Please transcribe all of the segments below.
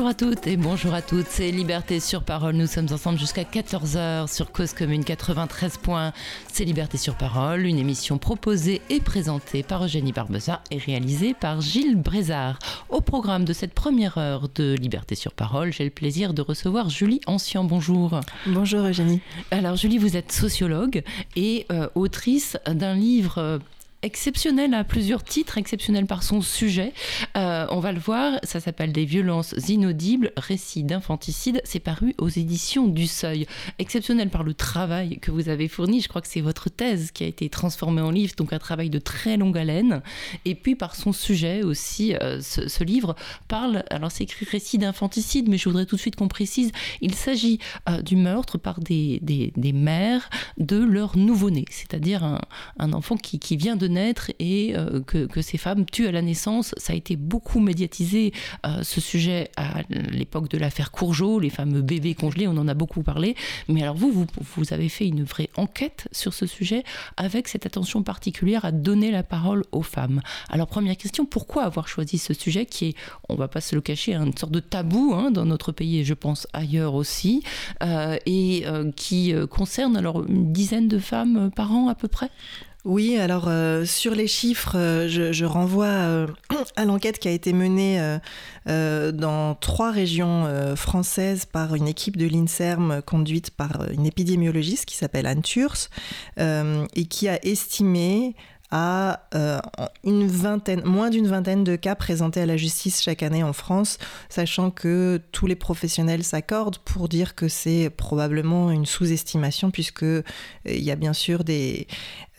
Bonjour à toutes et bonjour à toutes, c'est Liberté sur Parole. Nous sommes ensemble jusqu'à 14h sur Cause Commune 93 points. C'est Liberté sur Parole, une émission proposée et présentée par Eugénie Barbeza et réalisée par Gilles Brézard. Au programme de cette première heure de Liberté sur Parole, j'ai le plaisir de recevoir Julie Ancien. Bonjour. Bonjour Eugénie. Alors Julie, vous êtes sociologue et euh, autrice d'un livre euh, exceptionnel à plusieurs titres, exceptionnel par son sujet. Euh, on va le voir, ça s'appelle Des violences inaudibles, récits d'infanticide. C'est paru aux éditions du Seuil. Exceptionnel par le travail que vous avez fourni. Je crois que c'est votre thèse qui a été transformée en livre, donc un travail de très longue haleine. Et puis par son sujet aussi, euh, ce, livre parle, alors c'est écrit récit d'infanticide, mais je voudrais tout de suite qu'on précise, il s'agit euh, du meurtre par des, des, des, mères de leur nouveau-né, c'est-à-dire un, un enfant qui, qui vient de naître et euh, que, ces femmes tuent à la naissance. Ça a été beaucoup médiatisé, euh, ce sujet, à l'époque de l'affaire Courgeot, les fameux bébés congelés, on en a beaucoup parlé. Mais alors vous, vous, vous, avez fait une vraie enquête sur ce sujet avec cette attention particulière à donner la parole aux femmes. Alors première question, pourquoi avoir choisi ce sujet qui est, on va pas se le cacher, une sorte de tabou hein, dans notre pays et je pense ailleurs aussi, euh, et qui concerne alors une dizaine de femmes par an à peu près? Oui, alors euh, sur les chiffres, euh, je, renvoie euh, à l'enquête qui a été menée dans trois régions françaises par une équipe de l'INSERM conduite par une épidémiologiste qui s'appelle Anne et qui a estimé à euh, une vingtaine, moins d'une vingtaine de cas présentés à la justice chaque année en France, sachant que tous les professionnels s'accordent pour dire que c'est probablement une sous-estimation, puisque euh, il y a bien sûr des,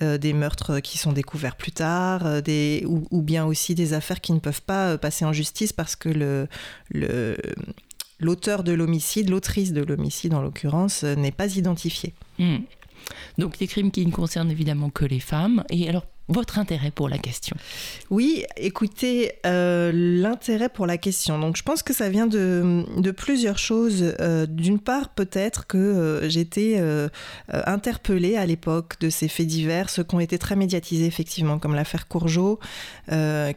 euh, des meurtres qui sont découverts plus tard, des, ou, bien aussi des affaires qui ne peuvent pas passer en justice parce que le, le l'auteur de l'homicide, l'autrice de l'homicide en l'occurrence, n'est pas identifiée. Mmh. Donc des crimes qui ne concernent évidemment que les femmes. Et alors votre intérêt pour la question Oui, écoutez, euh, l'intérêt pour la question. Donc, je pense que ça vient de, de plusieurs choses. Euh, D'une part, peut-être que euh, j'étais interpellée à l'époque de ces faits divers, ceux qui ont été très médiatisés, effectivement, comme l'affaire Courgeot,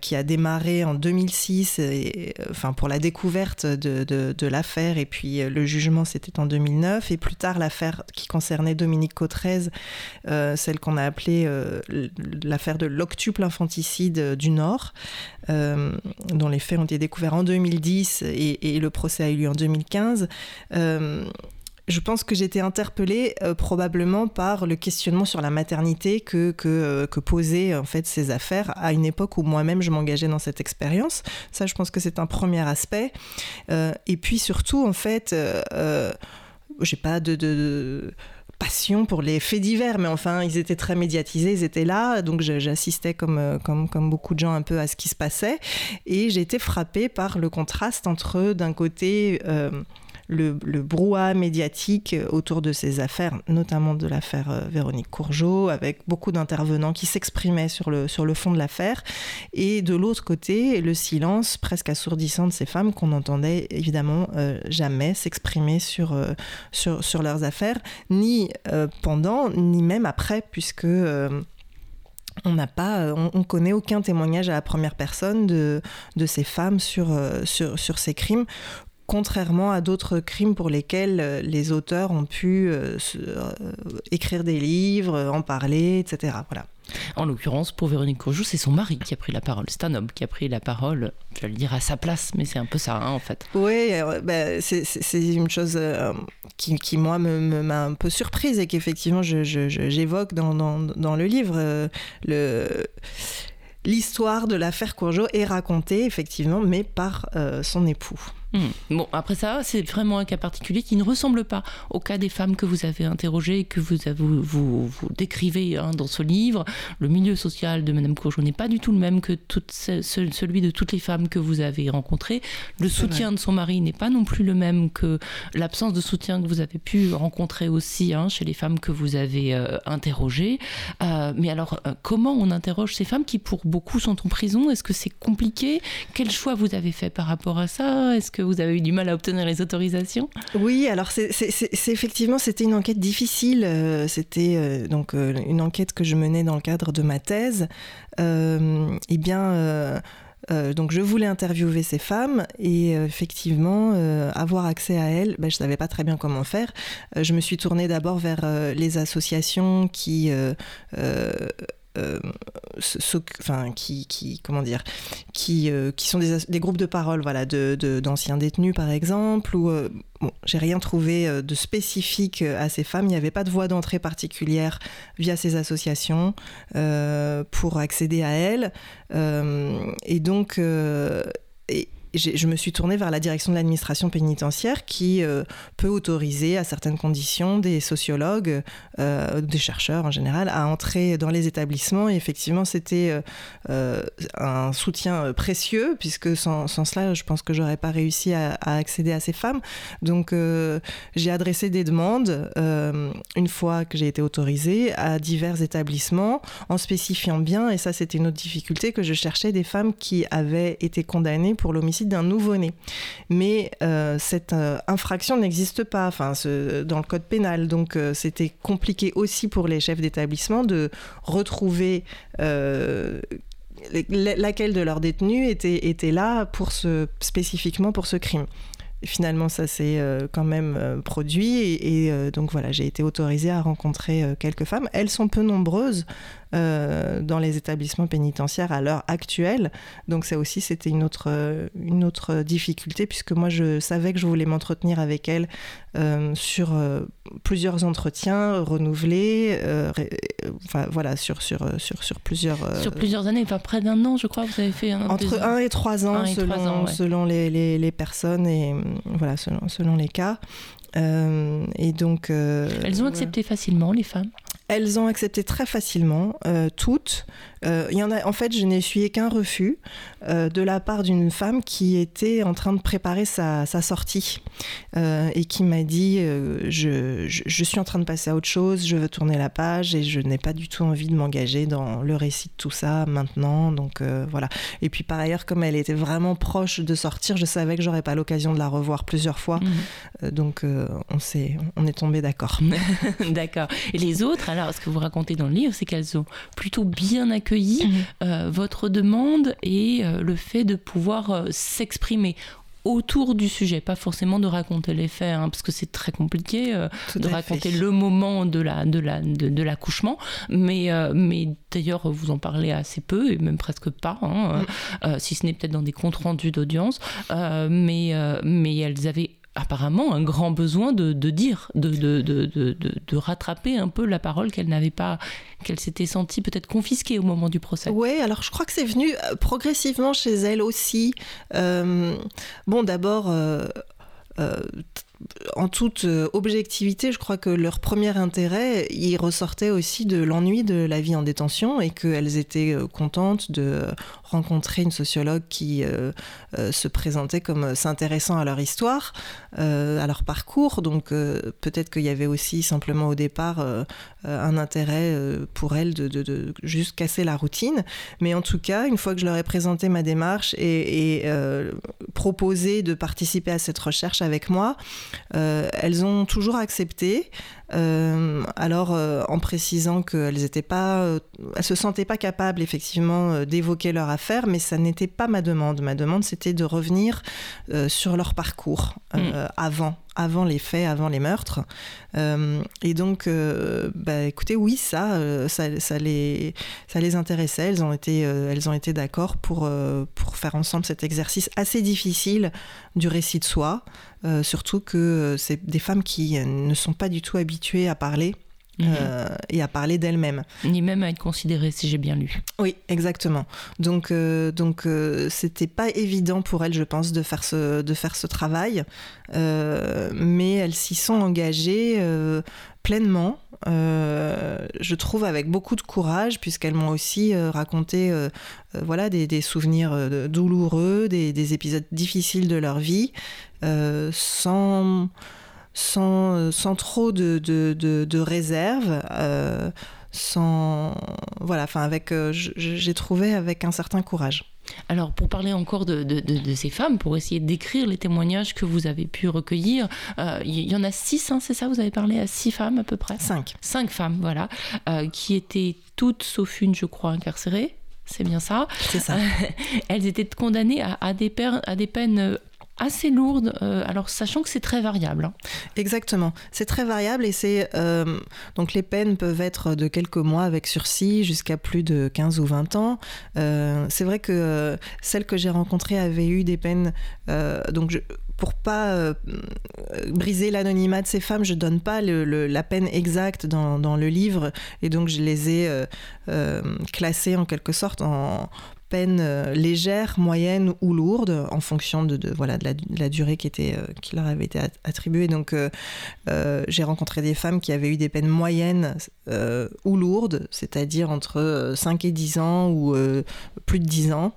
qui a démarré en 2006, et, enfin, pour la découverte de, de, l'affaire, et puis le jugement, c'était en 2009, et plus tard, l'affaire qui concernait Dominique Cotrez, celle qu'on a appelée l'affaire l'affaire de l'octuple infanticide du Nord, euh, dont les faits ont été découverts en 2010 et, le procès a eu lieu en 2015. Euh, je pense que j'étais interpellée euh, probablement par le questionnement sur la maternité que, que, euh, posaient en fait ces affaires à une époque où moi-même je m'engageais dans cette expérience. Ça, je pense que c'est un premier aspect. Euh, et puis surtout, en fait, euh, j'ai pas de passion pour les faits divers, mais enfin, ils étaient très médiatisés, ils étaient là, donc j'assistais comme, comme, comme beaucoup de gens un peu à ce qui se passait, et j'ai été frappée par le contraste entre, d'un côté, euh, le, brouhaha médiatique autour de ces affaires, notamment de l'affaire euh, Véronique Courgeot, avec beaucoup d'intervenants qui s'exprimaient sur le, fond de l'affaire, et de l'autre côté, le silence presque assourdissant de ces femmes qu'on n'entendait évidemment euh, jamais s'exprimer sur, euh, leurs affaires, ni euh, pendant, ni même après, puisque... Euh, on n'a pas on, on, connaît aucun témoignage à la première personne de, ces femmes euh, sur ces crimes contrairement à d'autres crimes pour lesquels euh, les auteurs ont pu euh, se, euh, écrire des livres, en parler, etc. Voilà. En l'occurrence, pour Véronique Courgeot, c'est son mari qui a pris la parole. C'est un homme qui a pris la parole, je vais le dire à sa place, mais c'est un peu ça, hein, en fait. Oui, bah, c'est une chose euh, qui, qui, moi, m'a me, me, un peu surprise et qu'effectivement, j'évoque dans, dans, dans, le livre. Le L'histoire de l'affaire Courgeot est racontée, effectivement, mais par euh, son époux. Mmh. Bon, après ça, c'est vraiment un cas particulier qui ne ressemble pas au cas des femmes que vous avez interrogées et que vous, vous, vous décrivez hein, dans ce livre. Le milieu social de Madame Courgeot n'est pas du tout le même que ce, celui de toutes les femmes que vous avez rencontrées. Le soutien vrai. de son mari n'est pas non plus le même que l'absence de soutien que vous avez pu rencontrer aussi hein, chez les femmes que vous avez euh, interrogées. Euh, mais alors, euh, comment on interroge ces femmes qui, pour beaucoup, sont en prison? Est-ce que c'est compliqué? Quel choix vous avez fait par rapport à ça? Est-ce que vous avez eu du mal à obtenir les autorisations Oui, alors c'est effectivement c'était une enquête difficile. Euh, c'était euh, donc euh, une enquête que je menais dans le cadre de ma thèse. Eh bien, donc je voulais interviewer ces femmes et effectivement avoir accès à elles, ben, je savais pas très bien comment faire. je me suis tournée d'abord vers les associations qui euh, qui, comment dire, qui, euh, qui sont des, groupes de parole, voilà, de, d'anciens détenus par exemple, ou euh, bon, j'ai rien trouvé de spécifique à ces femmes. Il n'y avait pas de voie d'entrée particulière via ces associations pour accéder à elles, et donc je me suis tournée vers la direction de l'administration pénitentiaire qui euh, peut autoriser à certaines conditions des sociologues, euh, des chercheurs en général, à entrer dans les établissements. Et effectivement, c'était euh, un soutien précieux, puisque sans, cela, je pense que j'aurais pas réussi à, accéder à ces femmes. Donc, j'ai adressé des demandes, une fois que j'ai été autorisée, à divers établissements, en spécifiant bien, et ça c'était une autre difficulté, que je cherchais des femmes qui avaient été condamnées pour l'homicide d'un nouveau-né. Mais euh, cette euh, infraction n'existe pas enfin, dans le code pénal. Donc euh, c'était compliqué aussi pour les chefs d'établissement de retrouver laquelle de leurs détenus était, était là pour ce, spécifiquement pour ce crime finalement, ça s'est quand même produit. Et, et donc voilà, j'ai été autorisée à rencontrer quelques femmes. Elles sont peu nombreuses. Euh, dans les établissements pénitentiaires à l'heure actuelle. Donc ça aussi, c'était une autre, une autre difficulté, puisque moi, je savais que je voulais m'entretenir avec elle euh, sur euh, plusieurs entretiens renouvelés, enfin voilà, sur, sur, sur, sur plusieurs... sur plusieurs années, enfin près d'un an, je crois, vous avez fait un... Entre un et trois ans, selon, selon les, les, les, personnes et voilà, selon, selon les cas. et donc... Elles ont accepté facilement, les femmes elles ont accepté très facilement, euh, toutes. Euh, y en a, en fait, je n'ai essuyé qu'un refus euh, de la part d'une femme qui était en train de préparer sa, sortie euh, et qui m'a dit je, je, suis en train de passer à autre chose, je veux tourner la page et je n'ai pas du tout envie de m'engager dans le récit de tout ça maintenant. Donc voilà. Et puis par ailleurs, comme elle était vraiment proche de sortir, je savais que j'aurais pas l'occasion de la revoir plusieurs fois. Mhm. donc on, s'est, on est tombé d'accord. d'accord. Et les autres, alors, ce que vous racontez dans le livre, c'est qu'elles ont plutôt bien accueilli Mhm. Euh, votre demande et euh, le fait de pouvoir euh, s'exprimer autour du sujet, pas forcément de raconter les faits, hein, parce que c'est très compliqué de raconter le moment de la de la de, l'accouchement, mais mais d'ailleurs vous en parlez assez peu et même presque pas, hein, mhm. si ce n'est peut-être dans des comptes rendus d'audience, mais mais elles avaient apparemment un grand besoin de, dire, de, de, de, rattraper un peu la parole qu'elle n'avait pas, qu'elle s'était sentie peut-être confisquée au moment du procès. Oui, alors je crois que c'est venu euh, progressivement chez elle aussi. Euh, bon, d'abord, euh, en toute objectivité, je crois que leur premier intérêt, il ressortait aussi de l'ennui de la vie en détention et qu'elles étaient contentes de rencontrer une sociologue qui euh, euh, se présentait comme s'intéressant à leur histoire, euh, à leur parcours. Donc peut-être qu'il y avait aussi simplement au départ un intérêt pour elles de, juste casser la routine. Mais en tout cas, une fois que je leur ai présenté ma démarche et proposé de participer à cette recherche avec moi, elles ont toujours accepté. Euh, alors, euh, en précisant qu'elles étaient pas, euh, elles se sentaient pas capables effectivement d'évoquer leur affaire, mais ça n'était pas ma demande. Ma demande, c'était de revenir sur leur parcours mm. avant avant les faits, avant les meurtres. et donc, bah, écoutez, oui, ça, ça, les, ça les intéressait. Elles ont été, elles ont été d'accord pour, pour faire ensemble cet exercice assez difficile du récit de soi. surtout que c'est des femmes qui ne sont pas du tout habituées à parler. Mhm. Euh, et à parler d'elle-même. Ni même à être considérée, si j'ai bien lu. Oui, exactement. Donc, euh, donc euh, c'était pas évident pour elle, je pense, de faire ce, de faire ce travail, mais elles s'y sont engagées pleinement. je trouve avec beaucoup de courage, puisqu'elles m'ont aussi raconté voilà, des, des souvenirs douloureux, des, des, épisodes difficiles de leur vie, sans sans, euh, sans trop de, de, de, réserve, euh, sans voilà, enfin avec, euh, j'ai trouvé avec un certain courage. Alors, pour parler encore de, de, de, ces femmes, pour essayer d'écrire les témoignages que vous avez pu recueillir, il y, en a six, hein, c'est ça Vous avez parlé à six femmes à peu près? Cinq. Cinq femmes, voilà, qui étaient toutes, sauf une, je crois, incarcérées. c'est bien ça. C'est ça. elles étaient condamnées à, à, des, à des peines assez lourde, euh, alors sachant que c'est très variable. Hein. Exactement, c'est très variable et c'est euh, donc les peines peuvent être de quelques mois avec sursis jusqu'à plus de 15 ou 20 ans. Euh, c'est vrai que celles que j'ai rencontrées avaient eu des peines donc pour pas briser l'anonymat de ces femmes, je donne pas la peine exacte dans, le livre et donc je les ai classées en quelque sorte en peine euh, légère, moyenne ou lourde en fonction de la, durée qui, était, euh, qui leur avait été attribuée. Donc euh, j'ai rencontré des femmes qui avaient eu des peines moyennes ou lourdes, c'est-à-dire entre 5 et 10 ans ou plus de 10 ans.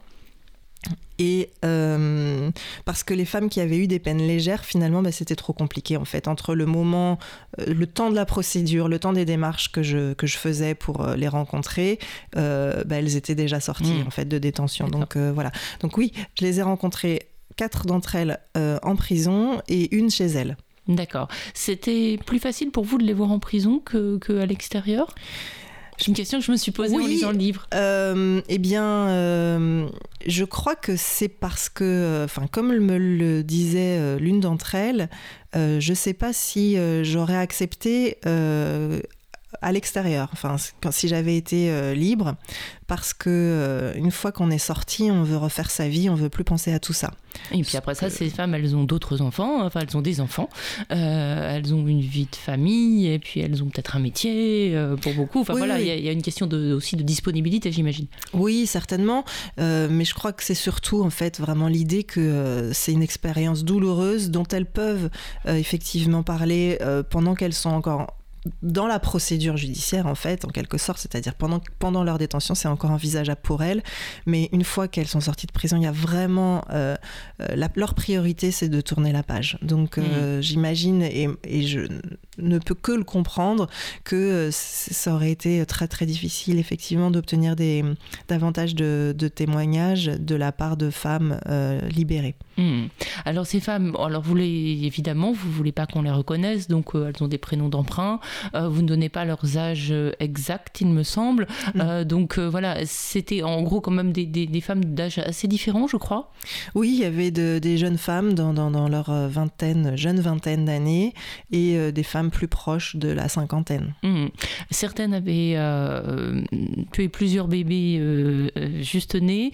Et euh, parce que les femmes qui avaient eu des peines légères, finalement, bah, c'était trop compliqué en fait. Entre le moment, euh, le temps de la procédure, le temps des démarches que je, que je faisais pour euh, les rencontrer, bah, elles étaient déjà sorties mmh. en fait de détention. Donc voilà. Donc oui, je les ai rencontrées, quatre d'entre elles en prison et une chez elles. D'accord. C'était plus facile pour vous de les voir en prison que, que à l'extérieur? C'est une question que je me suis posée en lisant le livre. Euh, eh bien, euh, je crois que c'est parce que, enfin, comme me le disait euh, l'une d'entre elles, je ne sais pas si j'aurais accepté à l'extérieur, enfin, quand, si j'avais été libre, parce que une fois qu'on est sorti, on veut refaire sa vie, on veut plus penser à tout ça. Et puis après ça, ces femmes, elles ont d'autres enfants, enfin elles ont des enfants, euh, elles ont une vie de famille, et puis elles ont peut-être un métier euh, pour beaucoup. Enfin voilà, il y, a une question de, aussi de disponibilité, j'imagine. Oui, certainement, euh, mais je crois que c'est surtout en fait vraiment l'idée que c'est une expérience douloureuse dont elles peuvent effectivement parler pendant qu'elles sont encore dans la procédure judiciaire, en fait, en quelque sorte, c'est-à-dire pendant, pendant leur détention, c'est encore envisageable pour elles, mais une fois qu'elles sont sorties de prison, il y a vraiment... Euh, euh, leur priorité, c'est de tourner la page. Donc euh, mmh. j'imagine, et, et, je ne peux que le comprendre, que ça aurait été très très difficile, effectivement, d'obtenir davantage de, de, témoignages de la part de femmes libérées. Mmh. Alors ces femmes, alors vous voulez, évidemment, vous voulez pas qu'on les reconnaisse, donc elles ont des prénoms d'emprunt. Euh, vous ne donnez pas leurs âges euh, exacts, il me semble. Mm. Euh, donc voilà, c'était en gros quand même des, femmes d'âge assez différents, je crois. Oui, il y avait des jeunes femmes dans, dans, leur vingtaine, jeune vingtaine d'années et des femmes plus proches de la cinquantaine. Mm. Certaines avaient tué plusieurs bébés juste nés,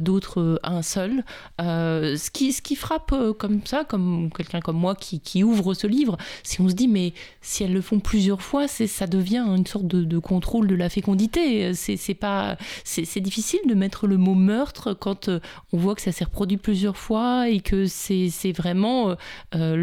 d'autres un seul. ce, qui, ce qui frappe comme ça, comme quelqu'un comme moi qui, qui ouvre ce livre, si on se dit mais si elles le font plusieurs fois, ça devient une sorte de, contrôle de la fécondité. C'est pas, c'est difficile de mettre le mot meurtre quand euh, on voit que ça s'est reproduit plusieurs fois et que c'est vraiment euh,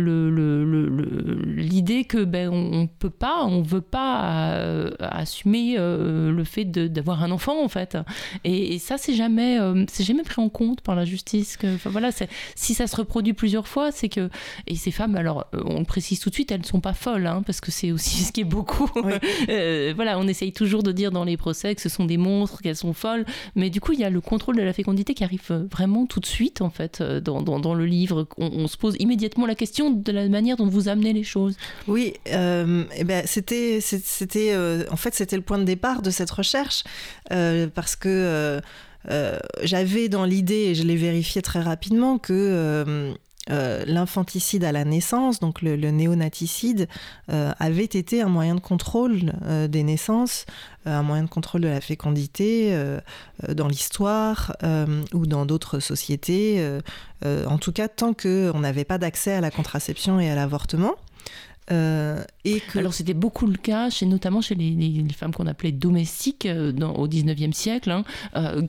l'idée que ben on, peut pas, on veut pas euh, assumer le fait d'avoir un enfant en fait. Et, ça c'est jamais, c'est jamais pris en compte par la justice. Que, voilà, si ça se reproduit plusieurs fois, c'est que et ces femmes, alors on le précise tout de suite, elles ne sont pas folles, hein, parce que c'est aussi ce qui est beaucoup. Euh, voilà, on essaye toujours de dire dans les procès que ce sont des monstres, qu'elles sont folles, mais du coup, il y a le contrôle de la fécondité qui arrive euh, vraiment tout de suite, en fait, euh, dans, dans, le livre. On, se pose immédiatement la question de la manière dont vous amenez les choses. Oui, eh ben, c'était, c'était, en fait, c'était le point de départ de cette recherche, parce que j'avais dans l'idée, et je l'ai vérifié très rapidement, que euh, l'infanticide à la naissance, donc le, néonaticide, euh, avait été un moyen de contrôle euh, des naissances, un moyen de contrôle de la fécondité dans l'histoire ou dans d'autres sociétés, en tout cas tant qu'on n'avait pas d'accès à la contraception et à l'avortement. Et Alors c'était beaucoup le cas, chez, notamment chez les, femmes qu'on appelait domestiques dans, au 19e siècle, hein,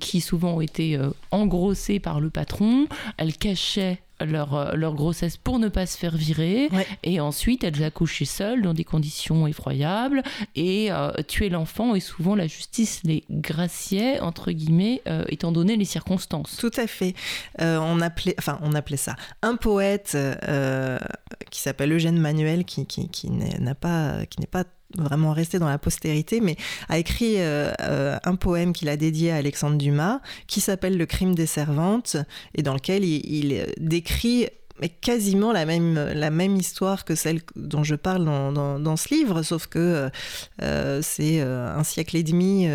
qui souvent ont été engrossées par le patron. Elles cachaient leur, euh, leur grossesse pour ne pas se faire virer. Et ensuite, elles accouchaient seules dans des conditions effroyables. Et euh, tuer l'enfant, et souvent la justice les graciait, entre guillemets, euh, étant donné les circonstances. Tout à fait. on, appelait, enfin, on appelait ça un poète qui s'appelle Eugène Manuel, qui, qui, qui n'est pas, qui n'est pas vraiment resté dans la postérité, mais a écrit euh, euh, un poème qu'il a dédié à Alexandre Dumas, qui s'appelle Le crime des servantes, et dans lequel il, décrit mais quasiment la même, la même histoire que celle dont je parle dans, dans, ce livre, sauf que euh, euh, c'est euh, un siècle et demi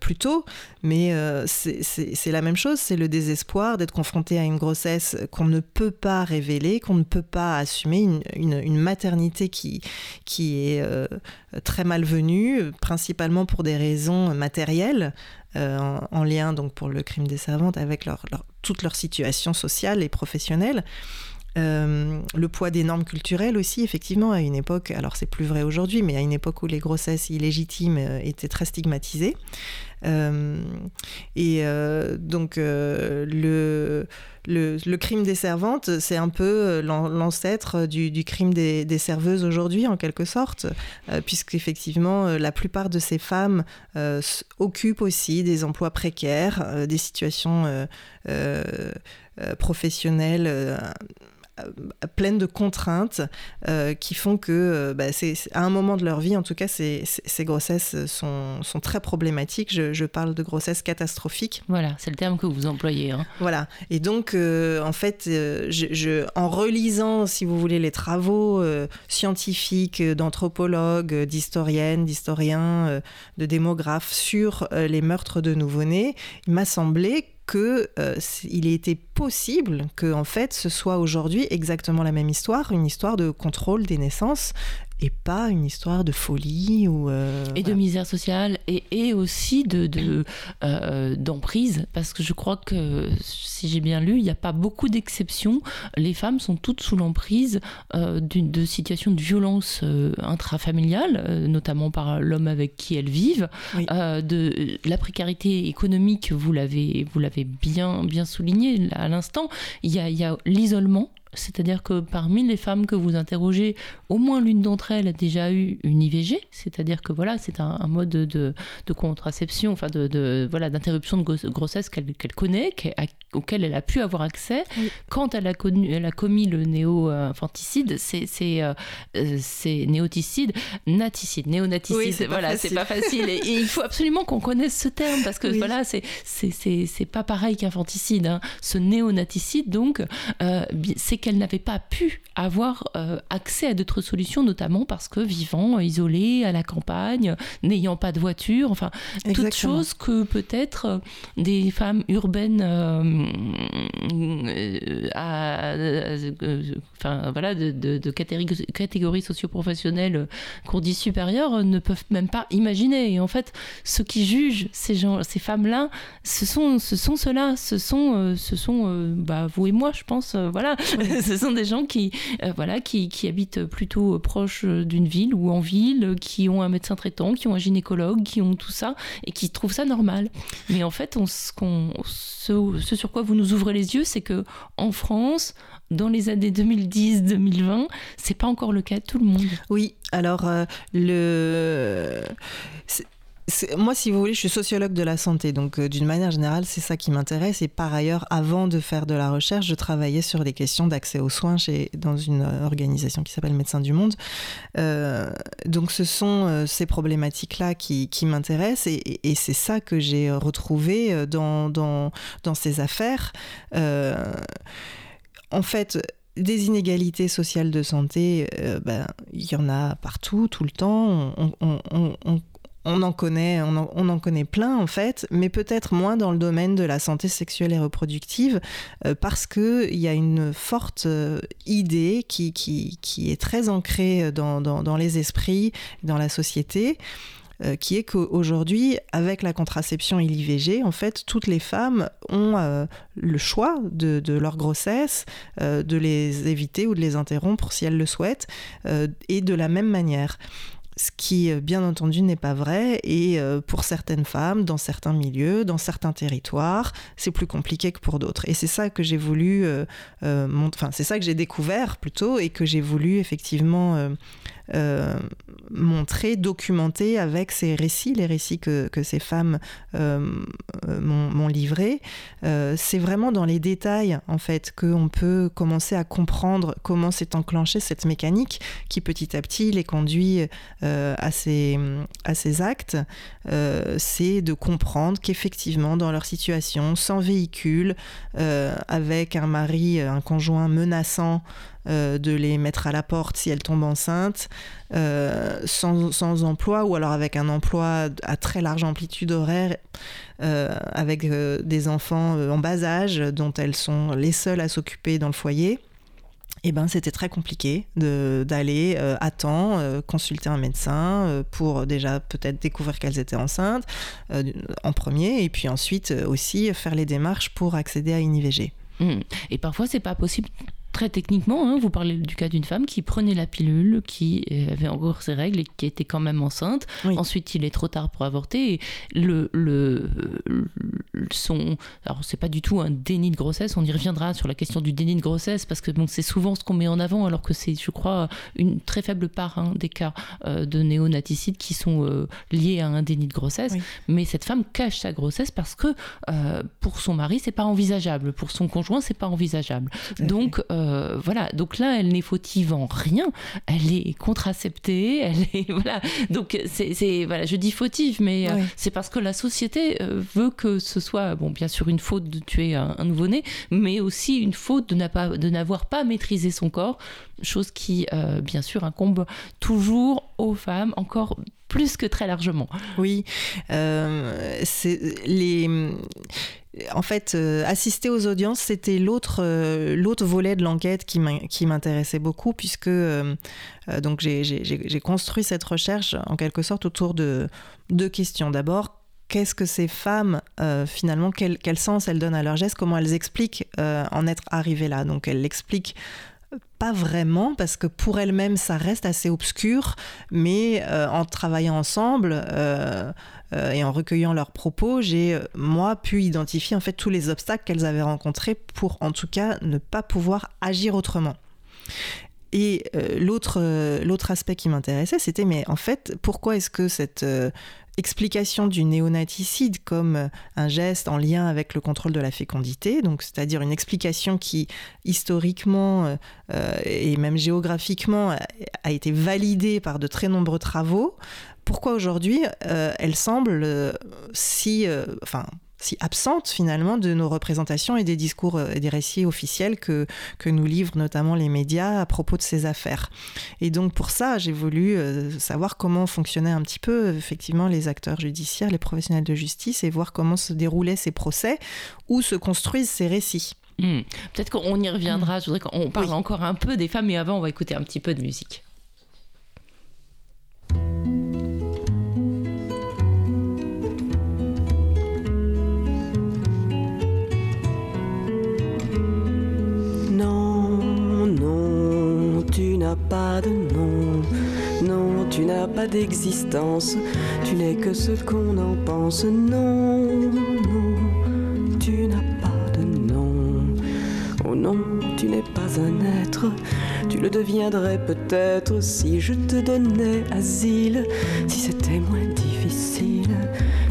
plus tôt. Mais c'est la même chose, c'est le désespoir d'être confronté à une grossesse qu'on ne peut pas révéler, qu'on ne peut pas assumer, une, une, une maternité qui, qui est très malvenue, principalement pour des raisons matérielles. Euh, en, lien donc pour le crime des servantes avec toute leur situation sociale et professionnelle. Euh, le poids des normes culturelles aussi, effectivement, à une époque, alors c'est plus vrai aujourd'hui, mais à une époque où les grossesses illégitimes euh, étaient très stigmatisées. Euh, et euh, donc euh, le, le, crime des servantes, c'est un peu l'ancêtre du, du, crime des, des serveuses aujourd'hui, en quelque sorte, puisqu'effectivement, la plupart de ces femmes occupent aussi des emplois précaires, des situations professionnelles pleine de contraintes euh, qui font que euh, bah, c'est, à un moment de leur vie, en tout cas, ces, ces grossesses sont, sont, très problématiques. Je, parle de grossesses catastrophiques. Voilà, c'est le terme que vous employez. Hein. Voilà. Et donc, en fait, je, en relisant, si vous voulez, les travaux scientifiques d'anthropologues, d'historiennes, d'historiens, de démographes sur les meurtres de nouveau-nés, il m'a semblé que euh, il était possible que en fait ce soit aujourd'hui exactement la même histoire, une histoire de contrôle des naissances et pas une histoire de folie ou euh, et de misère sociale et, et aussi de euh, d'emprise. Parce que je crois que si j'ai bien lu il n'y a pas beaucoup d'exceptions. Les femmes sont toutes sous l'emprise euh, de situations de violence intrafamiliale notamment par l'homme avec qui elles vivent. De la précarité économique vous l'avez vous l'avez bien bien souligné à l'instant. Il y a, il y a l'isolement c'est-à-dire que parmi les femmes que vous interrogez, au moins l'une d'entre elles a déjà eu une IVG, c'est-à-dire que voilà, c'est un, mode de, contraception, enfin de, voilà d'interruption de grossesse qu'elle connaît, auquel elle a pu avoir accès. Quand elle a, connu, elle a commis le néo-infanticide, c'est euh, c'est néoticide, naticide, néonaticide. voilà, c'est pas facile. Et, il faut absolument qu'on connaisse ce terme parce que voilà, c'est c'est pas pareil qu'infanticide. Hein. Ce néonaticide, donc, euh, c'est qu'elle n'avait pas pu avoir euh, accès à d'autres solutions, notamment parce que vivant isolée à la campagne, n'ayant pas de voiture, enfin, toutes choses que peut-être euh, des femmes urbaines euh, à, enfin, voilà, de, de, catégories, catégories socioprofessionnelles qu'on dit supérieures ne peuvent même pas imaginer. Et en fait, ceux qui jugent ces, gens, ces femmes-là, ce sont, ce sont ceux-là, ce sont, ce sont bah, vous et moi, je pense, voilà, ce sont des gens qui, euh, voilà, qui, qui, habitent plutôt proche d'une ville ou en ville, qui ont un médecin traitant, qui ont un gynécologue, qui ont tout ça et qui trouvent ça normal. Mais en fait, ce sur quoi vous nous ouvrez les yeux, c'est que en France, dans les années 2010-2020, c'est pas encore le cas de tout le monde. Oui, alors euh, le moi, si vous voulez, je suis sociologue de la santé, donc euh, d'une manière générale, c'est ça qui m'intéresse. Et par ailleurs, avant de faire de la recherche, je travaillais sur les questions d'accès aux soins chez, dans une euh, organisation qui s'appelle Médecins du Monde. Euh, donc, ce sont ces problématiques-là qui, m'intéressent et, c'est ça que j'ai retrouvé dans, ces affaires. en fait, des inégalités sociales de santé, ben, il y en a partout, tout le temps. On, on en connaît, plein en fait, mais peut-être moins dans le domaine de la santé sexuelle et reproductive, euh, parce que il y a une forte euh, idée qui, est très ancrée dans, les esprits, dans la société. Euh, qui est qu'aujourd'hui, avec la contraception et l'IVG, en fait, toutes les femmes ont le choix de leur grossesse, de les éviter ou de les interrompre si elles le souhaitent, et de la même manière ce qui, euh, bien entendu, n'est pas vrai. Et euh, pour certaines femmes, dans certains milieux, dans certains territoires, c'est plus compliqué que pour d'autres. Et c'est ça que j'ai voulu, euh, enfin, c'est ça que j'ai découvert plutôt et que j'ai voulu effectivement montrer, documenter avec ces récits, les récits que, ces femmes m'ont livrés. c'est vraiment dans les détails, en fait, qu'on peut commencer à comprendre comment s'est enclenchée cette mécanique qui, petit à petit, les conduit à, ces, à ces actes. c'est de comprendre qu'effectivement, dans leur situation, sans véhicule, avec un mari, un conjoint menaçant euh, de les mettre à la porte si elles tombent enceintes, euh, sans, emploi ou alors avec un emploi à très large amplitude horaire, euh, avec des enfants en bas âge dont elles sont les seules à s'occuper dans le foyer. Eh ben, c'était très compliqué d'aller à temps consulter un médecin pour déjà peut-être découvrir qu'elles étaient enceintes en premier et puis ensuite aussi faire les démarches pour accéder à une IVG. Mmh. Et parfois, c'est pas possible très techniquement, hein, vous parlez du cas d'une femme qui prenait la pilule, qui avait encore ses règles et qui était quand même enceinte. Ensuite, il est trop tard pour avorter. Et le, le, son, alors c'est pas du tout un déni de grossesse. On y reviendra sur la question du déni de grossesse parce que bon, c'est souvent ce qu'on met en avant, alors que c'est, je crois, une très faible part hein, des cas euh, de néonaticides qui sont euh, liés à un déni de grossesse. Mais cette femme cache sa grossesse parce que euh, pour son mari, c'est pas envisageable, pour son conjoint, c'est pas envisageable. Donc euh, voilà, donc là, elle n'est fautive en rien. Elle est contraceptée, elle est voilà. Donc c'est voilà, je dis fautive, mais euh, c'est parce que la société euh, veut que ce soit bon, bien sûr une faute de tuer un, nouveau-né, mais aussi une faute de n'avoir pas, maîtrisé son corps, chose qui bien sûr incombe toujours aux femmes encore plus que très largement. Oui, c'est les en fait, euh, assister aux audiences, c'était l'autre euh, l'autre volet de l'enquête qui m'intéressait beaucoup, puisque euh, donc j'ai construit cette recherche en quelque sorte autour de deux questions. D'abord, qu'est-ce que ces femmes, finalement, quel, quel, sens elles donnent à leurs gestes, comment elles expliquent en être arrivées là? Donc elles l'expliquent pas vraiment, parce que pour elles-mêmes, ça reste assez obscur, mais en travaillant ensemble, euh, et en recueillant leurs propos, j'ai euh, moi pu identifier en fait tous les obstacles qu'elles avaient rencontrés pour en tout cas ne pas pouvoir agir autrement. Et euh, l'autre aspect qui m'intéressait, c'était mais en fait, pourquoi est-ce que cette explication du néonaticide comme un geste en lien avec le contrôle de la fécondité, donc c'est-à-dire une explication qui historiquement et même géographiquement a, été validée par de très nombreux travaux, pourquoi aujourd'hui euh, elle semble euh, si, euh, enfin, si absente finalement de nos représentations et des discours et des récits officiels que, que nous livrent notamment les médias à propos de ces affaires. Et donc pour ça, j'ai voulu savoir comment fonctionnaient un petit peu effectivement les acteurs judiciaires, les professionnels de justice et voir comment se déroulaient ces procès, où se construisent ces récits. Hmm. Peut-être qu'on y reviendra, je voudrais qu'on parle encore un peu des femmes, mais avant on va écouter un petit peu de musique. Pas de nom. Non, tu n'as pas d'existence. Tu n'es que ce qu'on en pense. Non, non, tu n'as pas de nom. Oh non, tu n'es pas un être. Tu le deviendrais peut-être si je te donnais asile, si c'était moins difficile,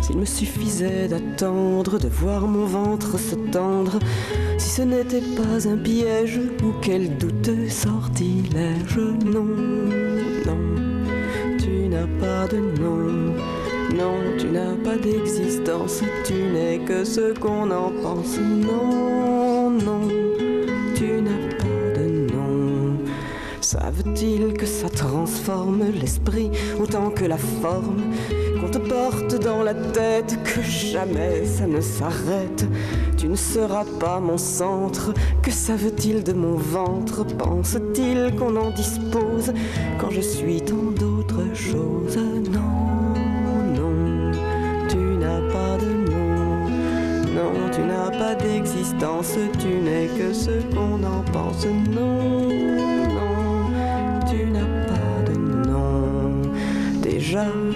s'il me suffisait d'attendre, de voir mon ventre se tendre si ce n'était pas un piège ou quel douteux sortilège. Non, non, tu n'as pas de nom. Non, tu n'as pas d'existence, tu n'es que ce qu'on en pense. Non, non, tu n'as pas. Savent-ils que ça transforme l'esprit autant que la forme Qu'on te porte dans la tête, que jamais ça ne s'arrête? Tu ne seras pas mon centre. Que savent-ils de mon ventre? Pense-t-il qu'on en dispose quand je suis tant d'autres choses? Non, non, tu n'as pas de nom. Non, tu n'as pas d'existence. Tu n'es que ce qu'on en pense. Non,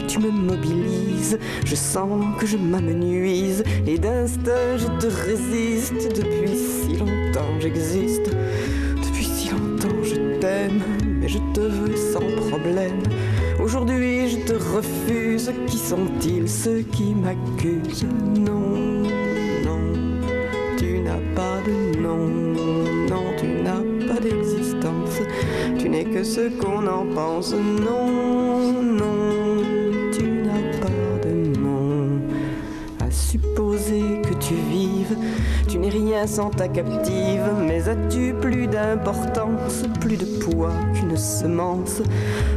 Tu me mobilises. Je sens que je m'amenuise et d'instinct je te résiste. Depuis si longtemps j'existe, depuis si longtemps je t'aime. Mais je te veux sans problème. Aujourd'hui, je te refuse. Qui sont-ils ceux qui m'accusent? Non, non, tu n'as pas de nom. Non, tu n'as pas d'existence. Tu n'es que ce qu'on en pense. Non, non, rien sans ta captive, mais as-tu plus d'importance, plus de poids qu'une semence?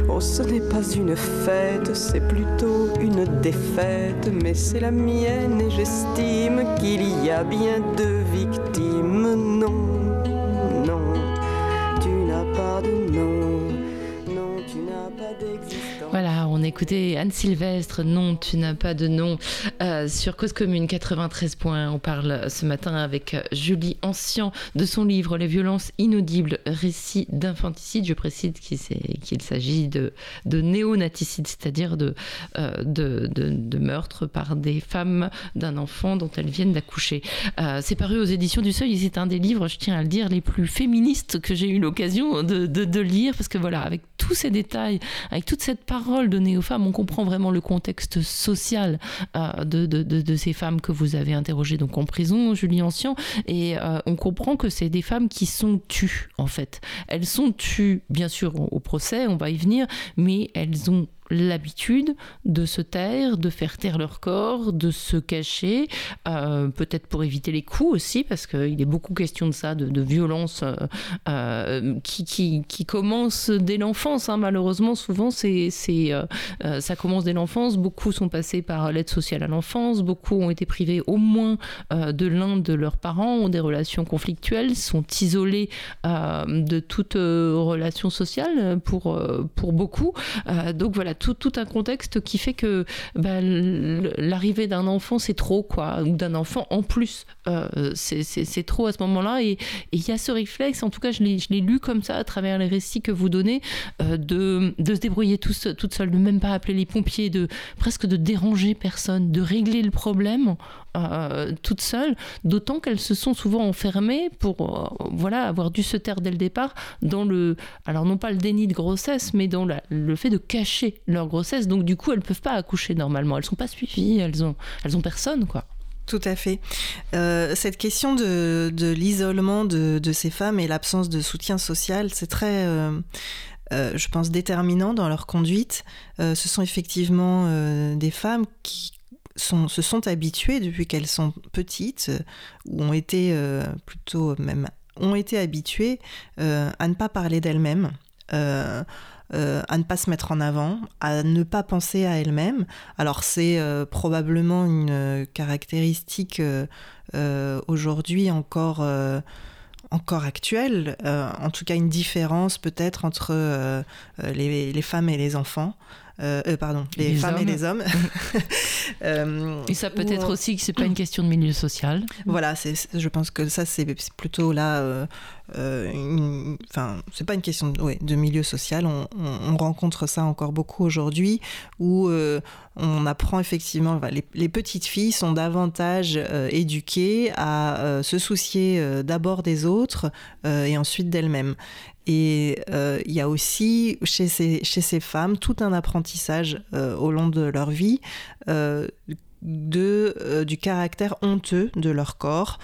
Oh, ce n'est pas une fête, c'est plutôt une défaite, mais c'est la mienne et j'estime qu'il y a bien deux victimes. Non, Voilà, on écoutait Anne Sylvestre, non, tu n'as pas de nom, euh, sur Cause Commune 93 points. On parle ce matin avec Julie Ancien de son livre Les violences inaudibles, récits d'infanticide. Je précise qu'il s'agit de, de néonaticide, c'est-à-dire de, euh, de, meurtre par des femmes d'un enfant dont elles viennent d'accoucher. Euh, c'est paru aux éditions du Seuil et c'est un des livres, je tiens à le dire, les plus féministes que j'ai eu l'occasion de, de, lire parce que voilà, avec tous ces détails, avec toute cette part parole donnée aux femmes, on comprend vraiment le contexte social euh, de, de, de, ces femmes que vous avez interrogées donc en prison, Julie Ancien, et euh, on comprend que c'est des femmes qui sont tues en fait. Elles sont tues, bien sûr, au procès, on va y venir, mais elles ont l'habitude de se taire, de faire taire leur corps, de se cacher, euh, peut-être pour éviter les coups aussi, parce qu'il est beaucoup question de ça, de, violence euh, euh, qui, qui, commence dès l'enfance. Hein. Malheureusement, souvent, ça commence dès l'enfance. Beaucoup sont passés par l'aide sociale à l'enfance, beaucoup ont été privés au moins de l'un de leurs parents, ont des relations conflictuelles, sont isolés de toute relation sociale pour, pour beaucoup. donc voilà, tout, un contexte qui fait que bah, l'arrivée d'un enfant, c'est trop, quoi, ou d'un enfant en plus, euh, c'est trop à ce moment-là. Et il y a ce réflexe, en tout cas, je l'ai lu comme ça à travers les récits que vous donnez, euh, de, se débrouiller tout, toute seule, de même pas appeler les pompiers, de presque de déranger personne, de régler le problème euh, toutes seules, d'autant qu'elles se sont souvent enfermées pour euh, voilà avoir dû se taire dès le départ dans le alors non pas le déni de grossesse, mais dans le fait de cacher leur grossesse. Donc du coup, elles peuvent pas accoucher normalement. Elles sont pas suivies. Elles ont elles ont personne quoi. Tout à fait. Euh, cette question de, l'isolement de, ces femmes et l'absence de soutien social, c'est très, je pense, déterminant dans leur conduite. ce sont effectivement des femmes qui se sont habituées depuis qu'elles sont petites, ou ont été euh, plutôt même ont été habituées euh, à ne pas parler d'elles-mêmes. Euh, à ne pas se mettre en avant, à ne pas penser à elles-mêmes. Alors c'est probablement une caractéristique aujourd'hui encore encore actuelle, en tout cas une différence peut-être entre les, femmes et les enfants. Euh, euh, pardon, les, femmes et les hommes. Euh, et ça peut être aussi que c'est pas une question de milieu social. Voilà, je pense que ça c'est plutôt là, enfin c'est pas une question de, de milieu social. On, rencontre ça encore beaucoup aujourd'hui où on apprend effectivement, les, les, petites filles sont davantage éduquées à se soucier d'abord des autres et ensuite d'elles-mêmes. Et euh, il y a aussi chez ces, femmes tout un apprentissage euh, au long de leur vie euh, de, du caractère honteux de leur corps.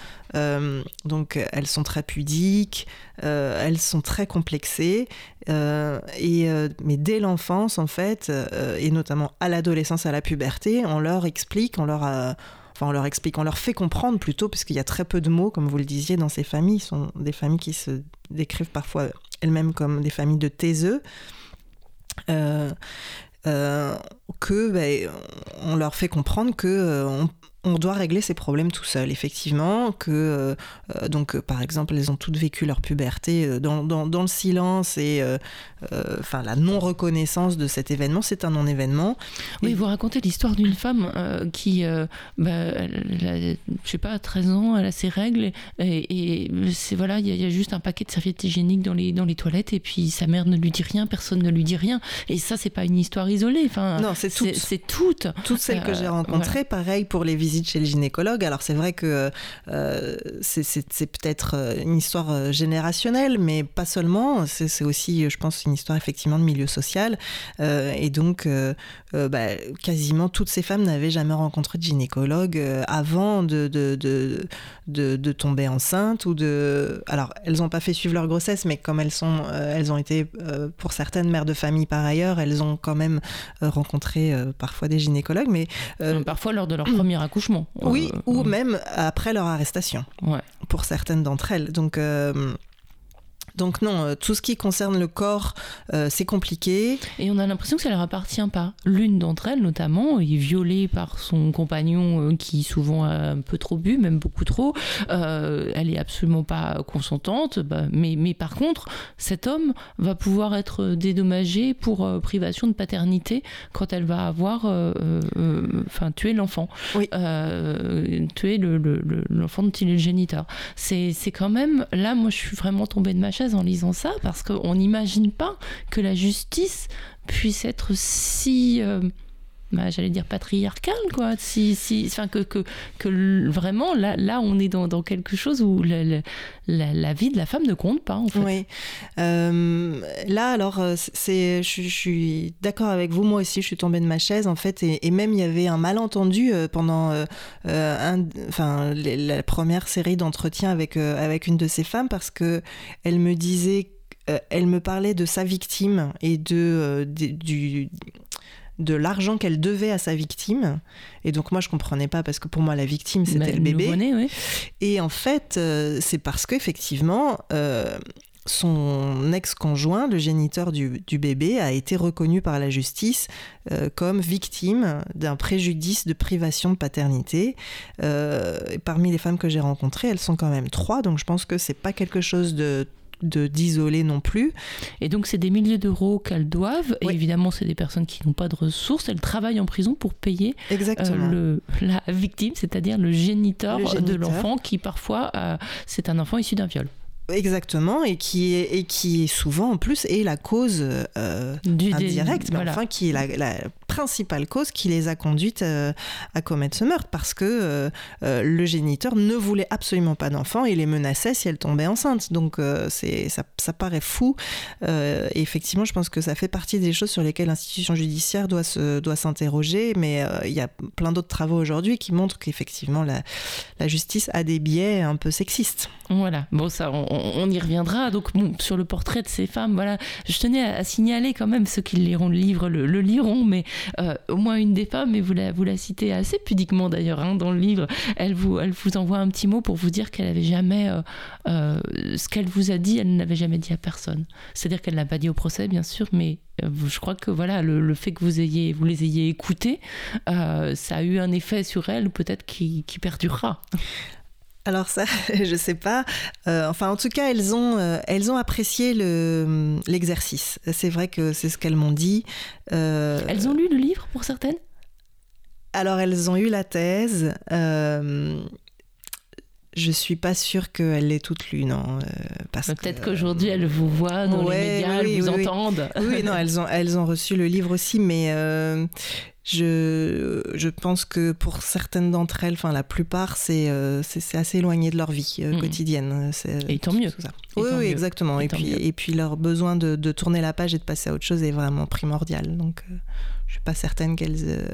donc elles sont très pudiques, elles sont très complexées. et, mais dès l'enfance, en fait, et notamment à l'adolescence, à la puberté, on leur explique, on leur Enfin, on leur explique, on leur fait comprendre plutôt, parce qu'il y a très peu de mots, comme vous le disiez, dans ces familles. Ce sont des familles qui se décrivent parfois elles-mêmes comme des familles de taiseux, euh, euh, que ben, on leur fait comprendre que euh, doit régler ces problèmes tout seul, effectivement, que euh, euh, donc par exemple elles ont toutes vécu leur puberté euh, dans, dans, le silence et enfin la non reconnaissance de cet événement, c'est un non-événement. Oui, vous racontez l'histoire d'une femme qui, bah, elle a, je sais pas, 13 ans, elle a ses règles et, c'est voilà, il y, a juste un paquet de serviettes hygiéniques dans les dans les toilettes et puis sa mère ne lui dit rien, personne ne lui dit rien. Et ça c'est pas une histoire isolée, enfin non c'est toutes, c'est toutes, toutes celles que j'ai rencontrées, pareil pour les visites visite chez le gynécologue. Alors c'est vrai que c'est peut-être une histoire générationnelle, mais pas seulement. C'est aussi, je pense, une histoire effectivement de milieu social. et donc, bah, quasiment toutes ces femmes n'avaient jamais rencontré de gynécologue avant de, de, de, de, tomber enceinte ou de... Alors, elles n'ont pas fait suivre leur grossesse, mais comme elles, sont, elles ont été, pour certaines mères de famille par ailleurs, elles ont quand même rencontré parfois des gynécologues, mais parfois lors de leur premier accouchement. Oui, ou même après leur arrestation. Ouais. Pour certaines d'entre elles. Donc donc non, euh, tout ce qui concerne le corps, euh, c'est compliqué. Et on a l'impression que ça leur appartient pas. L'une d'entre elles, notamment, est violée par son compagnon euh, qui souvent a un peu trop bu, même beaucoup trop. elle est absolument pas consentante. Bah, mais, mais par contre, cet homme va pouvoir être dédommagé pour privation de paternité quand elle va avoir enfin tué l'enfant. Oui. tuer l'enfant le, dont il est le géniteur. C'est quand même... Là, moi, je suis vraiment tombée de ma en lisant ça parce qu'on n'imagine pas que la justice puisse être si euh, bah, j'allais dire patriarcale quoi. Si si enfin que, que, que vraiment là là on est dans, dans quelque chose où la, la, vie de la femme ne compte pas en fait. Oui. Euh, là alors euh, c'est je, suis d'accord avec vous. Moi aussi je suis tombée de ma chaise en fait et, même il y avait un malentendu pendant un, enfin la première série d'entretiens avec avec une de ces femmes parce que elle me disait elle me parlait de sa victime et de, du, de l'argent qu'elle devait à sa victime. Et donc moi je comprenais pas parce que pour moi la victime c'était bah, le bébé. Et en fait euh, c'est parce qu'effectivement euh, son ex-conjoint, le géniteur du, bébé, a été reconnu par la justice euh, comme victime d'un préjudice de privation de paternité. parmi les femmes que j'ai rencontrées, elles sont quand même trois, donc je pense que c'est pas quelque chose de d'isoler non plus. Et donc c'est des milliers d'euros qu'elles doivent. Et évidemment, c'est des personnes qui n'ont pas de ressources. Elles travaillent en prison pour payer euh, le, la victime, c'est-à-dire le géniteur, de l'enfant, qui parfois euh, c'est un enfant issu d'un viol. Exactement, et qui est, et qui souvent en plus est la cause euh, indirecte, mais enfin qui est la, la, principale cause qui les a conduites euh, à commettre ce meurtre, parce que euh, euh, le géniteur ne voulait absolument pas d'enfant et les menaçait si elle tombait enceinte. Donc c'est ça, ça, paraît fou. effectivement, je pense que ça fait partie des choses sur lesquelles l'institution judiciaire doit se doit s'interroger, mais il y a plein d'autres travaux aujourd'hui qui montrent qu'effectivement la, la justice a des biais un peu sexistes. Voilà, bon ça, on, y reviendra. Donc sur le portrait de ces femmes, voilà, je tenais à, signaler quand même ceux qui liront le livre le liront, mais euh, au moins une des femmes, et vous la, vous la citez assez pudiquement d'ailleurs hein, dans le livre, elle vous, elle vous envoie un petit mot pour vous dire qu'elle n'avait jamais, euh, euh, ce qu'elle vous a dit, elle n'avait jamais dit à personne. C'est-à-dire qu'elle ne l'a pas dit au procès, bien sûr, mais je crois que voilà le, fait que vous ayez vous les ayez écoutées ça a eu un effet sur elle peut-être qui, qui perdurera alors ça, je sais pas. Euh, enfin, en tout cas, elles ont, euh, elles ont apprécié l'exercice. c'est vrai que c'est ce qu'elles m'ont dit. Euh, elles ont lu le livre pour certaines? Alors, elles ont eu la thèse. Je suis pas sûre qu'elles l'aient toutes lue, non. Peut-être qu'aujourd'hui, elles vous voient dans les médias, elles vous entendent. Oui, non, elles ont, elles ont reçu le livre aussi, mais je, je pense que pour certaines d'entre elles, enfin la plupart, c'est euh, c'est assez éloigné de leur vie euh, quotidienne. Et tant mieux. ça. oui, oui, exactement. Et, puis, et puis leur besoin de, de, tourner la page et de passer à autre chose est vraiment primordial. Donc euh, je suis pas certaine qu'elles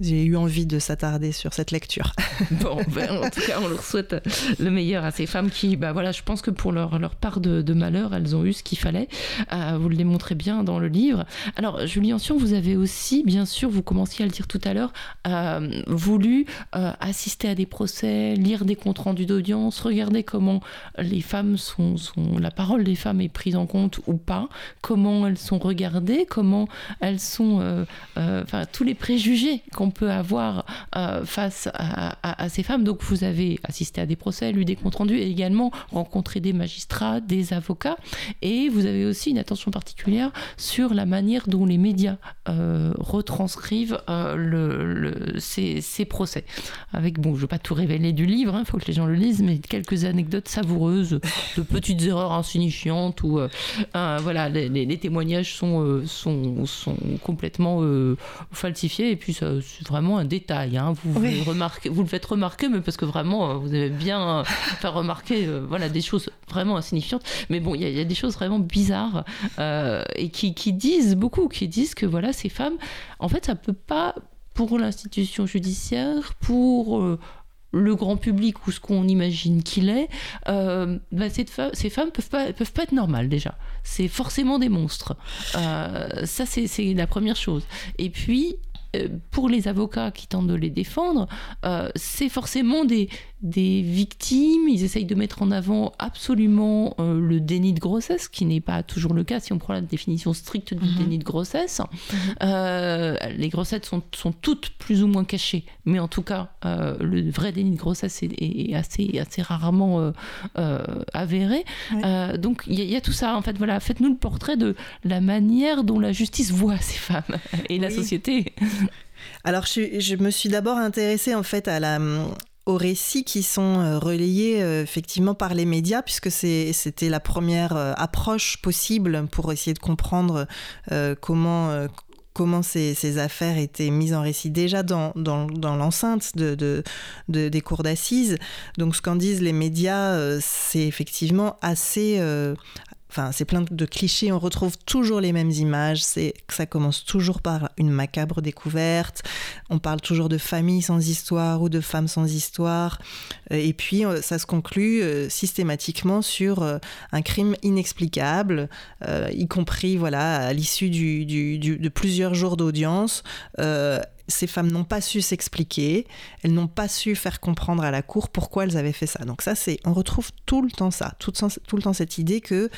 j'ai eu envie de s'attarder sur cette lecture. bon, ben, en tout cas, on leur souhaite le meilleur à ces femmes qui, bah voilà, je pense que pour leur, leur part de, malheur, elles ont eu ce qu'il fallait. Euh, vous le démontrez bien dans le livre. Alors, Julie Ancien, vous avez aussi, bien sûr, vous commenciez à le dire tout à l'heure, euh, voulu euh, assister à des procès, lire des comptes rendus d'audience, regarder comment les femmes sont, la parole des femmes est prise en compte ou pas, comment elles sont regardées, comment elles sont, enfin, tous les préjugés qu'on on peut avoir euh, face à, ces femmes. Donc vous avez assisté à des procès, lu des comptes rendus et également rencontré des magistrats, des avocats. Et vous avez aussi une attention particulière sur la manière dont les médias euh, retranscrivent euh, ces, procès. Avec, bon, je ne veux pas tout révéler du livre, il hein, faut que les gens le lisent, mais quelques anecdotes savoureuses de petites erreurs insignifiantes où voilà, les, témoignages sont, sont, complètement complètement euh, falsifié et puis c'est vraiment un détail. Hein. Vous, vous, le vous le faites remarquer, mais parce que vraiment vous avez bien fait remarquer voilà, des choses vraiment insignifiantes. Mais bon, il y, a des choses vraiment bizarres et qui, qui, disent beaucoup, qui disent que voilà, ces femmes, en fait, ça peut pas pour l'institution judiciaire, pour le grand public ou ce qu'on imagine qu'il est, euh, bah, ces, femmes peuvent pas, peuvent pas être normales déjà. C'est forcément des monstres. Euh, ça, c'est la première chose. Et puis, euh, pour les avocats qui tentent de les défendre, c'est forcément des, des victimes, ils essayent de mettre en avant absolument euh, le déni de grossesse, qui n'est pas toujours le cas si on prend la définition stricte du mhm. déni de grossesse. Mhm. Euh, les grossettes sont, sont, toutes plus ou moins cachées, mais en tout cas, euh, le vrai déni de grossesse est, assez, assez rarement avéré. donc il y, a tout ça, en fait, voilà, faites-nous le portrait de la manière dont la justice voit ces femmes et la société. Alors, je, je, me suis d'abord intéressée en fait à la, aux récits qui sont euh, relayés euh, effectivement par les médias, puisque c'était la première euh, approche possible pour essayer de comprendre comment comment ces, affaires étaient mises en récit déjà dans, dans, l'enceinte de, de, des cours d'assises. Donc ce qu'en disent les médias, c'est effectivement assez, C'est plein de clichés, on retrouve toujours les mêmes images, ça commence toujours par une macabre découverte, on parle toujours de famille sans histoire ou de femmes sans histoire, euh, et puis euh, ça se conclut euh, systématiquement sur un crime inexplicable, y compris voilà à l'issue de plusieurs jours d'audience ces femmes n'ont pas su s'expliquer, elles n'ont pas su faire comprendre à la cour pourquoi elles avaient fait ça. Donc ça, c'est, on retrouve tout le temps ça, tout, le temps cette idée que,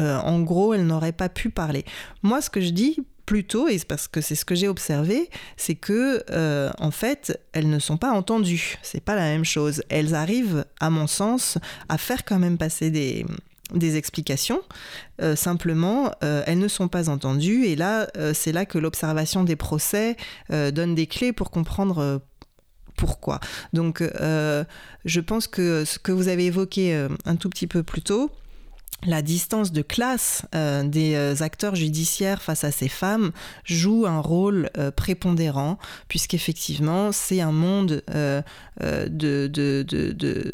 euh, en gros, elles n'auraient pas pu parler. Moi, ce que je dis plutôt, et parce que c'est ce que j'ai observé, c'est que euh, en fait, elles ne sont pas entendues. C'est pas la même chose. Elles arrivent, à mon sens, à faire quand même passer des des explications. Euh, simplement, euh, elles ne sont pas entendues. Et là, euh, c'est là que l'observation des procès donne des clés pour comprendre pourquoi. Donc, je pense que ce que vous avez évoqué un tout petit peu plus tôt, la distance de classe des acteurs judiciaires face à ces femmes joue un rôle prépondérant, puisqu'effectivement, c'est un monde de, de, de,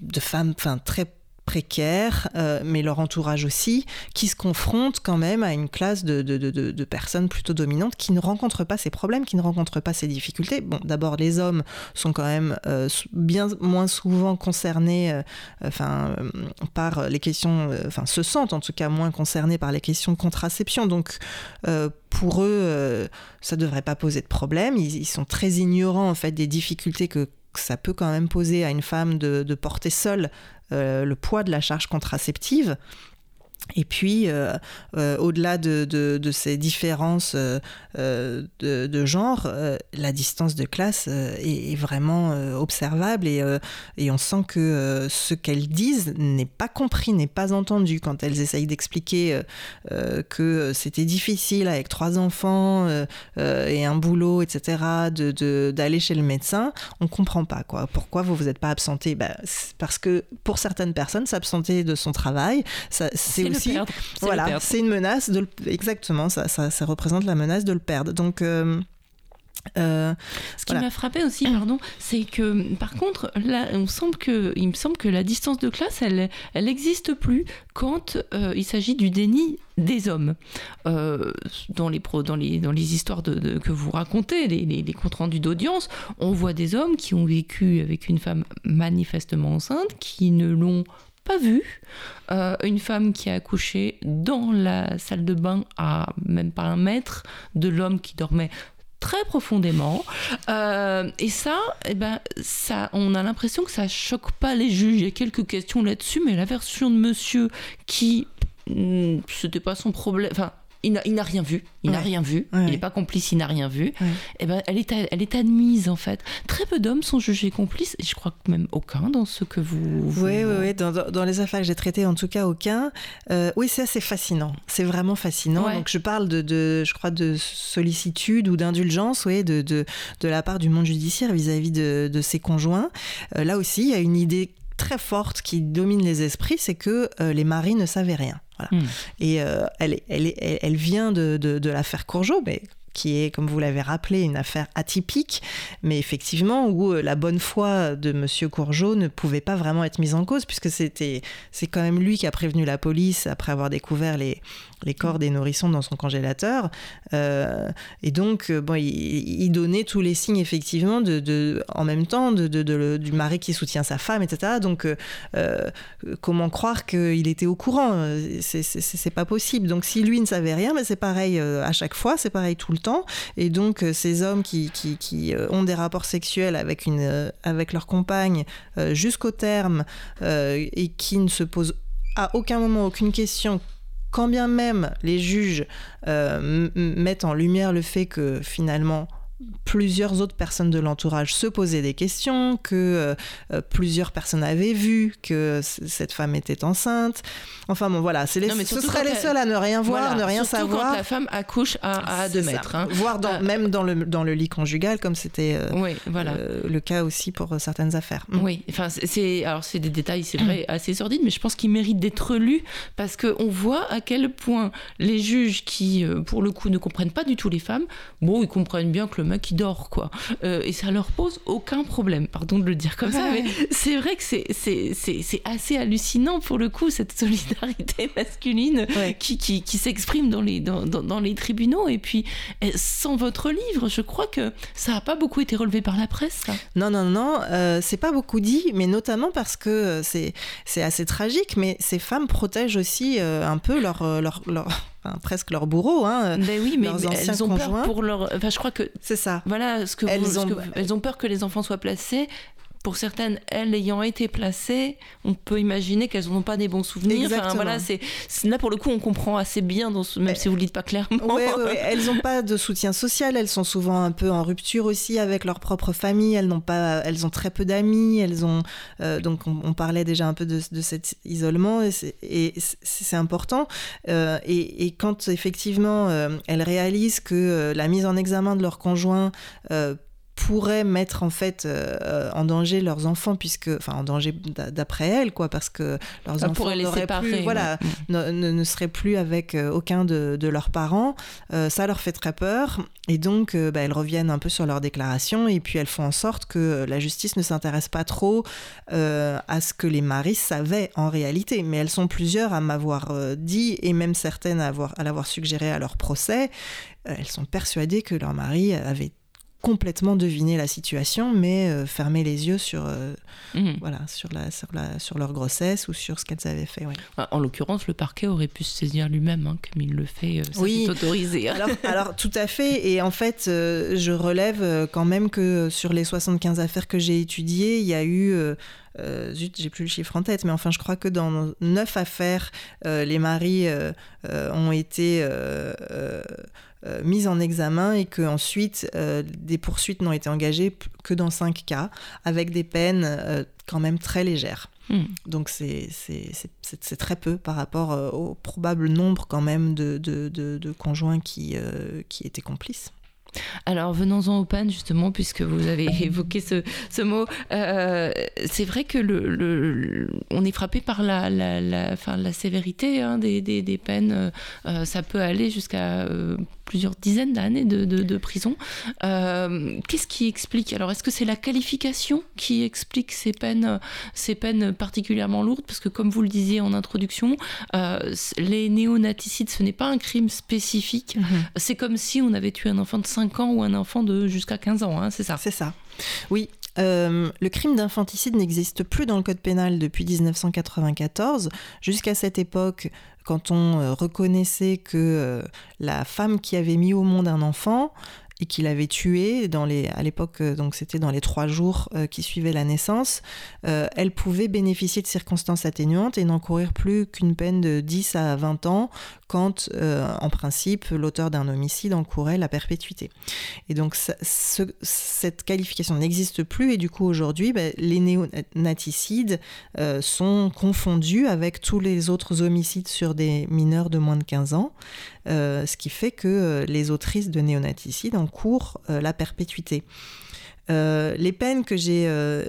de, femmes très précaires, euh, mais leur entourage aussi, qui se confrontent quand même à une classe de, personnes plutôt dominantes qui ne rencontrent pas ces problèmes, qui ne rencontrent pas ces difficultés. Bon, d'abord, les hommes sont quand même euh, bien moins souvent concernés euh, enfin, par les questions, enfin, se sentent en tout cas moins concernés par les questions de contraception. Donc, pour eux, ça ne devrait pas poser de problème. Ils, sont très ignorants en fait des difficultés que ça peut quand même poser à une femme de, porter seule le poids de la charge contraceptive. Et puis, euh, euh, au-delà de, ces différences de, genre, la distance de classe est, vraiment observable et, et, on sent que ce qu'elles disent n'est pas compris, n'est pas entendu quand elles essayent d'expliquer que c'était difficile avec trois enfants et un boulot, etc., d'aller chez le médecin. On comprend pas quoi. Pourquoi vous vous êtes pas absenté? Bah, Parce que pour certaines personnes, s'absenter de son travail, c'est aussi, voilà, c'est une menace de, exactement, ça, ça, ça, représente la menace de le perdre. Donc euh, euh, Ce qui m'a frappé aussi, pardon, c'est que par contre, là, on semble que, il me semble que la distance de classe, elle, elle n'existe plus quand euh, il s'agit du déni des hommes. Euh, dans, les pro, dans, les, dans les histoires de, que vous racontez, les, les, comptes rendus d'audience, on voit des hommes qui ont vécu avec une femme manifestement enceinte, qui ne l'ont pas vue, une femme qui a accouché dans la salle de bain à même pas un mètre de l'homme qui dormait très profondément. Euh, et ça, eh ben, ça, on a l'impression que ça choque pas les juges. Il y a quelques questions là-dessus, mais la version de monsieur qui, hmm, c'était pas son problème, enfin, il n'a rien vu, il n'a rien vu, il n'est pas complice, il n'a rien vu. Et eh ben, elle est, elle est admise en fait. Très peu d'hommes sont jugés complices, et je crois que même aucun dans ce que vous. Oui, oui, oui. Dans, dans, les affaires que j'ai traitées, en tout cas aucun. Euh, oui, c'est assez fascinant. C'est vraiment fascinant. Donc je parle de, de, je crois, de sollicitude ou d'indulgence, oui, de, de, de, la part du monde judiciaire vis-à-vis de, de, ses conjoints. Euh, là aussi, il y a une idée très forte qui domine les esprits, c'est que les maris ne savaient rien. Voilà. Hmm. Et elle, elle, elle, vient de, de, de l'affaire Courgeot, mais qui est, comme vous l'avez rappelé, une affaire atypique, mais effectivement où euh, la bonne foi de Monsieur Courgeot ne pouvait pas vraiment être mise en cause, puisque c'était, c'est quand même lui qui a prévenu la police après avoir découvert les, les corps des nourrissons dans son congélateur. Euh, et donc, euh, bon, il, donnait tous les signes, effectivement, de, de en même temps, de, de, du mari qui soutient sa femme, etc. Donc, comment croire qu'il était au courant? C'est, pas possible. Donc, si lui ne savait rien, mais c'est pareil à chaque fois, c'est pareil tout le Et donc, euh, ces hommes qui, euh, ont des rapports sexuels avec, une, euh, avec leur compagne jusqu'au terme et qui ne se posent à aucun moment aucune question quand bien même les juges mettent en lumière le fait que finalement plusieurs autres personnes de l'entourage se posaient des questions, que euh, euh, plusieurs personnes avaient vu que cette femme était enceinte. Enfin bon, voilà, c'est les, ce seraient les seuls à ne rien voir, ne rien surtout savoir. quand la femme accouche à, à 2 mètres. Hein. Voire dans, euh, même dans le, dans le lit conjugal, comme c'était oui, voilà. le cas aussi pour certaines affaires. Mm. Oui, enfin, c'est, alors c'est des détails, c'est vrai, assez sordides, mais je pense qu'ils méritent d'être lus parce qu'on voit à quel point les juges qui, pour le coup, ne comprennent pas du tout les femmes, bon, ils comprennent bien que le il dort, quoi. Euh, et ça leur pose aucun problème, pardon de le dire comme ça, mais c'est vrai que c'est assez hallucinant pour le coup, cette solidarité masculine qui, qui, qui s'exprime dans les, dans, dans, les tribunaux. Et puis, eh, sans votre livre, je crois que ça n'a pas beaucoup été relevé par la presse. Non, non, non, euh, c'est pas beaucoup dit, mais notamment parce que c'est assez tragique, mais ces femmes protègent aussi euh, un peu leur, leur, leur presque leur bourreau, hein, ben oui, mais elles ont peur pour leur. Enfin, je crois que c'est ça. Voilà, ce que elles, ont... elles ont peur que les enfants soient placés pour certaines, elles ayant été placées, on peut imaginer qu'elles n'ont pas des bons souvenirs. Enfin, voilà, c'est là pour le coup, on comprend assez bien, dans même si vous le dites pas clairement. Elles n'ont pas de soutien social. Elles sont souvent un peu en rupture aussi avec leur propre famille. Elles n'ont pas, elles ont très peu d'amis. Elles ont euh, donc on, parlait déjà un peu de, cet isolement et c'est important. Euh, et, quand effectivement euh, elles réalisent que la mise en examen de leur conjoint pourraient mettre en fait euh, en danger leurs enfants puisque enfin en danger d'après elles quoi parce que leurs enfants les plus voilà ne, ne, seraient plus avec euh, aucun de, de, leurs parents. Euh, ça leur fait très peur. Et donc bah, elles reviennent un peu sur leur déclaration et puis elles font en sorte que la justice ne s'intéresse pas trop à ce que les maris savaient en réalité. Mais elles sont plusieurs à m'avoir dit et même certaines à, avoir, à l'avoir suggéré à leur procès. Elles sont persuadées que leur mari avait complètement deviner la situation, mais euh, fermer les yeux sur, euh, mhm. voilà, sur, la, sur, la, sur leur grossesse ou sur ce qu'elles avaient fait. En l'occurrence, le parquet aurait pu se saisir lui-même, hein, comme il le fait, euh, ça oui. autorisé. alors, alors, tout à fait, et en fait, je relève quand même que sur les 75 affaires que j'ai étudiées, il y a eu... zut, j'ai plus le chiffre en tête, mais enfin, je crois que dans neuf affaires, les maris ont été euh, mise en examen et que ensuite euh, des poursuites n'ont été engagées que dans cinq cas, avec des peines euh, quand même très légères. Hmm. Donc c'est très peu par rapport au probable nombre quand même de, de, de, conjoints qui, qui étaient complices. Alors venons-en au pan justement, puisque vous avez évoqué ce, ce mot. Euh, c'est vrai que le, on est frappé par la, la, la, la sévérité hein, des, des, des, peines. Euh, ça peut aller jusqu'à euh, plusieurs dizaines d'années de, de, prison. Qu'est-ce qui explique? Alors est-ce que c'est la qualification qui explique ces peines, ces peines particulièrement lourdes? Parce que comme vous le disiez en introduction, les néonaticides, ce n'est pas un crime spécifique. Mm-hmm. C'est comme si on avait tué un enfant de 5 ans ou un enfant de jusqu'à 15 ans, hein, c'est ça? C'est ça. Oui, euh, le crime d'infanticide n'existe plus dans le code pénal depuis 1994. Jusqu'à cette époque, quand on euh, reconnaissait que euh, la femme qui avait mis au monde un enfant et qui l'avait tué dans les, à l'époque, donc c'était dans les trois jours qui suivaient la naissance, elle pouvait bénéficier de circonstances atténuantes et n'encourir plus qu'une peine de 10 à 20 ans quand, euh, en principe, l'auteur d'un homicide encourait la perpétuité. Et donc, cette qualification n'existe plus, et du coup, aujourd'hui, ben, les néonaticides euh, sont confondus avec tous les autres homicides sur des mineurs de moins de 15 ans, euh, ce qui fait que les autrices de néonaticides encourent la perpétuité. Euh, les peines que j'ai euh,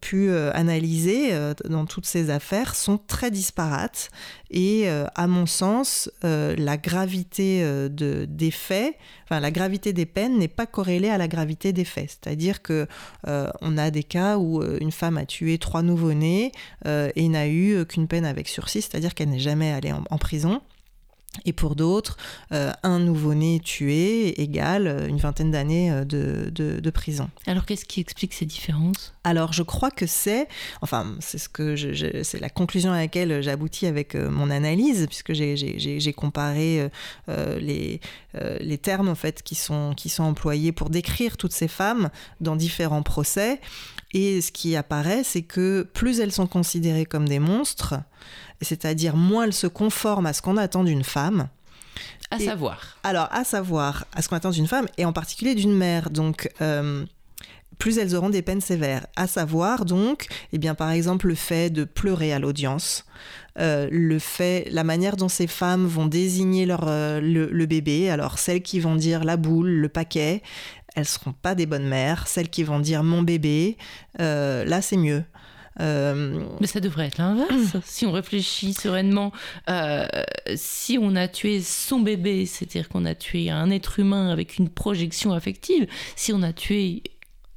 pu analyser dans toutes ces affaires sont très disparates et à mon sens, la gravité de, des faits, enfin la gravité des peines n'est pas corrélée à la gravité des faits. C'est-à-dire que on a des cas où une femme a tué trois nouveau-nés et n'a eu qu'une peine avec sursis, c'est-à-dire qu'elle n'est jamais allée en prison. Et pour d'autres, euh, un nouveau-né tué égale euh, une vingtaine d'années euh, de, prison. Alors qu'est-ce qui explique ces différences? Alors je crois que c'est, enfin c'est ce que c'est la conclusion à laquelle j'aboutis avec mon analyse, puisque j'ai comparé les, les termes en fait qui sont, qui sont employés pour décrire toutes ces femmes dans différents procès. Et ce qui apparaît, c'est que plus elles sont considérées comme des monstres, c'est-à-dire moins elle se conforme à ce qu'on attend d'une femme. À savoir. Alors, à savoir, à ce qu'on attend d'une femme, et en particulier d'une mère. Donc, euh, plus elles auront des peines sévères. À savoir, donc, eh bien, par exemple, le fait de pleurer à l'audience, euh, le fait, la manière dont ces femmes vont désigner leur, euh, le, bébé. Alors, celles qui vont dire la boule, le paquet, elles seront pas des bonnes mères. Celles qui vont dire mon bébé, là, c'est mieux. Euh, Mais ça devrait être l'inverse. si on réfléchit sereinement, euh, si on a tué son bébé, c'est-à-dire qu'on a tué un être humain avec une projection affective, si on a tué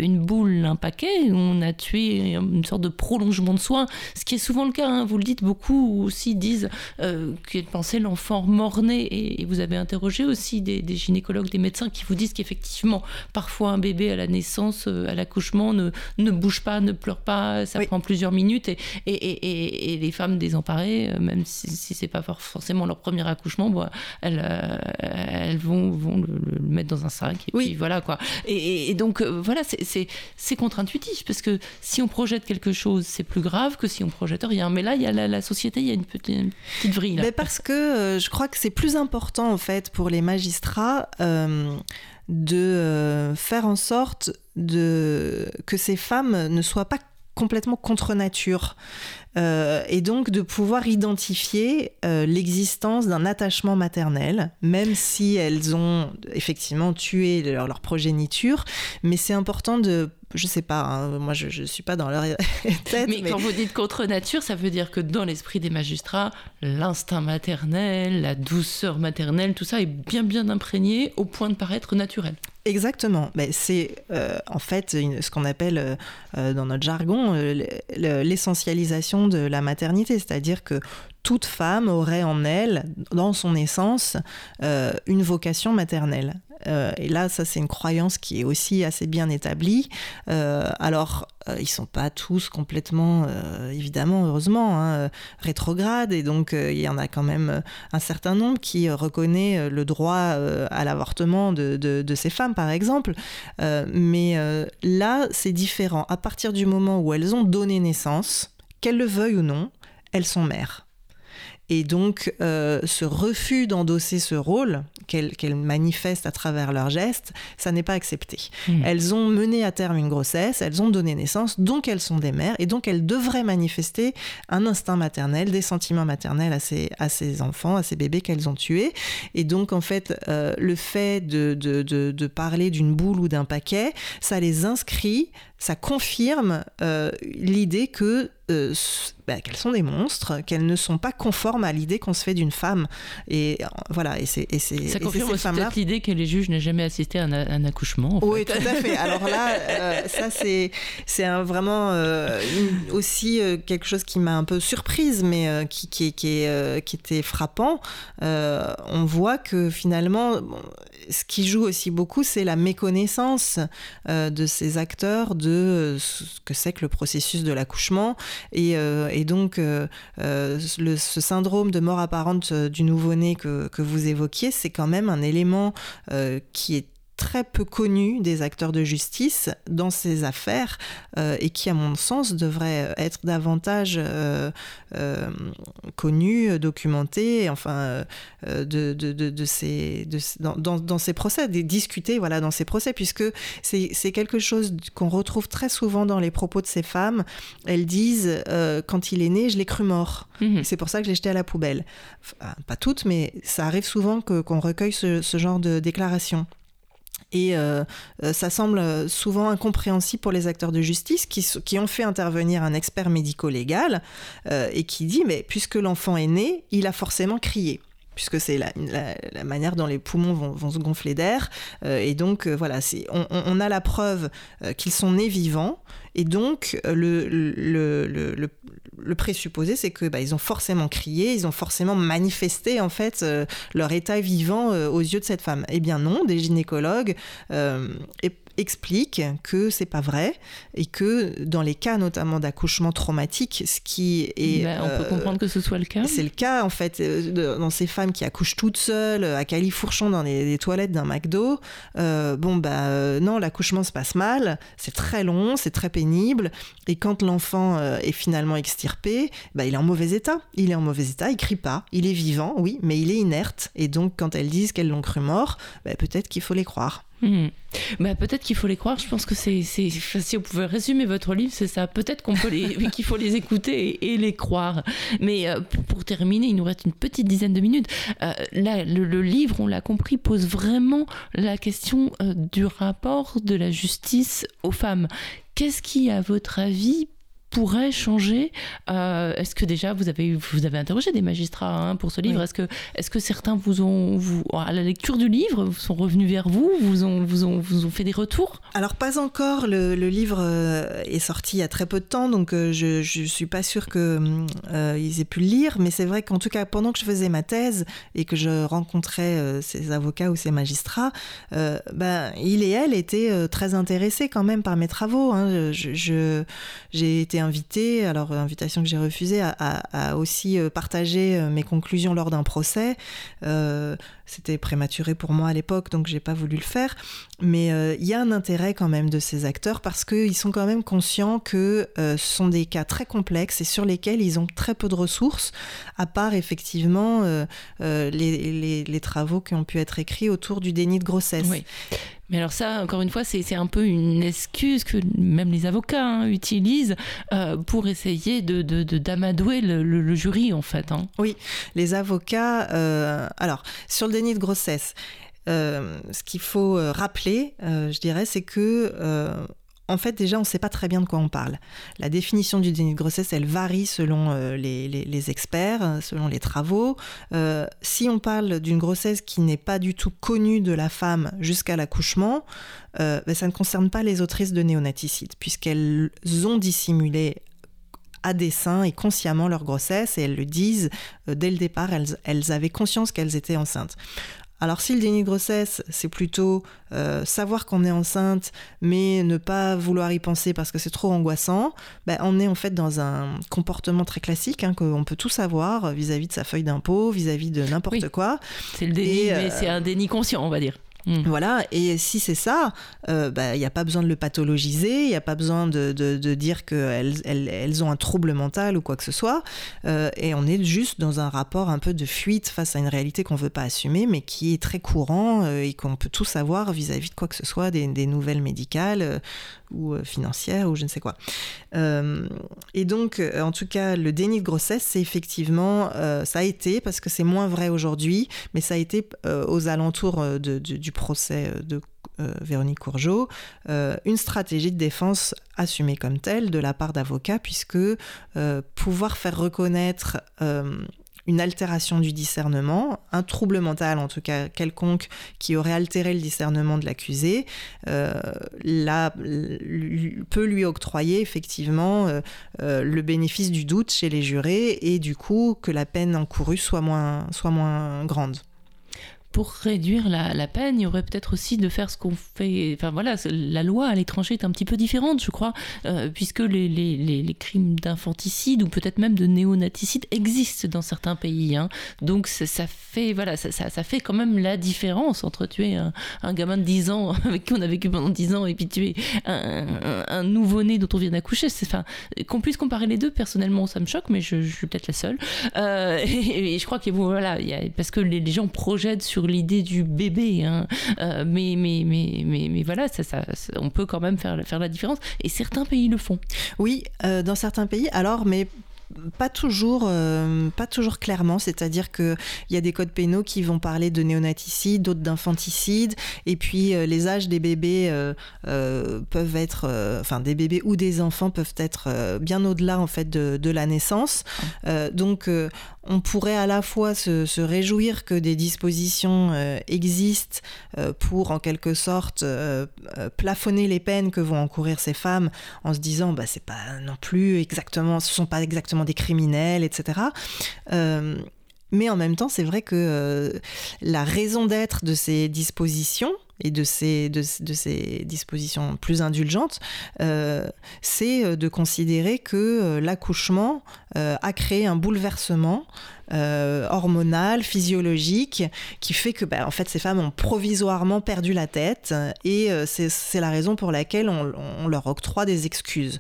une boule, un paquet, on a tué une sorte de prolongement de soins, ce qui est souvent le cas, hein. vous le dites, beaucoup aussi disent euh, qu'ils pensaient l'enfant mort-né, et, vous avez interrogé aussi des, gynécologues, des médecins qui vous disent qu'effectivement, parfois un bébé à la naissance, euh, à l'accouchement, ne, ne bouge pas, ne pleure pas, ça prend plusieurs minutes, et, et, et, les femmes désemparées, euh, même si, si c'est pas forcément leur premier accouchement, bon, elles, euh, elles vont, vont le, mettre dans un sac, et oui. puis voilà quoi. Et, donc voilà, c'est c'est contre-intuitif, parce que si on projette quelque chose, c'est plus grave que si on projette rien. Mais là, il y a la, société, il y a une petite, vrille. Mais parce que euh, je crois que c'est plus important, en fait, pour les magistrats euh, de euh, faire en sorte que ces femmes ne soient pas complètement contre nature. Euh, et donc de pouvoir identifier euh, l'existence d'un attachement maternel, même si elles ont effectivement tué leur, leur progéniture, mais c'est important de je sais pas, hein, moi je, ne suis pas dans leur tête. Mais, quand vous dites contre nature, ça veut dire que dans l'esprit des magistrats, l'instinct maternel, la douceur maternelle, tout ça est bien bien imprégné au point de paraître naturel. Exactement. C'est euh, en fait ce qu'on appelle dans notre jargon l'essentialisation de la maternité, c'est-à-dire que toute femme aurait en elle, dans son essence, euh, une vocation maternelle. Euh, et là, ça, c'est une croyance qui est aussi assez bien établie. Euh, alors, ils sont pas tous complètement, évidemment, heureusement, hein, rétrogrades. Et donc, il y en a quand même un certain nombre qui reconnaît le droit à l'avortement de, de, ces femmes, par exemple. mais là, c'est différent. À partir du moment où elles ont donné naissance, qu'elles le veuillent ou non, elles sont mères. Et donc, euh, ce refus d'endosser ce rôle qu'elles manifestent à travers leurs gestes, ça n'est pas accepté. Hmm. Elles ont mené à terme une grossesse, elles ont donné naissance, donc elles sont des mères, et donc elles devraient manifester un instinct maternel, des sentiments maternels à ces, à ces enfants, à ces bébés qu'elles ont tués. Et donc, en fait, euh, le fait de, de, de, de parler d'une boule ou d'un paquet, ça les inscrit ça confirme euh, l'idée que euh, bah, qu'elles sont des monstres, qu'elles ne sont pas conformes à l'idée qu'on se fait d'une femme. Et voilà, et c'est ça confirme aussi peut-être l'idée que les juges n'aient jamais assisté à un, accouchement. Oui, tout à fait. Alors là, ça c'est c'est vraiment aussi quelque chose qui m'a un peu surprise, mais qui qui, qui, qui était frappant. on voit que finalement, ce qui joue aussi beaucoup, c'est la méconnaissance de ces acteurs de ce que c'est que le processus de l'accouchement. Et, euh, donc, euh, euh, ce syndrome de mort apparente du nouveau-né que, que, vous évoquiez, c'est quand même un élément qui est très peu connu des acteurs de justice dans ces affaires euh, et qui, à mon sens, devrait être davantage euh, euh, connu, documenté, enfin, de, de, de, ces, dans, dans, ces procès, discuter voilà, dans ces procès, puisque c'est quelque chose qu'on retrouve très souvent dans les propos de ces femmes. Elles disent, quand il est né, je l'ai cru mort. Mhm. C'est pour ça que je l'ai jeté à la poubelle. pas toutes, mais ça arrive souvent qu'on recueille ce, ce genre de déclarations. Et euh, euh, ça semble souvent incompréhensible pour les acteurs de justice qui, qui ont fait intervenir un expert médico-légal euh, et qui dit, mais puisque l'enfant est né, il a forcément crié puisque c'est la, la, manière dont les poumons vont, vont se gonfler d'air. Euh, et donc, euh, voilà, on, on, a la preuve euh, qu'ils sont nés vivants. Et donc, le, le, le présupposé, c'est que bah, ils ont forcément crié, ils ont forcément manifesté en fait leur état vivant aux yeux de cette femme. Eh bien non, des gynécologues et explique que c'est pas vrai et que dans les cas notamment d'accouchement traumatique, ce qui est ben, on peut euh, comprendre que ce soit le cas. C'est le cas en fait euh, dans ces femmes qui accouchent toutes seules à califourchon dans les, toilettes d'un McDo. Euh, bon bah non, l'accouchement se passe mal, c'est très long, c'est très pénible et quand l'enfant est finalement extirpé, bah, il est en mauvais état. Il est en mauvais état, il crie pas, il est vivant, oui, mais il est inerte et donc quand elles disent qu'elles l'ont cru mort, bah, peut-être qu'il faut les croire. Bah, peut-être qu'il faut les croire. Je pense que c'est, si vous pouvez résumer votre livre, c'est ça. Peut-être qu'on peut qu'il faut les écouter et, les croire. Mais euh, pour, terminer, il nous reste une petite dizaine de minutes. Euh, là, le, livre, on l'a compris, pose vraiment la question euh, du rapport de la justice aux femmes. Qu'est-ce qui, à votre avis, pourrait changer euh, Est-ce que déjà vous avez, vous avez interrogé des magistrats hein, pour ce livre? Est-ce que, est que certains vous ont, vous, à la lecture du livre, sont revenus vers vous, vous ont, vous ont, vous ont fait des retours? Alors pas encore. Le, livre euh, est sorti il y a très peu de temps, donc euh, je ne suis pas sûre qu'ils aient pu le lire. Mais c'est vrai qu'en tout cas, pendant que je faisais ma thèse et que je rencontrais ces avocats ou ces magistrats, ben, il et elle étaient très intéressés quand même par mes travaux. Hein. Je, j'ai été invité, alors invitation que j'ai refusée, à, aussi euh, partager euh, mes conclusions lors d'un procès. Euh, c'était prématuré pour moi à l'époque, donc j'ai pas voulu le faire. Mais il y a un intérêt quand même de ces acteurs parce qu'ils sont quand même conscients que ce sont des cas très complexes et sur lesquels ils ont très peu de ressources, à part effectivement les, les, travaux qui ont pu être écrits autour du déni de grossesse. Oui. Mais alors ça, encore une fois, c'est un peu une excuse que même les avocats hein, utilisent euh, pour essayer de d'amadouer le, le, jury, en fait. Hein. Oui, les avocats... Euh, alors, sur le de grossesse, euh, ce qu'il faut rappeler, je dirais, c'est que en fait, déjà, on ne sait pas très bien de quoi on parle. La définition du déni de grossesse, elle varie selon euh, les, experts, selon les travaux. Euh, si on parle d'une grossesse qui n'est pas du tout connue de la femme jusqu'à l'accouchement, euh, ben, ça ne concerne pas les autrices de néonaticides, puisqu'elles ont dissimulé à dessein et consciemment leur grossesse et elles le disent dès le départ, elles avaient conscience qu'elles étaient enceintes. Alors si le déni de grossesse, c'est plutôt euh, savoir qu'on est enceinte, mais ne pas vouloir y penser parce que c'est trop angoissant, ben, on est en fait dans un comportement très classique hein, qu'on peut tout savoir vis-à-vis de sa feuille d'impôt, vis-à-vis de n'importe quoi. C'est le déni, mais c'est un déni conscient, on va dire. Mm. Voilà, et si c'est ça, il euh, n'y bah, a pas besoin de le pathologiser, il n'y a pas besoin de, de, dire qu'elles elles, elles, ont un trouble mental ou quoi que ce soit, euh, et on est juste dans un rapport un peu de fuite face à une réalité qu'on ne veut pas assumer, mais qui est très courant euh, et qu'on peut tout savoir vis-à-vis de quoi que ce soit, des, des nouvelles médicales ou financières ou je ne sais quoi. et donc, en tout cas, le déni de grossesse, c'est effectivement, ça a été, parce que c'est moins vrai aujourd'hui, mais ça a été aux alentours de, du procès euh, de euh, Véronique Courgeot, euh, une stratégie de défense assumée comme telle de la part d'avocats, puisque pouvoir faire reconnaître une altération du discernement, un trouble mental en tout cas quelconque qui aurait altéré le discernement de l'accusé, peut lui octroyer effectivement le bénéfice du doute chez les jurés et du coup que la peine encourue soit moins, soit moins grande pour réduire la, peine, il y aurait peut-être aussi de faire ce qu'on fait. Enfin voilà, la loi à l'étranger est un petit peu différente, je crois, euh, puisque les, les, les, crimes d'infanticide ou peut-être même de néonaticide existent dans certains pays. Hein. Donc ça, fait voilà, ça, fait quand même la différence entre tuer un, gamin de 10 ans avec qui on a vécu pendant 10 ans et puis tuer un, un, nouveau-né dont on vient d'accoucher. Enfin, qu'on puisse comparer les deux, personnellement, ça me choque, mais je, suis peut-être la seule. Euh, et, je crois que voilà, parce que les gens projettent sur l'idée du bébé, hein. euh, mais, mais, mais, mais, mais, voilà, ça, ça, on peut quand même faire, faire la différence. Et certains pays le font. Oui, euh, dans certains pays. Alors, mais pas toujours, euh, pas toujours clairement. C'est-à-dire qu'il y a des codes pénaux qui vont parler de néonaticide, d'autres d'infanticide. Et puis, euh, les âges des bébés euh, peuvent être, enfin, des bébés ou des enfants peuvent être bien au-delà, en fait, de, de la naissance. donc, on pourrait à la fois se, réjouir que des dispositions existent pour, en quelque sorte, plafonner les peines que vont encourir ces femmes en se disant, bah, c'est pas non plus exactement, ce sont pas exactement des criminels, etc. Euh, mais en même temps, c'est vrai que euh, la raison d'être de ces dispositions et de ces, dispositions plus indulgentes, euh, c'est de considérer que l'accouchement a créé un bouleversement hormonal, physiologique, qui fait que bah, en fait, ces femmes ont provisoirement perdu la tête et c'est la raison pour laquelle on leur octroie des excuses.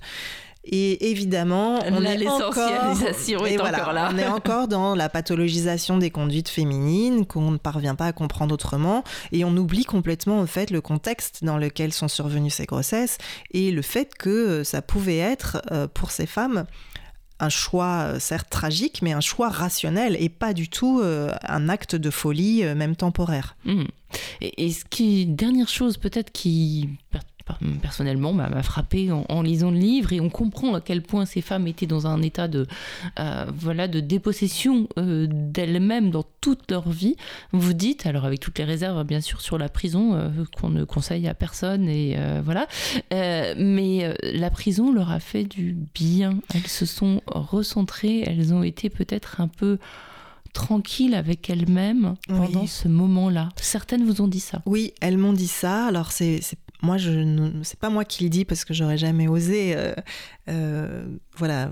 Et évidemment, on est, encore, est encore là. on est encore dans la pathologisation des conduites féminines qu'on ne parvient pas à comprendre autrement. Et on oublie complètement, en fait, le contexte dans lequel sont survenues ces grossesses et le fait que euh, ça pouvait être, euh, pour ces femmes, un choix euh, certes tragique, mais un choix rationnel et pas du tout un acte de folie, même temporaire. Mmh. Et, et, ce qui, dernière chose peut-être qui personnellement m'a frappé en, lisant le livre et on comprend à quel point ces femmes étaient dans un état de euh, voilà de dépossession euh, d'elles-mêmes dans toute leur vie. Vous dites alors avec toutes les réserves bien sûr sur la prison euh, qu'on ne conseille à personne et voilà, mais la prison leur a fait du bien. Elles se sont recentrées, elles ont été peut-être un peu tranquilles avec elles-mêmes pendant ce moment-là. Certaines vous ont dit ça? Oui, elles m'ont dit ça. Alors c'est moi, je ne, c'est pas moi qui le dis parce que j'aurais jamais osé, euh, euh, voilà,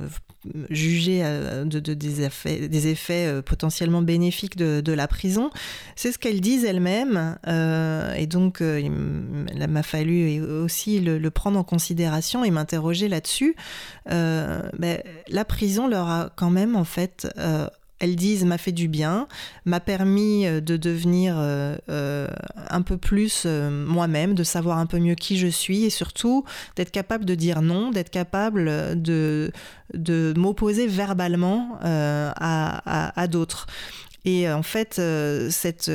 juger euh, de, des effets, des effets potentiellement bénéfiques de, la prison. C'est ce qu'elles disent elles-mêmes, et donc il m'a fallu aussi le, prendre en considération et m'interroger là-dessus. Ben, la prison leur a quand même en fait elles disent m'a fait du bien, m'a permis euh, de devenir euh, euh, un peu plus moi-même, de savoir un peu mieux qui je suis et surtout d'être capable de dire non, d'être capable de, de m'opposer verbalement à, d'autres. Et en fait, cette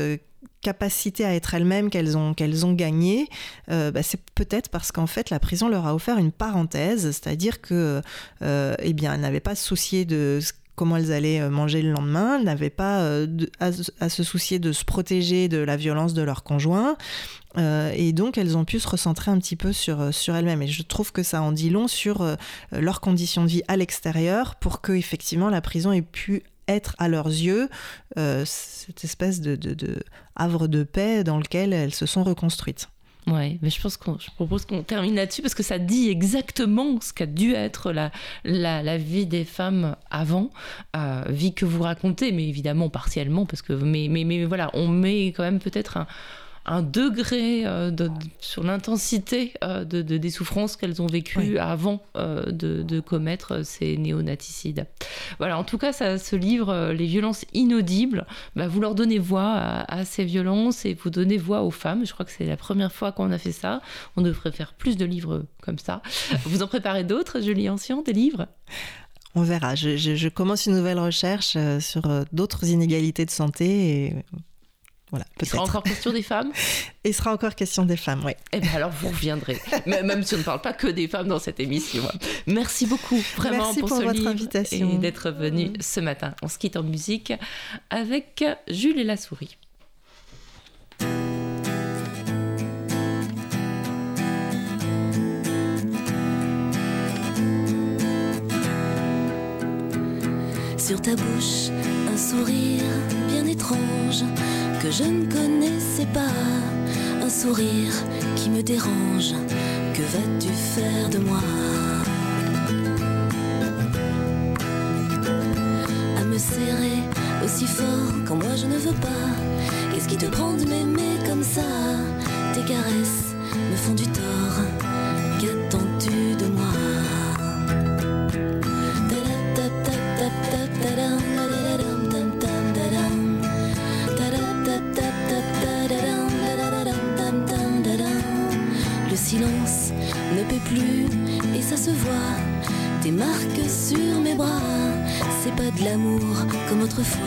capacité à être elles-mêmes qu'elles ont, qu'elles ont gagné, bah, c'est peut-être parce qu'en fait la prison leur a offert une parenthèse, c'est-à-dire que eh bien, elles n'avaient pas se soucier de comment elles allaient euh, manger le lendemain, elles n'avaient pas euh, à, se soucier de se protéger de la violence de leur conjoint. Euh, et donc, elles ont pu se recentrer un petit peu sur, elles-mêmes. Et je trouve que ça en dit long sur leurs conditions de vie à l'extérieur pour que, effectivement, la prison ait pu être à leurs yeux cette espèce de havre de paix dans lequel elles se sont reconstruites. Ouais, mais je pense qu'on, je propose qu'on termine là-dessus parce que ça dit exactement ce qu'a dû être la, la, la, vie des femmes avant, euh, vie que vous racontez, mais évidemment partiellement parce que, mais, mais, mais voilà, on met quand même peut-être un, un degré euh, de, sur l'intensité euh, de, des souffrances qu'elles ont vécues avant euh, de, commettre ces néonaticides. Voilà, en tout cas, ça, ce livre, Les violences inaudibles, bah, vous leur donnez voix à, ces violences et vous donnez voix aux femmes. Je crois que c'est la première fois qu'on a fait ça. On devrait faire plus de livres comme ça. vous en préparez d'autres, Julie Ancien, des livres? On verra. Je, je, commence une nouvelle recherche sur d'autres inégalités de santé et il sera encore question des femmes Il sera encore question des femmes, oui. Eh bien alors vous reviendrez, même si on ne parle pas que des femmes dans cette émission. Merci beaucoup vraiment Merci pour, pour, ce votre livre invitation. et d'être venu ce matin. On se quitte en musique avec Jules et la souris. Sur ta bouche, un sourire bien étrange que je ne connaissais pas, un sourire qui me dérange. Que vas-tu faire de moi? À me serrer aussi fort quand moi je ne veux pas. Qu'est-ce qui te prend de m'aimer comme ça? Tes caresses me font du tort. Se. Des marques sur mes bras, de l'amour comme autrefois.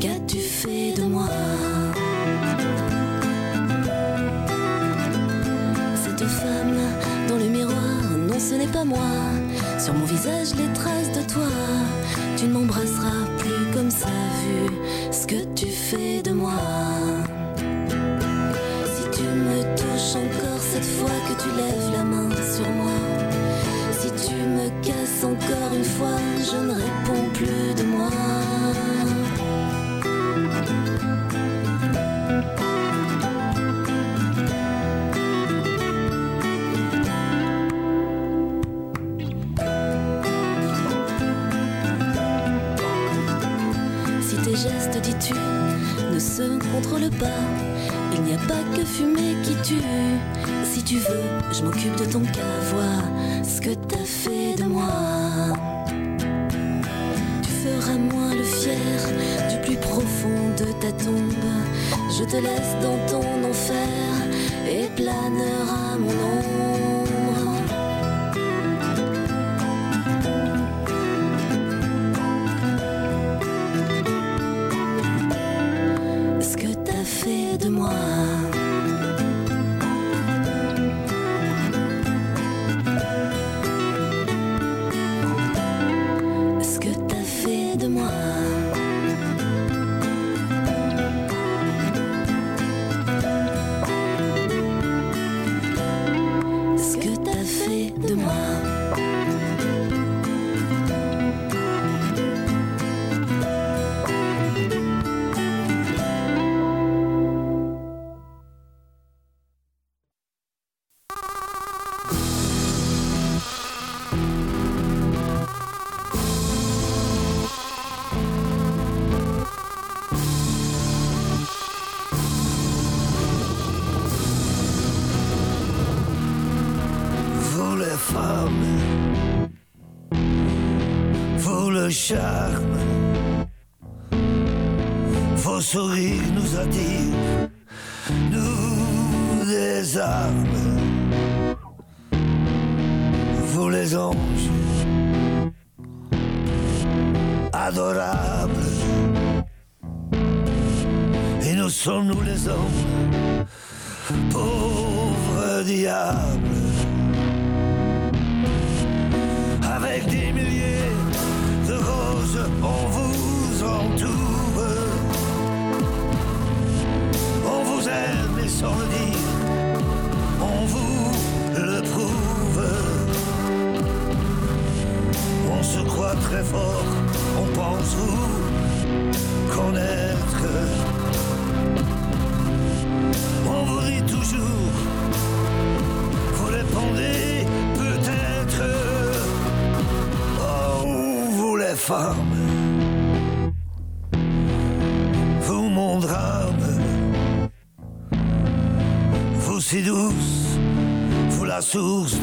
Qu'as-tu fait de moi? Cette femme dans le miroir, non ce n'est pas moi. Sur mon visage les traces de toi. Tu ne m'embrasseras plus comme ça vu ce que tu fais de moi. Si tu me touches encore cette fois que tu lèves encore une fois, je ne réponds plus de moi. Si tes gestes, dis-tu, ne se contrôlent pas, il n'y a pas que fumer qui tue. Si tu veux, je m'occupe de ton cas, ce que t'as fait Je te laisse dans ton enfer et planera mon ombre. Vous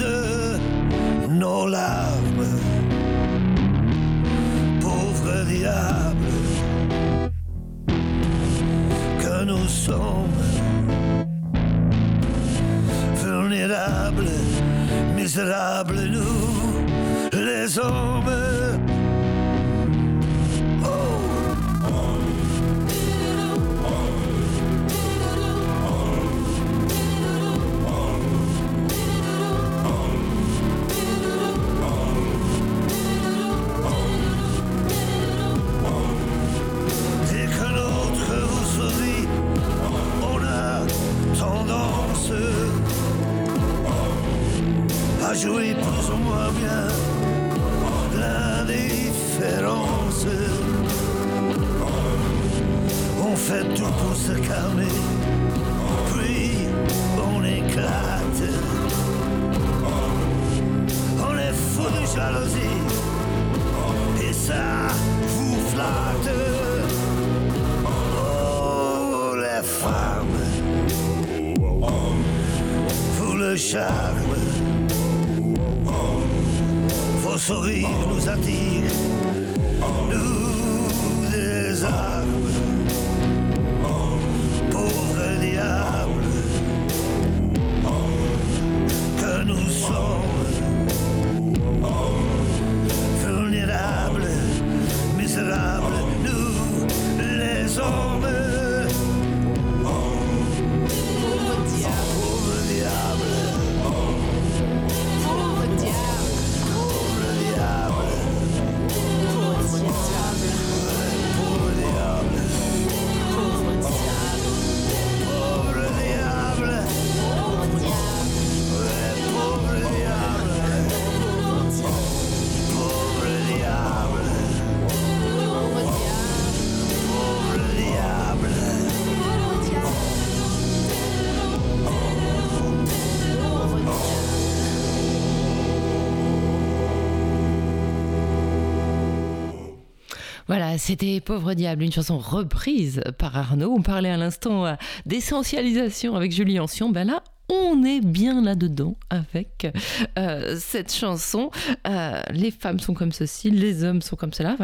se calmer, puis on éclate. On est fou de jalousie, et ça vous flatte. Oh, les femmes, vous le charme, vos sourires nous attirent, nous des que Voilà, c'était Pauvre Diable, une chanson reprise par Arnaud. On parlait à l'instant euh, d'essentialisation avec Julie Ancien. Ben là, on est bien là-dedans avec euh, cette chanson. Euh, les femmes sont comme ceci, les hommes sont comme cela.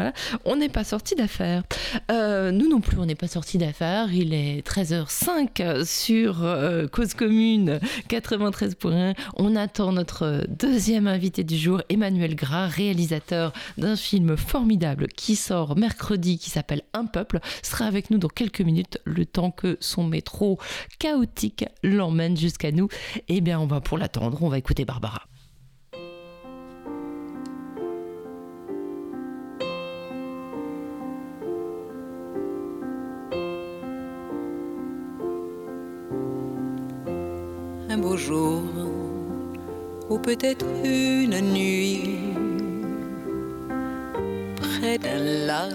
On n'est pas sorti d'affaires. Euh, nous non plus, on n'est pas sorti d'affaires. Il est 13h05 sur Cause Commune 93.1. On attend notre deuxième invité du jour, Emmanuel Gras, réalisateur d'un film formidable qui sort mercredi, qui s'appelle Un peuple, sera avec nous dans quelques minutes, le temps que son métro chaotique l'emmène jusqu'à nous, eh bien, on va pour l'attendre, on va écouter Barbara. Un beau jour, ou peut-être une nuit, près d'un lac,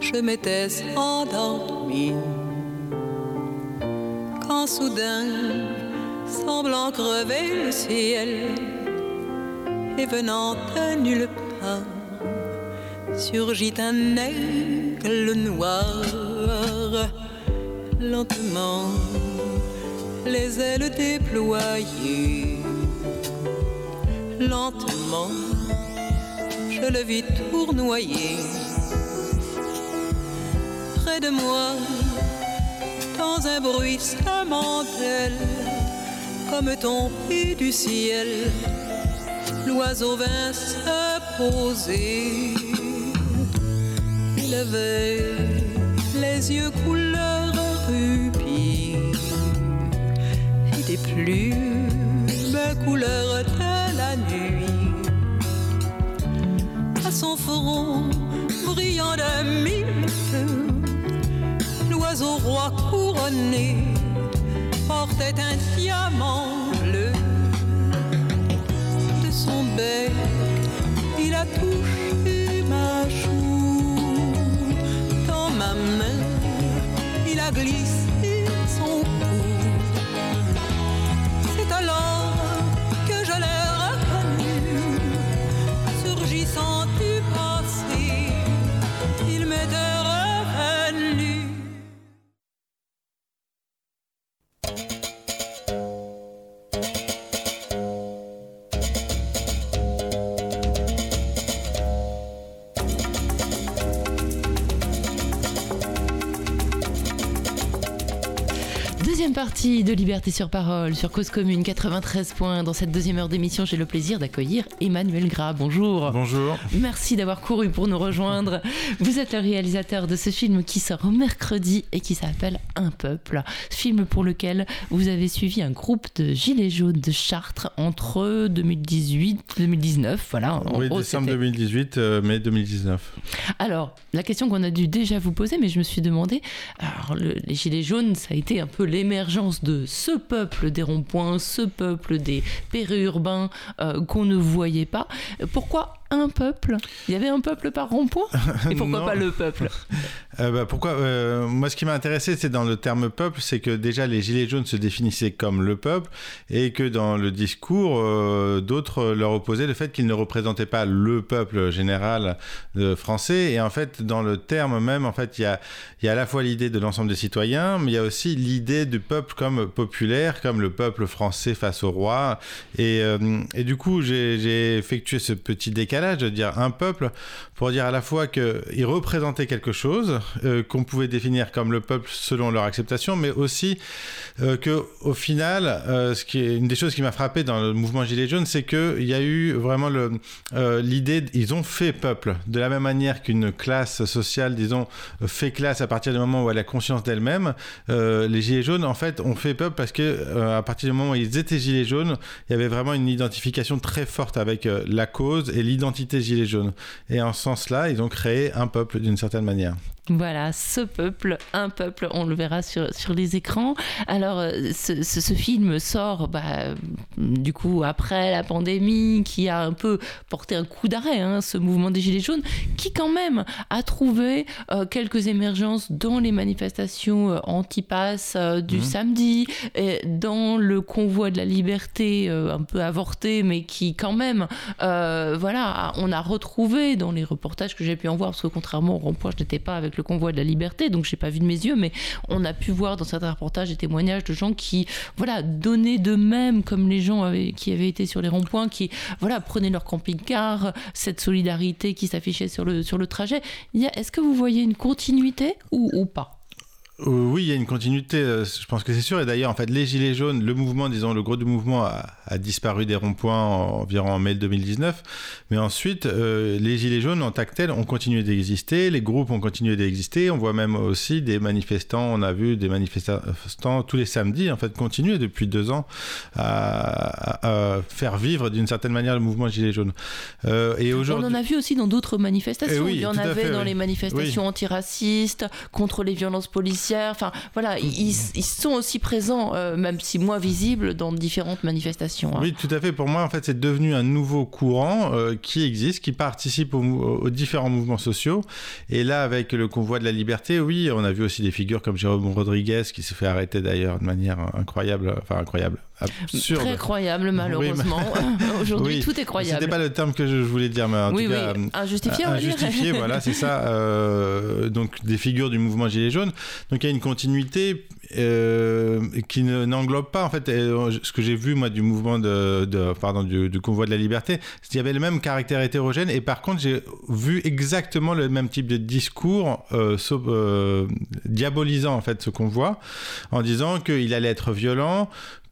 je m'étais endormi quand soudain, semblant crever le ciel, et venant de nulle part, surgit un aigle noir, lentement, les ailes déployées, lentement, je le vis tournoyer. Près de moi dans un bruit bruissement comme tombé du ciel, l'oiseau vint se poser. Il avait les yeux couleur rubis et des plumes couleur de la nuit. À son front brillant de mille feux au roi couronné portait un diamant bleu. De son bec, il a touché ma joue. Dans ma main, partie de Liberté sur Parole sur Cause Commune 93 points. Dans cette deuxième heure d'émission, j'ai le plaisir d'accueillir Emmanuel Gras. Bonjour. Bonjour. Merci d'avoir couru pour nous rejoindre. Vous êtes le réalisateur de ce film qui sort mercredi et qui s'appelle Un peuple. Film pour lequel vous avez suivi un groupe de gilets jaunes de Chartres entre 2018 et 2019. Voilà. Oui, décembre 2018, euh, mai 2019. Alors, la question qu'on a dû déjà vous poser, mais je me suis demandé, alors les gilets jaunes, ça a été un peu l'émergence de ce peuple des ronds-points, ce peuple des périurbains euh, qu'on ne voyait pas. Pourquoi un peuple Il y avait un peuple par rond-point Et pourquoi pas le peuple? Euh, bah, Pourquoi euh, Moi, ce qui m'a intéressé, c'est dans le terme peuple, c'est que déjà les Gilets jaunes se définissaient comme le peuple et que dans le discours, euh, d'autres leur opposaient le fait qu'ils ne représentaient pas le peuple général français. Et en fait, dans le terme même, en fait, il y a, y a à la fois l'idée de l'ensemble des citoyens, mais il y a aussi l'idée du peuple comme populaire, comme le peuple français face au roi. Et, et du coup, j'ai effectué ce petit décalage de dire un peuple, pour dire à la fois qu'ils représentaient quelque chose, euh, qu'on pouvait définir comme le peuple selon leur acceptation, mais aussi euh, que au final, euh, ce qui est une des choses qui m'a frappé dans le mouvement Gilets jaunes, c'est qu'il y a eu vraiment l'idée, ils ont fait peuple, de la même manière qu'une classe sociale, disons, fait classe à partir du moment où elle a conscience d'elle-même. les Gilets jaunes, en fait, ont fait peuple parce que à partir du moment où ils étaient Gilets jaunes, il y avait vraiment une identification très forte avec la cause et l'identité Jaunes. Et en ce sens-là, ils ont créé un peuple d'une certaine manière. Voilà, ce peuple, un peuple, on le verra sur, sur les écrans. Alors, euh, ce, ce- ce film sort, bah, du coup, après la pandémie, qui a un peu porté un coup d'arrêt, hein, ce mouvement des Gilets jaunes, qui quand même a trouvé euh, quelques émergences dans les manifestations euh, anti-pass euh, du Mhm. samedi, et dans le convoi de la liberté, euh, un peu avorté, mais qui quand même, voilà, on a retrouvé dans les reportages que j'ai pu en voir, parce que contrairement au rond-point, je n'étais pas avec le convoi de la liberté, donc j'ai pas vu de mes yeux, mais on a pu voir dans certains reportages des témoignages de gens qui, voilà, donnaient d'eux-mêmes, comme les gens qui avaient été sur les ronds-points, qui, voilà, prenaient leur camping-car, cette solidarité qui s'affichait sur le, sur le trajet. Est-ce que vous voyez une continuité ou, pas? Oui, il y a une continuité, euh, je pense que c'est sûr. Et d'ailleurs, en fait, les Gilets jaunes, le mouvement, disons, le gros du mouvement a, a disparu des ronds-points en- environ en mai 2019. Mais ensuite, euh, les Gilets jaunes, en tant que tels, ont continué d'exister. Les groupes ont continué d'exister. On voit même aussi des manifestants, on a vu des manifestants tous les samedis, en fait, continuer depuis deux ans à, à- à faire vivre d'une certaine manière le mouvement Gilets jaunes. Euh, et On aujourd'hui. en a vu aussi dans d'autres manifestations. Eh oui, Il y en avait fait, dans oui. les manifestations antiracistes, contre les violences policières. Enfin, voilà, ils, ils sont aussi présents, euh, même si moins visibles, dans différentes manifestations. hein. Oui, tout à fait. Pour moi, en fait, c'est devenu un nouveau courant euh, qui existe, qui participe aux, différents mouvements sociaux. Et là, avec le convoi de la liberté, oui, on a vu aussi des figures comme Jérôme Rodriguez, qui s'est fait arrêter d'ailleurs de manière incroyable, enfin incroyable, absurde. Très croyable, malheureusement. Aujourd'hui, Oui, tout est croyable. C'était pas le terme que je, voulais dire, mais en oui, tout cas, oui, euh, injustifié, on. Injustifié, voilà, c'est ça. euh, donc des figures du mouvement Gilets jaunes. Donc il y a une continuité euh, qui ne- n'englobe pas en fait euh, ce que j'ai vu moi du mouvement de, pardon du, convoi de la liberté. c'est qu'il y avait le même caractère hétérogène et par contre j'ai vu exactement le même type de discours euh, euh, diabolisant en fait ce convoi en disant qu'il allait être violent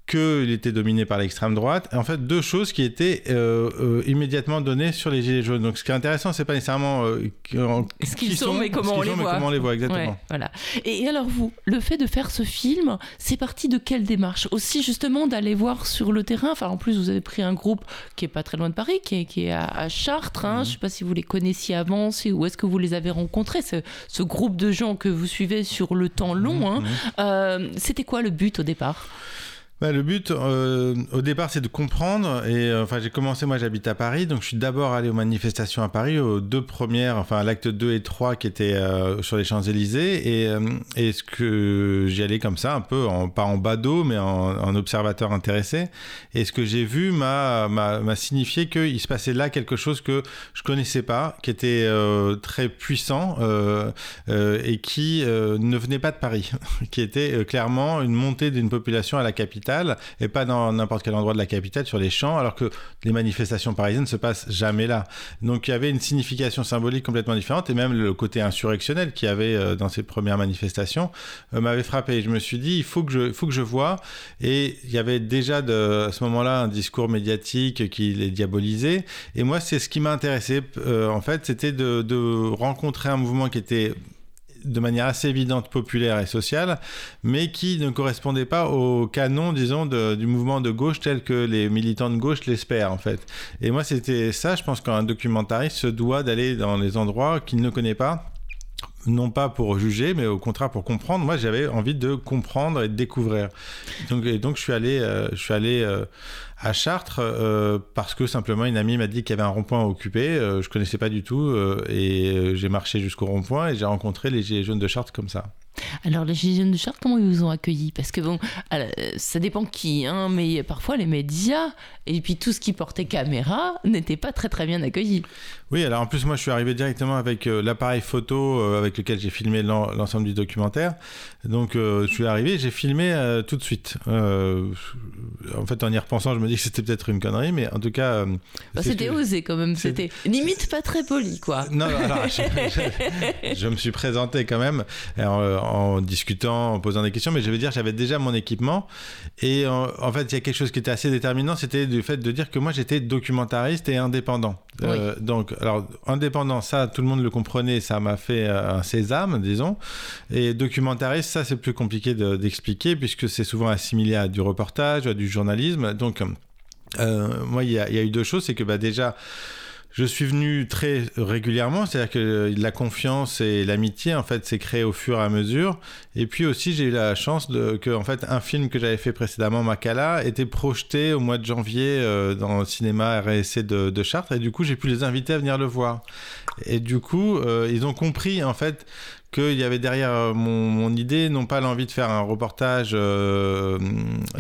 qu'il était dominé par l'extrême droite. En fait, deux choses qui étaient euh, euh, immédiatement données sur les gilets jaunes. Donc, ce qui est intéressant, c'est pas nécessairement euh, qui- Ce qu'ils qui sont, mais comment on les mais voit. comment on les voit, exactement. Ouais, voilà. Et, et alors vous, le fait de faire ce film, c'est parti de quelle démarche? Aussi justement d'aller voir sur le terrain. Enfin, en plus, vous avez pris un groupe qui est pas très loin de Paris, qui est, qui est à, à Chartres. Mhm. Hein. Je sais pas si vous les connaissiez avant, si, ou est-ce que vous les avez rencontrés, ce, ce groupe de gens que vous suivez sur le temps long. hein. Mhm. C'était quoi le but au départ? Bah, le but, euh, au départ, c'est de comprendre. Et euh, enfin, j'ai commencé, moi, j'habite à Paris, donc je suis d'abord allé aux manifestations à Paris, aux deux premières, enfin, l'acte 2 et 3 qui étaient euh, sur les Champs-Élysées. Et, et ce que j'y allais comme ça, un peu, pas en badaud, mais en, observateur intéressé. Et ce que j'ai vu m'a, m'a, signifié qu'il se passait là quelque chose que je connaissais pas, qui était très puissant et qui ne venait pas de Paris, qui était clairement une montée d'une population à la capitale et pas dans n'importe quel endroit de la capitale sur les champs, alors que les manifestations parisiennes se passent jamais là. Donc il y avait une signification symbolique complètement différente et même le côté insurrectionnel qu'il y avait euh, dans ces premières manifestations euh, m'avait frappé. Je me suis dit il faut que je, faut que je vois et il y avait déjà de, à ce moment-là un discours médiatique qui les diabolisait et moi c'est ce qui m'a intéressé euh, en fait, c'était de rencontrer un mouvement qui était de manière assez évidente populaire et sociale, mais qui ne correspondait pas au canon, disons, du mouvement de gauche tel que les militants de gauche l'espèrent, en fait. Et moi, c'était ça, je pense qu'un documentariste se doit d'aller dans les endroits qu'il ne connaît pas, non pas pour juger, mais au contraire pour comprendre. Moi, j'avais envie de comprendre et de découvrir. Donc, et donc je suis allé, euh, je suis allé euh, à Chartres euh, parce que simplement une amie m'a dit qu'il y avait un rond-point occupé. Euh, je connaissais pas du tout euh, et euh, j'ai marché jusqu'au rond-point et j'ai rencontré les gilets jaunes de Chartres comme ça. Alors, les Gilets jaunes de Chartres, comment ils vous ont accueillis? Parce que bon, alors, ça dépend qui, hein, mais parfois les médias et puis tout ce qui portait caméra n'était pas très très bien accueilli. Oui, alors en plus moi je suis arrivé directement avec euh, l'appareil photo euh, avec lequel j'ai filmé l'en- l'ensemble du documentaire. Donc euh, je suis arrivé, j'ai filmé tout de suite. En fait en y repensant je me dis que c'était peut-être une connerie, mais en tout cas... euh, Bah, c'était que- osé quand même, c'était limite pas très poli quoi. Non, non, alors, je, je- je me suis présenté quand même en, en discutant, en posant des questions, mais je vais dire j'avais déjà mon équipement. Et en, en fait, il y a quelque chose qui était assez déterminant, c'était du fait de dire que moi j'étais documentariste et indépendant. Euh, donc, alors, indépendant, ça, tout le monde le comprenait, ça m'a fait euh, un sésame, disons. Et documentariste, ça, c'est plus compliqué de- d'expliquer puisque c'est souvent assimilé à du reportage, à du journalisme. Donc, euh, moi, il y, a- eu deux choses, c'est que bah, déjà, je suis venu très régulièrement, c'est-à-dire que la confiance et l'amitié, en fait, s'est créée au fur et à mesure. Et puis aussi, j'ai eu la chance de, que, en fait, un film que j'avais fait précédemment, Makala, était projeté au mois de janvier euh, dans le cinéma RSC de, de, Chartres. Et du coup, j'ai pu les inviter à venir le voir. Et du coup, euh, ils ont compris, en fait, qu'il y avait derrière euh, mon, mon, idée, non pas l'envie de faire un reportage euh,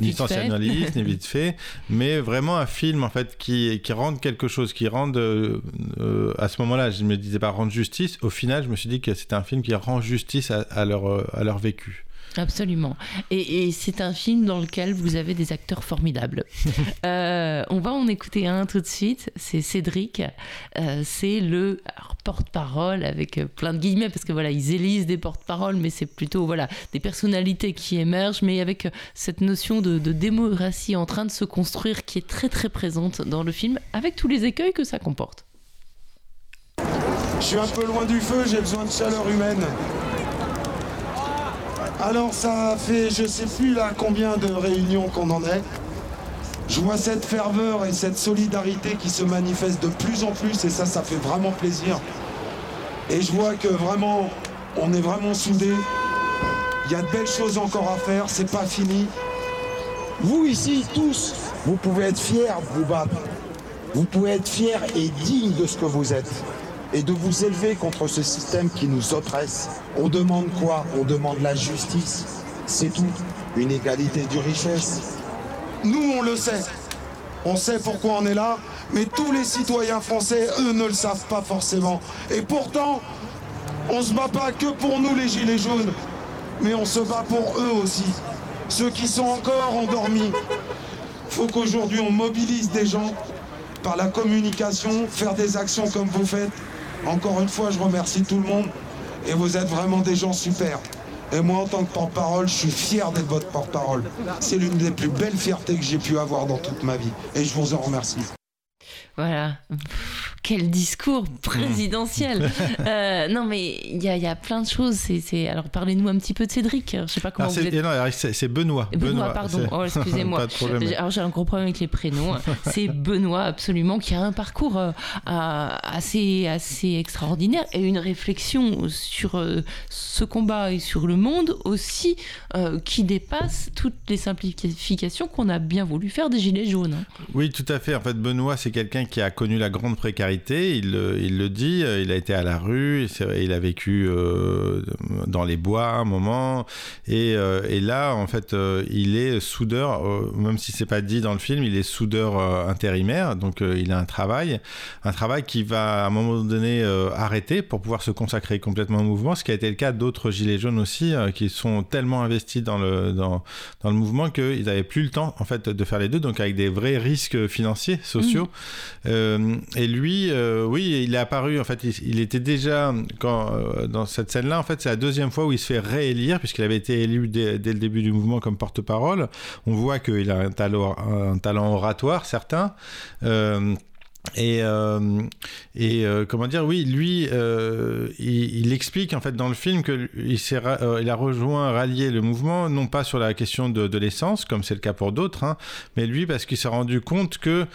ni sensationnaliste, ni vite fait, mais vraiment un film en fait qui, qui rende quelque chose, qui rende euh, euh, à ce moment-là, je ne me disais pas rendre justice. Au final, je me suis dit que c'était un film qui rend justice à, à, leur, à leur vécu. Absolument. Et, et c'est un film dans lequel vous avez des acteurs formidables. euh, on va en écouter un tout de suite. C'est Cédric. Euh, c'est le porte-parole avec plein de guillemets parce que voilà, ils élisent des porte-paroles, mais c'est plutôt voilà des personnalités qui émergent, mais avec cette notion de, de, démocratie en train de se construire qui est très très présente dans le film, avec tous les écueils que ça comporte. Je suis un peu loin du feu, j'ai besoin de chaleur humaine. Alors ça fait je sais plus là combien de réunions qu'on en est. Je vois cette ferveur et cette solidarité qui se manifeste de plus en plus et ça ça fait vraiment plaisir. Et je vois que vraiment on est vraiment soudés. Il y a de belles choses encore à faire, c'est pas fini. Vous ici tous, vous pouvez être fiers vous battre. Vous pouvez être fiers et dignes de ce que vous êtes et de vous élever contre ce système qui nous oppresse. On demande quoi? On demande la justice. C'est tout. Une égalité du richesse. Nous, on le sait. On sait pourquoi on est là, mais tous les citoyens français, eux, ne le savent pas forcément. Et pourtant, on se bat pas que pour nous, les gilets jaunes, mais on se bat pour eux aussi. Ceux qui sont encore endormis. Faut qu'aujourd'hui, on mobilise des gens par la communication, faire des actions comme vous faites, encore une fois, je remercie tout le monde et vous êtes vraiment des gens super. Et moi, en tant que porte-parole, je suis fier d'être votre porte-parole. C'est l'une des plus belles fiertés que j'ai pu avoir dans toute ma vie. Et je vous en remercie. Voilà. Quel discours présidentiel. Mmh. euh, non, mais il y, y, a plein de choses. C'est, Alors, parlez-nous un petit peu de Cédric. Je sais pas comment alors, vous êtes... c'est Benoît. Benoît. Benoît, pardon. Oh, excusez-moi. alors, j'ai un gros problème avec les prénoms. c'est Benoît, absolument, qui a un parcours euh, assez, assez extraordinaire et une réflexion sur euh, ce combat et sur le monde aussi qui dépasse toutes les simplifications qu'on a bien voulu faire des Gilets jaunes. Hein. Oui, tout à fait. En fait, Benoît, c'est quelqu'un qui a connu la grande précarité, il, il, le dit, il a été à la rue, il a vécu euh, dans les bois un moment, et, euh, et là, en fait, euh, il est soudeur, euh, même si c'est pas dit dans le film, il est soudeur euh, intérimaire, donc euh, il a un travail, un travail qui va à un moment donné euh, arrêter pour pouvoir se consacrer complètement au mouvement, ce qui a été le cas d'autres gilets jaunes aussi, euh, qui sont tellement investis dans le, dans, dans le mouvement qu'ils n'avaient plus le temps, en fait, de faire les deux, donc avec des vrais risques financiers, sociaux. Mmh. Euh, et lui, euh, oui, il est apparu, en fait, il, était déjà, euh, dans cette scène-là, en fait, c'est la deuxième fois où il se fait réélire, puisqu'il avait été élu dès, le début du mouvement comme porte-parole. On voit qu'il a un talent, un talent oratoire, certain. Euh, et, euh, euh, comment dire, oui, lui, euh, il, explique en fait dans le film qu'il il a rejoint, rallié le mouvement, non pas sur la question de, l'essence, comme c'est le cas pour d'autres, hein, mais lui parce qu'il s'est rendu compte que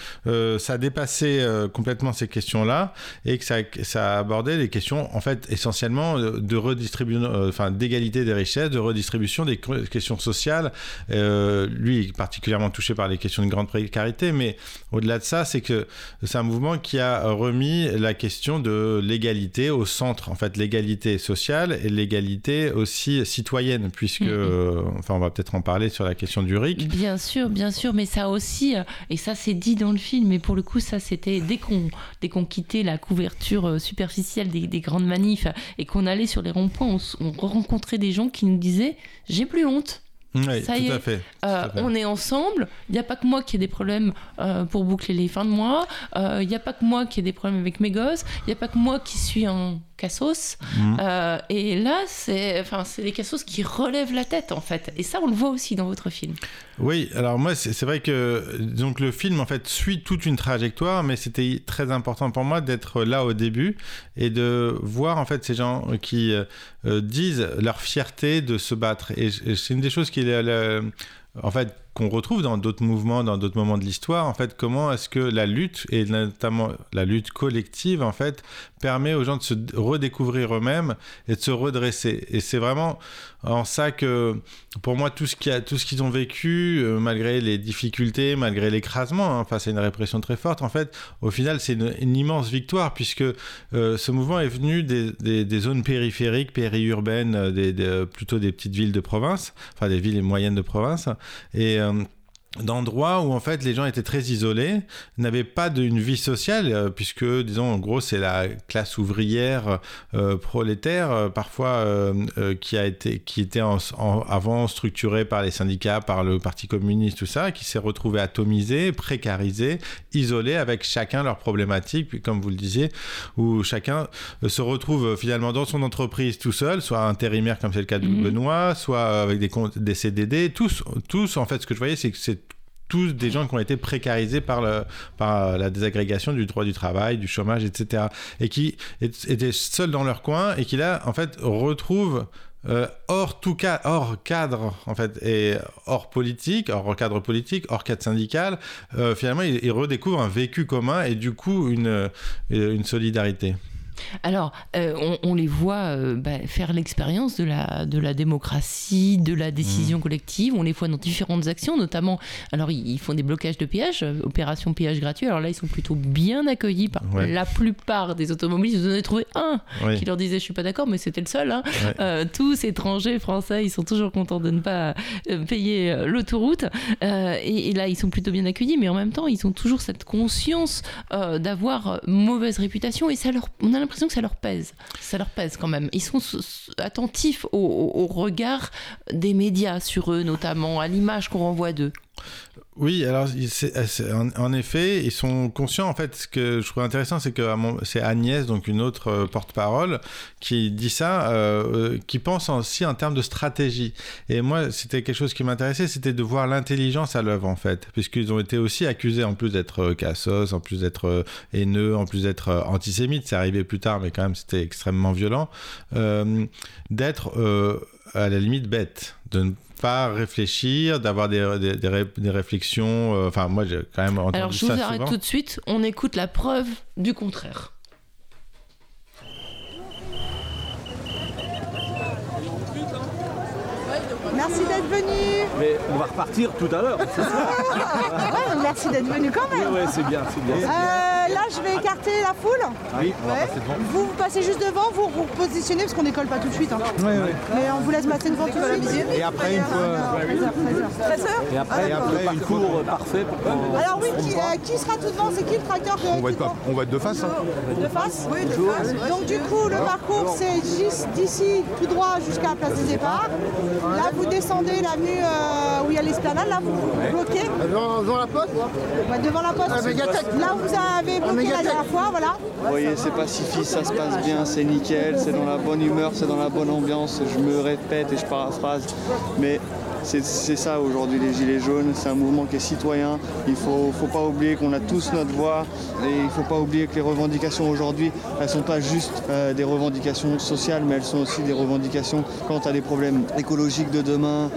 ça dépassait complètement ces questions-là et que ça, ça abordait les questions en fait essentiellement de redistribution, enfin d'égalité des richesses, de redistribution des questions sociales. lui, particulièrement touché par les questions de grande précarité, mais au-delà de ça, c'est que c'est un mouvement qui a remis la question de l'égalité au centre, en fait, l'égalité sociale et l'égalité aussi citoyenne, puisque, mmh. euh, enfin, on va peut-être en parler sur la question du RIC. Bien sûr, bien sûr, mais ça aussi, et ça c'est dit dans le film, mais pour le coup, ça c'était dès qu'on dès qu'on quittait la couverture superficielle des, des grandes manifs et qu'on allait sur les ronds-points, on, on rencontrait des gens qui nous disaient j'ai plus honte. Oui, ça y est, à fait, euh, fait. on est ensemble. Il n'y a pas que moi qui ai des problèmes euh, pour boucler les fins de mois. Il euh, n'y a pas que moi qui ai des problèmes avec mes gosses. Il n'y a pas que moi qui suis en cassos. Mmh. et là, c'est enfin, des cassos qui relèvent la tête, en fait. Et ça, on le voit aussi dans votre film. Oui, alors moi, c'est vrai que donc, le film, en fait, suit toute une trajectoire, mais c'était très important pour moi d'être là au début et de voir, en fait, ces gens qui disent leur fierté de se battre. Et c'est une des choses qui est la, la, en fait, qu'on retrouve dans d'autres mouvements, dans d'autres moments de l'histoire. En fait, comment est-ce que la lutte, et notamment la lutte collective, en fait, permet aux gens de se redécouvrir eux-mêmes et de se redresser. Et c'est vraiment en ça que, pour moi, tout ce qu'ils ont vécu, euh, malgré les difficultés, malgré l'écrasement hein, face à une répression très forte, en fait, au final, c'est une, immense victoire puisque euh, ce mouvement est venu des, zones périphériques, périurbaines, euh, plutôt des petites villes de province, enfin des villes moyennes de province. Et euh, d'endroits où en fait les gens étaient très isolés, n'avaient pas d'une vie sociale, euh, puisque disons en gros c'est la classe ouvrière euh, prolétaire euh, parfois qui a été qui était avant structurée par les syndicats, par le Parti communiste, tout ça, qui s'est retrouvée atomisée, précarisée, isolée avec chacun leurs problématiques, puis comme vous le disiez, où chacun se retrouve finalement dans son entreprise tout seul, soit intérimaire comme c'est le cas de mhm. Benoît, soit avec des, des CDD, tous, tous en fait ce que je voyais c'est que c'est tous des gens qui ont été précarisés par, par la désagrégation du droit du travail, du chômage, etc. Et qui étaient seuls dans leur coin et qui là, en fait, retrouvent euh, hors tout cas, hors cadre en fait et hors politique, hors cadre politique, hors cadre syndical, euh, finalement ils, redécouvrent un vécu commun et du coup une solidarité. Alors, euh, on, les voit euh, bah, faire l'expérience de la, de la démocratie, de la décision mmh. collective. On les voit dans différentes actions, notamment. Alors, ils, font des blocages de péage, euh, opération péage gratuit. Alors là, ils sont plutôt bien accueillis par la plupart des automobilistes. Vous en avez trouvé un qui leur disait Je suis pas d'accord, mais c'était le seul. Hein. tous étrangers, français, ils sont toujours contents de ne pas payer l'autoroute. Et, et, là, ils sont plutôt bien accueillis, mais en même temps, ils ont toujours cette conscience d'avoir mauvaise réputation et ça leur. On a l'impression que ça leur pèse. Ça leur pèse quand même. Ils sont attentifs au, regard des médias sur eux, notamment à l'image qu'on renvoie d'eux. Oui, alors en, effet, ils sont conscients. En fait, ce que je trouve intéressant, c'est que c'est Agnès, donc une autre euh, porte-parole, qui dit ça, euh, euh, qui pense aussi en termes de stratégie. Et moi, c'était quelque chose qui m'intéressait, c'était de voir l'intelligence à l'œuvre, en fait, puisqu'ils ont été aussi accusés, en plus d'être cassos, en plus d'être haineux, en plus d'être antisémites. C'est arrivé plus tard, mais quand même, c'était extrêmement violent, d'être à la limite bête, de réfléchir, d'avoir des, des, réflexions. Euh, enfin, moi, j'ai quand même entendu Alors, je vous arrête tout de suite. On écoute la preuve du contraire. Merci d'être venu. Mais on va repartir tout à l'heure. merci d'être venu quand même. Oui, c'est bien, c'est bien. Euh, là, je vais écarter la foule. Oui, on va passer devant. Vous, vous passez juste devant, vous vous positionnez parce qu'on décolle pas tout de suite. Hein. Oui, oui. Mais on vous laisse passer devant tout de suite. Et après, une fois. 13 heures Et après, ah, après une cour parfait pour Alors, oui, qui, euh, qui, sera tout devant? C'est qui le tracteur on va, être on va être de face. Hein. De face? Oui, de face. Donc, du coup, le parcours, c'est d'ici tout droit jusqu'à la place des départs. Là, vous descendez l'avenue euh, où il y a l'esplanade, là, vous bloquez. Devant, la poste Devant la poste. Là, vous avez bloqué la dernière fois, voilà. Vous voyez, c'est pacifiste, ça se passe bien, c'est nickel, c'est dans la bonne humeur, c'est dans la bonne ambiance. Je me répète et je paraphrase, mais c'est ça aujourd'hui les Gilets jaunes, c'est un mouvement qui est citoyen. Il ne faut, pas oublier qu'on a tous notre voix et il ne faut pas oublier que les revendications aujourd'hui, elles ne sont pas juste euh, des revendications sociales, mais elles sont aussi des revendications quant à des problèmes écologiques de demain.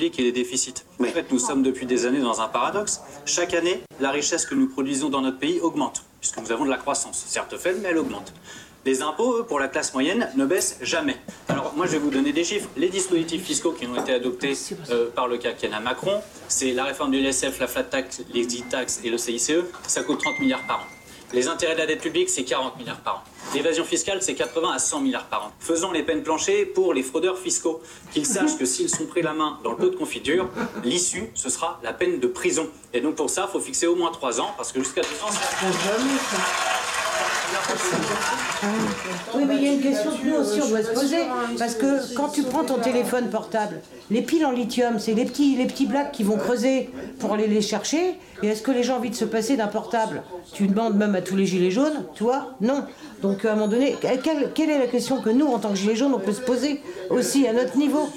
Et les déficits. En fait, nous sommes depuis des années dans un paradoxe. Chaque année, la richesse que nous produisons dans notre pays augmente, puisque nous avons de la croissance. Certes faible, mais elle augmente. Les impôts, eux, pour la classe moyenne, ne baissent jamais. Alors, moi, je vais vous donner des chiffres. Les dispositifs fiscaux qui ont été adoptés euh, par le quinquennat Macron, c'est la réforme du LSF, la flat tax, les e-tax et le CICE, ça coûte 30 milliards par an. Les intérêts de la dette publique, c'est 40 milliards par an. L'évasion fiscale, c'est 80 à 100 milliards par an. Faisons les peines planchées pour les fraudeurs fiscaux. Qu'ils sachent que s'ils sont pris la main dans le pot de confiture, l'issue, ce sera la peine de prison. Et donc pour ça, il faut fixer au moins 3 ans, parce que jusqu'à 2 ans, Oui, mais il y a une question que nous aussi on doit se poser. Parce que quand tu prends ton téléphone portable, les piles en lithium, c'est les petits, les petits blacks qui vont creuser pour aller les chercher. Et est-ce que les gens ont envie de se passer d'un portable Tu demandes même à tous les gilets jaunes, toi Non. Donc à un moment donné, quelle, quelle est la question que nous, en tant que gilets jaunes, on peut se poser aussi à notre niveau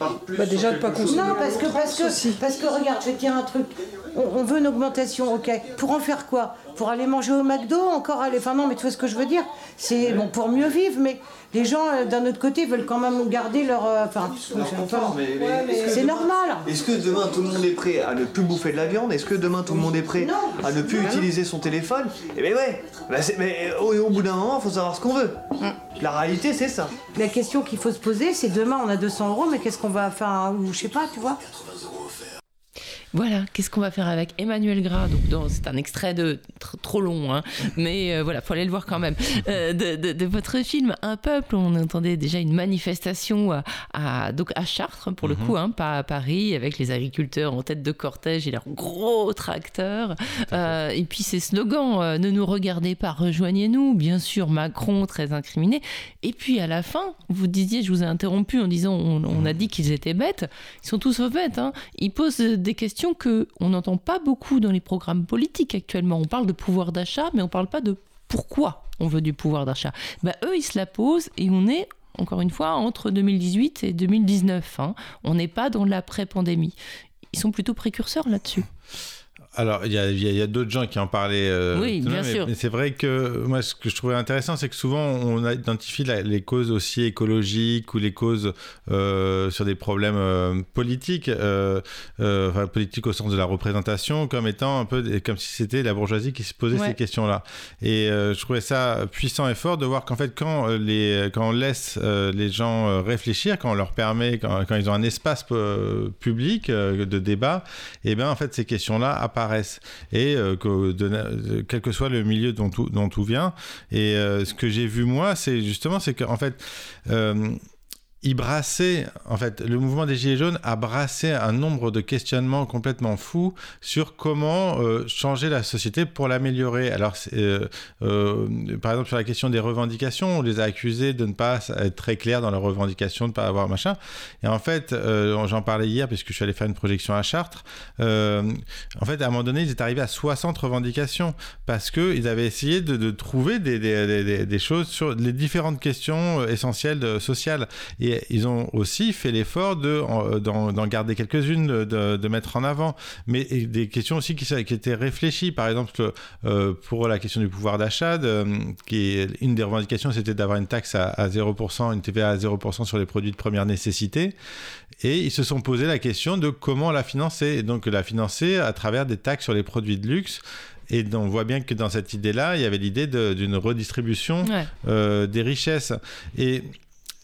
Bah, déjà de pas consommer. Non, parce que, parce que, parce que regarde, je vais te dire un truc. On, on veut une augmentation, ok. Pour en faire quoi? Pour aller manger au McDo Encore aller. Enfin, non, mais tu vois ce que je veux dire? C'est bon pour mieux vivre, mais les gens, euh, d'un autre côté, veulent quand même garder leur. euh, Enfin, c'est normal. Est-ce que demain tout le monde est prêt à ne plus bouffer de la viande? Est-ce que demain tout le monde est prêt Non. à ne plus utiliser son téléphone? Eh ben ouais Bah, Mais au, au bout d'un moment, il faut savoir ce qu'on veut. La réalité, c'est ça. La question qu'il faut se poser, c'est demain, on a 200 euros, mais qu'est-ce qu'on va faire Ou je sais pas, tu vois Voilà, qu'est-ce qu'on va faire avec Emmanuel Gras? Donc, c'est un extrait de tr- trop long, hein, mais euh, voilà, faut aller le voir quand même. Euh, de, de- de votre film Un peuple, on entendait déjà une manifestation à, à- donc à Chartres pour le coup, hein, pas à Paris, avec les agriculteurs en tête de cortège et leurs gros tracteurs. Euh, et puis ces slogans euh, ne nous regardez pas, rejoignez-nous. Bien sûr, Macron très incriminé. Et puis à la fin, vous disiez, je vous ai interrompu en disant, on, on a dit qu'ils étaient bêtes. Ils sont tous bêtes. Hein. Ils posent des questions que on n'entend pas beaucoup dans les programmes politiques actuellement. On parle de pouvoir d'achat, mais on parle pas de pourquoi on veut du pouvoir d'achat. Bah, eux, ils se la posent et on est encore une fois entre 2018 et 2019. hein. On n'est pas dans l'après-pandémie. Ils sont plutôt précurseurs là-dessus. Alors, il y a, d'autres gens qui en parlaient. euh, Oui, bien mais- sûr. Mais c'est vrai que moi, ce que je trouvais intéressant, c'est que souvent, on identifie la- les causes aussi écologiques ou les causes euh, sur des problèmes euh, politiques, enfin, politiques au sens de la représentation, comme étant un peu comme si c'était la bourgeoisie qui se posait Ouais. ces questions-là. Et je trouvais ça puissant et fort de voir qu'en fait, quand, les, quand on laisse les gens réfléchir, quand on leur permet, quand, quand ils ont un espace public de débat, et bien en fait ces questions-là apparaissent et euh, que de- quel que soit le milieu dont tout, dont tout vient. Et euh, ce que j'ai vu moi, c'est justement c'est qu'en fait euh, il brassait, en fait, le mouvement des Gilets jaunes a brassé un nombre de questionnements complètement fous sur comment euh, changer la société pour l'améliorer. Alors, euh, euh, par exemple, sur la question des revendications, on les a accusés de ne pas être très clairs dans leurs revendications, de ne pas avoir machin. Et en fait, j'en parlais hier, puisque je suis allé faire une projection à Chartres. en fait, à un moment donné, ils étaient arrivés à 60 revendications parce qu'ils avaient essayé de, trouver des, choses sur les différentes questions essentielles sociales. Et ils ont aussi fait l'effort de, en- d'en, d'en garder quelques-unes, de, de mettre en avant, mais des questions aussi qui, qui étaient réfléchies. Par exemple, euh, pour la question du pouvoir d'achat, de- qui est une des revendications, c'était d'avoir une taxe à, à 0%, une TVA à 0% sur les produits de première nécessité. Et ils se sont posé la question de comment la financer. Et donc la financer à travers des taxes sur les produits de luxe. Et on voit bien que dans cette idée-là, il y avait l'idée de- d'une redistribution Ouais. euh, des richesses. Et,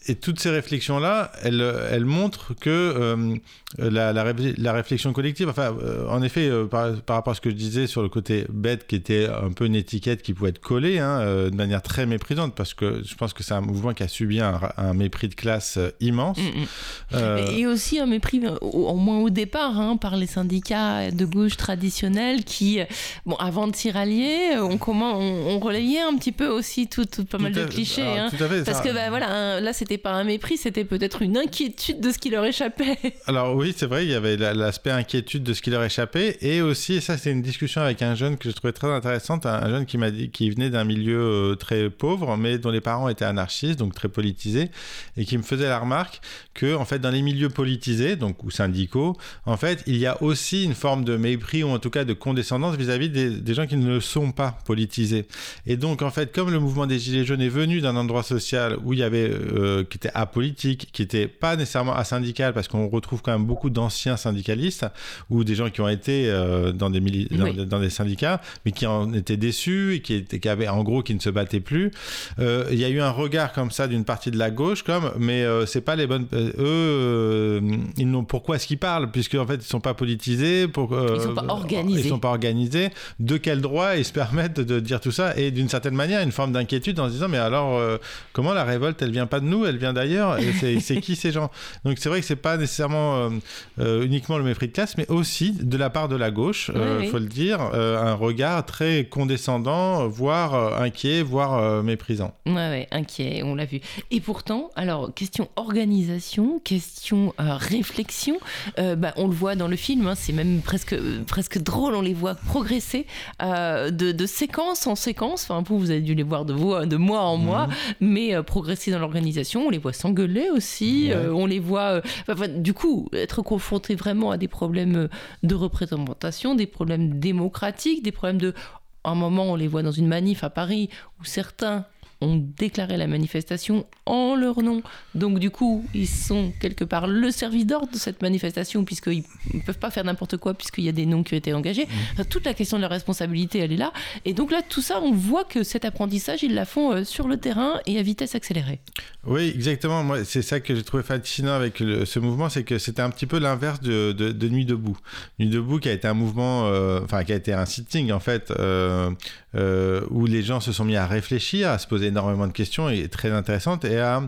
et toutes ces réflexions-là, elles, elles montrent que euh, la, la, ré- la réflexion collective, enfin, euh, en effet, euh, par, par rapport à ce que je disais sur le côté bête, qui était un peu une étiquette qui pouvait être collée hein, de manière très méprisante, parce que je pense que c'est un mouvement qui a subi un, mépris de classe immense. Mm, mm. Et aussi un mépris, au, au moins au départ, hein, par les syndicats de gauche traditionnels qui, bon, avant de s'y rallier, on, comment, on, on relayait un petit peu aussi tout, tout- pas Tout mal de clichés. alors, hein. tout à fait, Parce ça- que bah, voilà, un- là, c'était pas un mépris, c'était peut-être une inquiétude de ce qui leur échappait. Alors oui, c'est vrai, il y avait la- l'aspect inquiétude de ce qui leur échappait, et aussi, et ça c'est une discussion avec un jeune que je trouvais très intéressante, un, un jeune qui m'a dit qu'il venait d'un milieu euh, très pauvre, mais dont les parents étaient anarchistes, donc très politisés, et qui me faisait la remarque que en fait dans les milieux politisés, donc ou syndicaux, en fait il y a aussi une forme de mépris ou en tout cas de condescendance vis-à-vis des, gens qui ne sont pas politisés. Et donc en fait comme le mouvement des gilets jaunes est venu d'un endroit social où il y avait euh, qui était apolitique, qui était pas nécessairement asyndical parce qu'on retrouve quand même beaucoup d'anciens syndicalistes ou des gens qui ont été euh, dans des mili- dans, Oui. dans des syndicats mais qui en étaient déçus et qui étaient qui avaient en gros qui ne se battaient plus. Euh, Il y a eu un regard comme ça d'une partie de la gauche comme mais euh, c'est pas les bonnes euh, eux euh, ils n'ont pourquoi est-ce qu'ils parlent? Puisque en fait ils sont pas politisés pour euh, Ils sont pas organisés. ils sont pas organisés de quel droit ils se permettent de dire tout ça? Et d'une certaine manière une forme d'inquiétude en se disant mais alors euh, comment la révolte elle vient pas de nous? Elle vient d'ailleurs et c'est qui ces gens? Donc c'est vrai que c'est pas nécessairement euh, euh, uniquement le mépris de classe mais aussi de la part de la gauche Oui, euh, oui. faut le dire un regard très condescendant voire inquiet voire méprisant Ouais, ouais, inquiet, on l'a vu. Et pourtant, alors, question organisation, question réflexion, bah, on le voit dans le film, hein, c'est même presque, presque drôle, on les voit progresser de, de séquence en séquence. Enfin, vous, vous avez dû les voir de, voix, de mois en mois, mais euh, progresser dans l'organisation, on les voit s'engueuler aussi, Ouais. euh, on les voit, euh, enfin, du coup, être confronté vraiment à des problèmes euh, de représentation, des problèmes démocratiques, des problèmes de un moment, on les voit dans une manif à Paris où certains ont déclaré la manifestation en leur nom. Donc du coup, ils sont quelque part le service d'ordre de cette manifestation puisqu'ils ne peuvent pas faire n'importe quoi puisqu'il y a des noms qui ont été engagés. Enfin, toute la question de la responsabilité, elle est là. Et donc là, tout ça, on voit que cet apprentissage, ils la font euh, sur le terrain et à vitesse accélérée. Oui, exactement. Moi, c'est ça que j'ai trouvé fascinant avec le- ce mouvement, c'est que c'était un petit peu l'inverse de, de- de Nuit debout. Nuit debout qui a été un mouvement, euh, enfin qui a été un sitting en fait, euh, euh, où les gens se sont mis à réfléchir, à se poser énormément de questions et très intéressantes et à,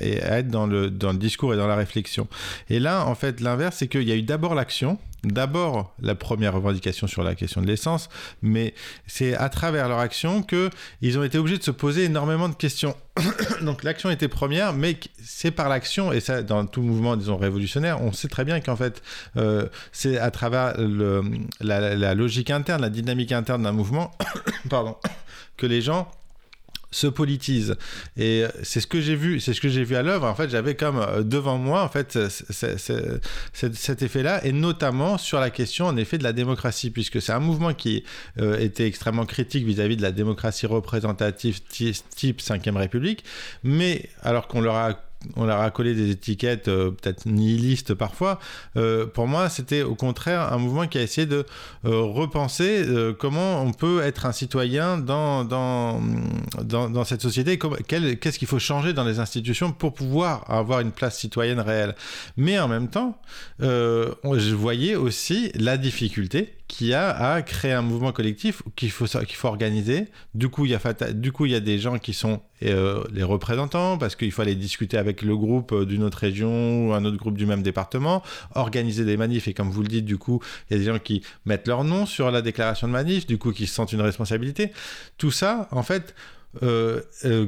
être dans le, dans le discours et dans la réflexion. Et là, en fait, l'inverse, c'est qu'il y a eu d'abord l'action. D'abord, la première revendication sur la question de l'essence, mais c'est à travers leur action que ils ont été obligés de se poser énormément de questions. Donc l'action était première, mais c'est par l'action, et ça dans tout mouvement, disons, révolutionnaire, on sait très bien qu'en fait, euh, c'est à travers la logique interne, la dynamique interne d'un mouvement, pardon, que les gens se politisent. Et c'est ce que j'ai vu c'est ce que j'ai vu à l'œuvre. En fait j'avais comme euh, devant moi en fait cet, cet effet là et notamment sur la question en effet de la démocratie puisque c'est un mouvement qui euh, était extrêmement critique vis-à-vis de la démocratie représentative ti- type 5ème République. Mais alors qu'on leur a on leur a collé des étiquettes euh, peut-être nihilistes parfois. Euh, pour moi, c'était au contraire un mouvement qui a essayé de euh, repenser euh, comment on peut être un citoyen dans, dans, dans, dans cette société, qu'est-ce qu'il faut changer dans les institutions pour pouvoir avoir une place citoyenne réelle. Mais en même temps, euh, je voyais aussi la difficulté qu'il y a à créer un mouvement collectif qu'il faut, faut organiser. Du coup, il y a, du coup, il y a des gens qui sont euh, les représentants parce qu'il faut aller discuter avec le groupe euh, d'une autre région ou un autre groupe du même département, organiser des manifs et comme vous le dites, du coup, il y a des gens qui mettent leur nom sur la déclaration de manif, du coup, qui se sentent une responsabilité. Tout ça, en fait, euh, euh,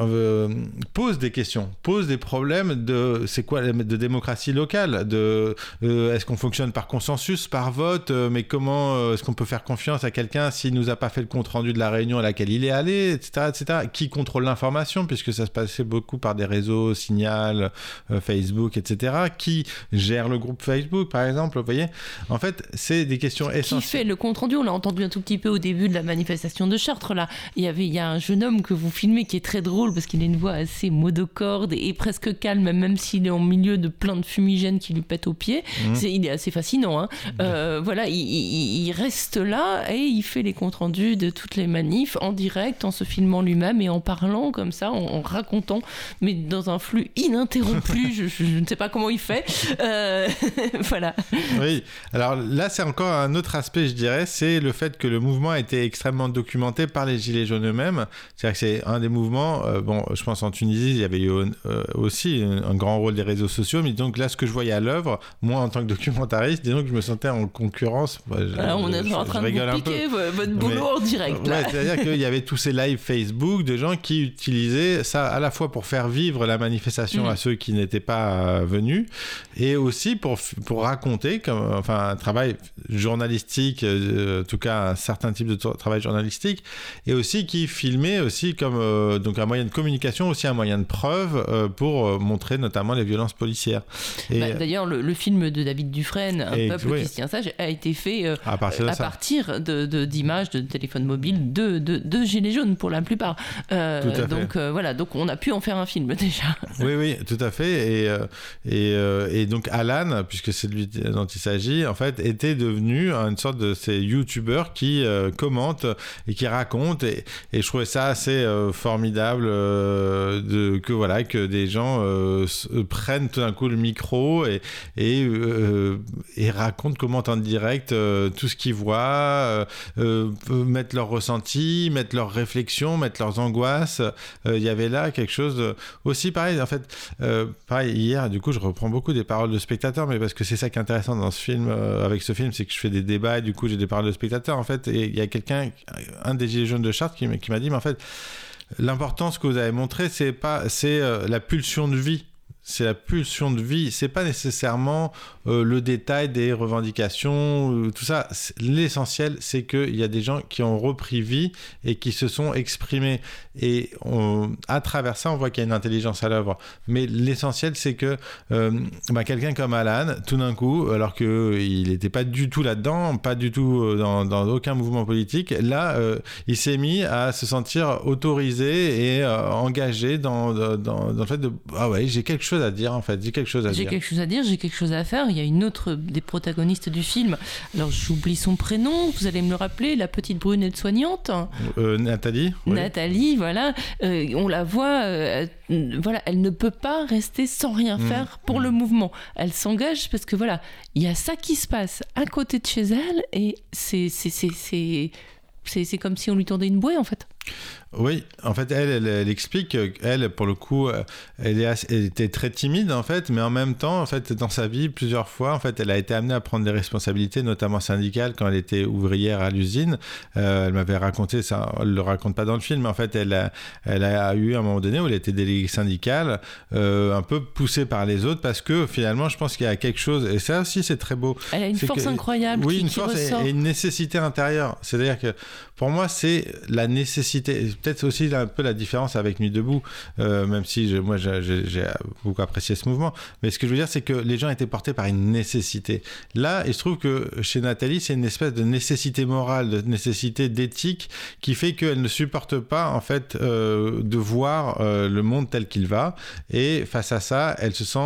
euh, pose des questions, pose des problèmes de c'est quoi de démocratie locale, de euh, est-ce qu'on fonctionne par consensus, par vote, mais comment est-ce qu'on peut faire confiance à quelqu'un s'il nous a pas fait le compte rendu de la réunion à laquelle il est allé, etc., etc. Qui contrôle l'information puisque ça se passait beaucoup par des réseaux, Signal, Facebook, etc. Qui gère le groupe Facebook, par exemple, vous voyez? En fait, c'est des questions Qui essentielles. fait le compte rendu On l'a entendu un tout petit peu au début de la manifestation de Chartres. Là, il y avait il y a un jeudi jeune homme que vous filmez qui est très drôle parce qu'il a une voix assez monocorde et, presque calme, même s'il est en milieu de plein de fumigènes qui lui pètent aux pieds. Mhm. C'est- il est assez fascinant. hein. Euh, voilà, il, il- il reste là et il fait les comptes rendus de toutes les manifs en direct, en se filmant lui-même et en parlant comme ça, en, en racontant, mais dans un flux ininterrompu. je, je- je ne sais pas comment il fait. Euh, voilà. Oui, alors là, c'est encore un autre aspect, je dirais, c'est le fait que le mouvement a été extrêmement documenté par les Gilets jaunes eux-mêmes. C'est-à-dire que c'est un des mouvements, euh, bon, je pense en Tunisie, il y avait eu euh, aussi un, grand rôle des réseaux sociaux, mais donc là, ce que je voyais à l'œuvre, moi en tant que documentariste, disons que je me sentais en concurrence. Bah, je- Alors, on est je- en train de vous piquer vo- votre boulot Mais- en direct. Ouais, c'est-à-dire qu'il y avait tous ces lives Facebook de gens qui utilisaient ça à la fois pour faire vivre la manifestation Mhm. à ceux qui n'étaient pas euh, venus et aussi pour, pour raconter, comme, enfin, un travail journalistique, euh, en tout cas un certain type de tra- travail journalistique, et aussi qui filmait aussi comme euh, donc un moyen de communication, aussi un moyen de preuve euh, pour euh, montrer notamment les violences policières. Bah, D'ailleurs, le, le film de David Dufresne, Un Et- peuple oui. qui se tient sage, a été fait À partir de à partir de- de- d'images de, téléphones mobiles de, de, Gilets jaunes pour la plupart. Tout à fait. donc voilà, donc on a pu en faire un film déjà. Oui, oui, tout à fait. Et, et, et donc Alan, puisque c'est de lui dont il s'agit, en fait, était devenu une sorte de ces youtubeurs qui commentent et qui racontent. Et, et je trouvais ça assez euh, formidable euh, que voilà que des gens euh, prennent tout d'un coup le micro et, et, racontent, commentent en direct tout ce qu'ils voient, mettent leurs ressentis, mettent leurs réflexions, mettent leurs angoisses. Il y avait là quelque chose aussi pareil. En fait, pareil hier, du coup, je reprends beaucoup des paroles de spectateurs, mais parce que c'est ça qui est intéressant dans ce film, avec ce film, c'est que je fais des débats et du coup, j'ai des paroles de spectateurs. En fait, il y a quelqu'un, un des gilets jaunes de Chartres, qui m'a dit, mais en fait, l'importance que vous avez montré, c'est pas, c'est euh, la pulsion de vie. C'est la pulsion de vie. C'est pas nécessairement euh, le détail des revendications, euh, tout ça. L'essentiel, c'est qu'il y a des gens qui ont repris vie et qui se sont exprimés. Et à travers ça, on voit qu'il y a une intelligence à l'œuvre. Mais l'essentiel, c'est que euh, bah, quelqu'un comme Alan, tout d'un coup, alors qu'il n'était pas du tout là-dedans, pas du tout euh, dans, dans aucun mouvement politique, là, euh, il s'est mis à se sentir autorisé et euh, engagé dans, dans, dans le fait de ah ouais, j'ai quelque chose à dire en fait, j'ai quelque chose à J'ai dire. quelque chose à dire, j'ai quelque chose à faire. Il y a une autre des protagonistes du film. Alors j'oublie son prénom, vous allez me le rappeler, la petite brunette soignante. Euh, Nathalie oui. Nathalie, voilà, euh, on la voit, euh, voilà, elle ne peut pas rester sans rien Mm. faire pour le mouvement. Elle s'engage parce que voilà, il y a ça qui se passe à côté de chez elle et c'est c'est comme si on lui tendait une bouée en fait. Oui, en fait, elle, elle, elle explique qu'elle, pour le coup, euh, elle, est assez- elle était très timide, en fait, mais en même temps, en fait, dans sa vie, plusieurs fois, en fait, elle a été amenée à prendre des responsabilités, notamment syndicales, quand elle était ouvrière à l'usine. Euh, elle m'avait raconté ça, elle le raconte pas dans le film, mais en fait, elle a, elle a eu un moment donné où elle était déléguée syndicale, euh, un peu poussée par les autres, parce que finalement, je pense qu'il y a quelque chose, et ça aussi, c'est très beau. Elle a une force que- incroyable Oui, qui- une qui force et une nécessité intérieure. C'est-à-dire que pour moi, c'est la nécessité. Peut-être aussi un peu la différence avec Nuit debout, euh, même si moi j'ai- beaucoup apprécié ce mouvement. Mais ce que je veux dire, c'est que les gens étaient portés par une nécessité. Là, il se trouve que chez Nathalie, c'est une espèce de nécessité morale, de nécessité d'éthique qui fait qu'elle ne supporte pas en fait euh, de voir euh, le monde tel qu'il va. Et face à ça, elle se sent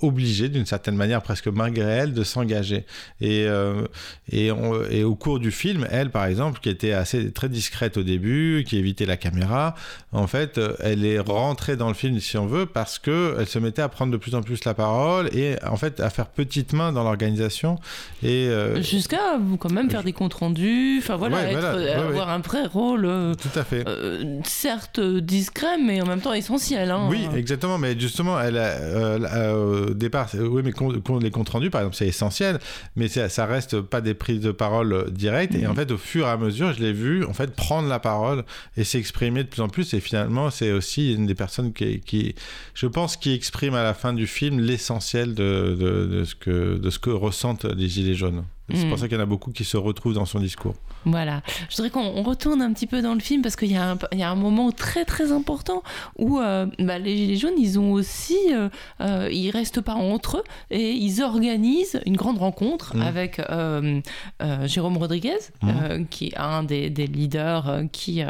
obligée, d'une certaine manière, presque malgré elle, de s'engager. Et, euh, et, et au cours du film, elle, par exemple, qui était assez très discrète au début, qui évitait la caméra, en fait, euh, elle est rentrée dans le film, si on veut, parce que elle se mettait à prendre de plus en plus la parole et en fait à faire petite main dans l'organisation. Et euh, Jusqu'à quand même faire des comptes rendus, enfin voilà, Ouais, être- voilà, euh, ouais, avoir un vrai rôle, euh, tout à fait. euh, certes discret, mais en même temps essentiel. hein. Oui, exactement. Mais justement, elle a, au départ, oui, mais les comptes rendus, par exemple, c'est essentiel, mais ça, ça reste pas des prises de parole directes. Et en fait, au fur et à mesure, je l'ai vu, en fait, prendre la parole et s'exprimer de plus en plus. Et finalement, c'est aussi une des personnes qui, qui, je pense, qui exprime à la fin du film l'essentiel de, de, de ce que, de ce que ressentent les gilets jaunes. C'est Mm. pour ça qu'il y en a beaucoup qui se retrouvent dans son discours. Voilà. Je voudrais qu'on on retourne un petit peu dans le film parce qu'il y, a un- il y a un moment très très important où euh, bah, les Gilets jaunes, ils ont aussi, euh, euh, ils restent pas entre eux et ils organisent une grande rencontre Mhm. avec euh, euh, Jérôme Rodriguez, Mhm. euh, qui est un des, des leaders qui,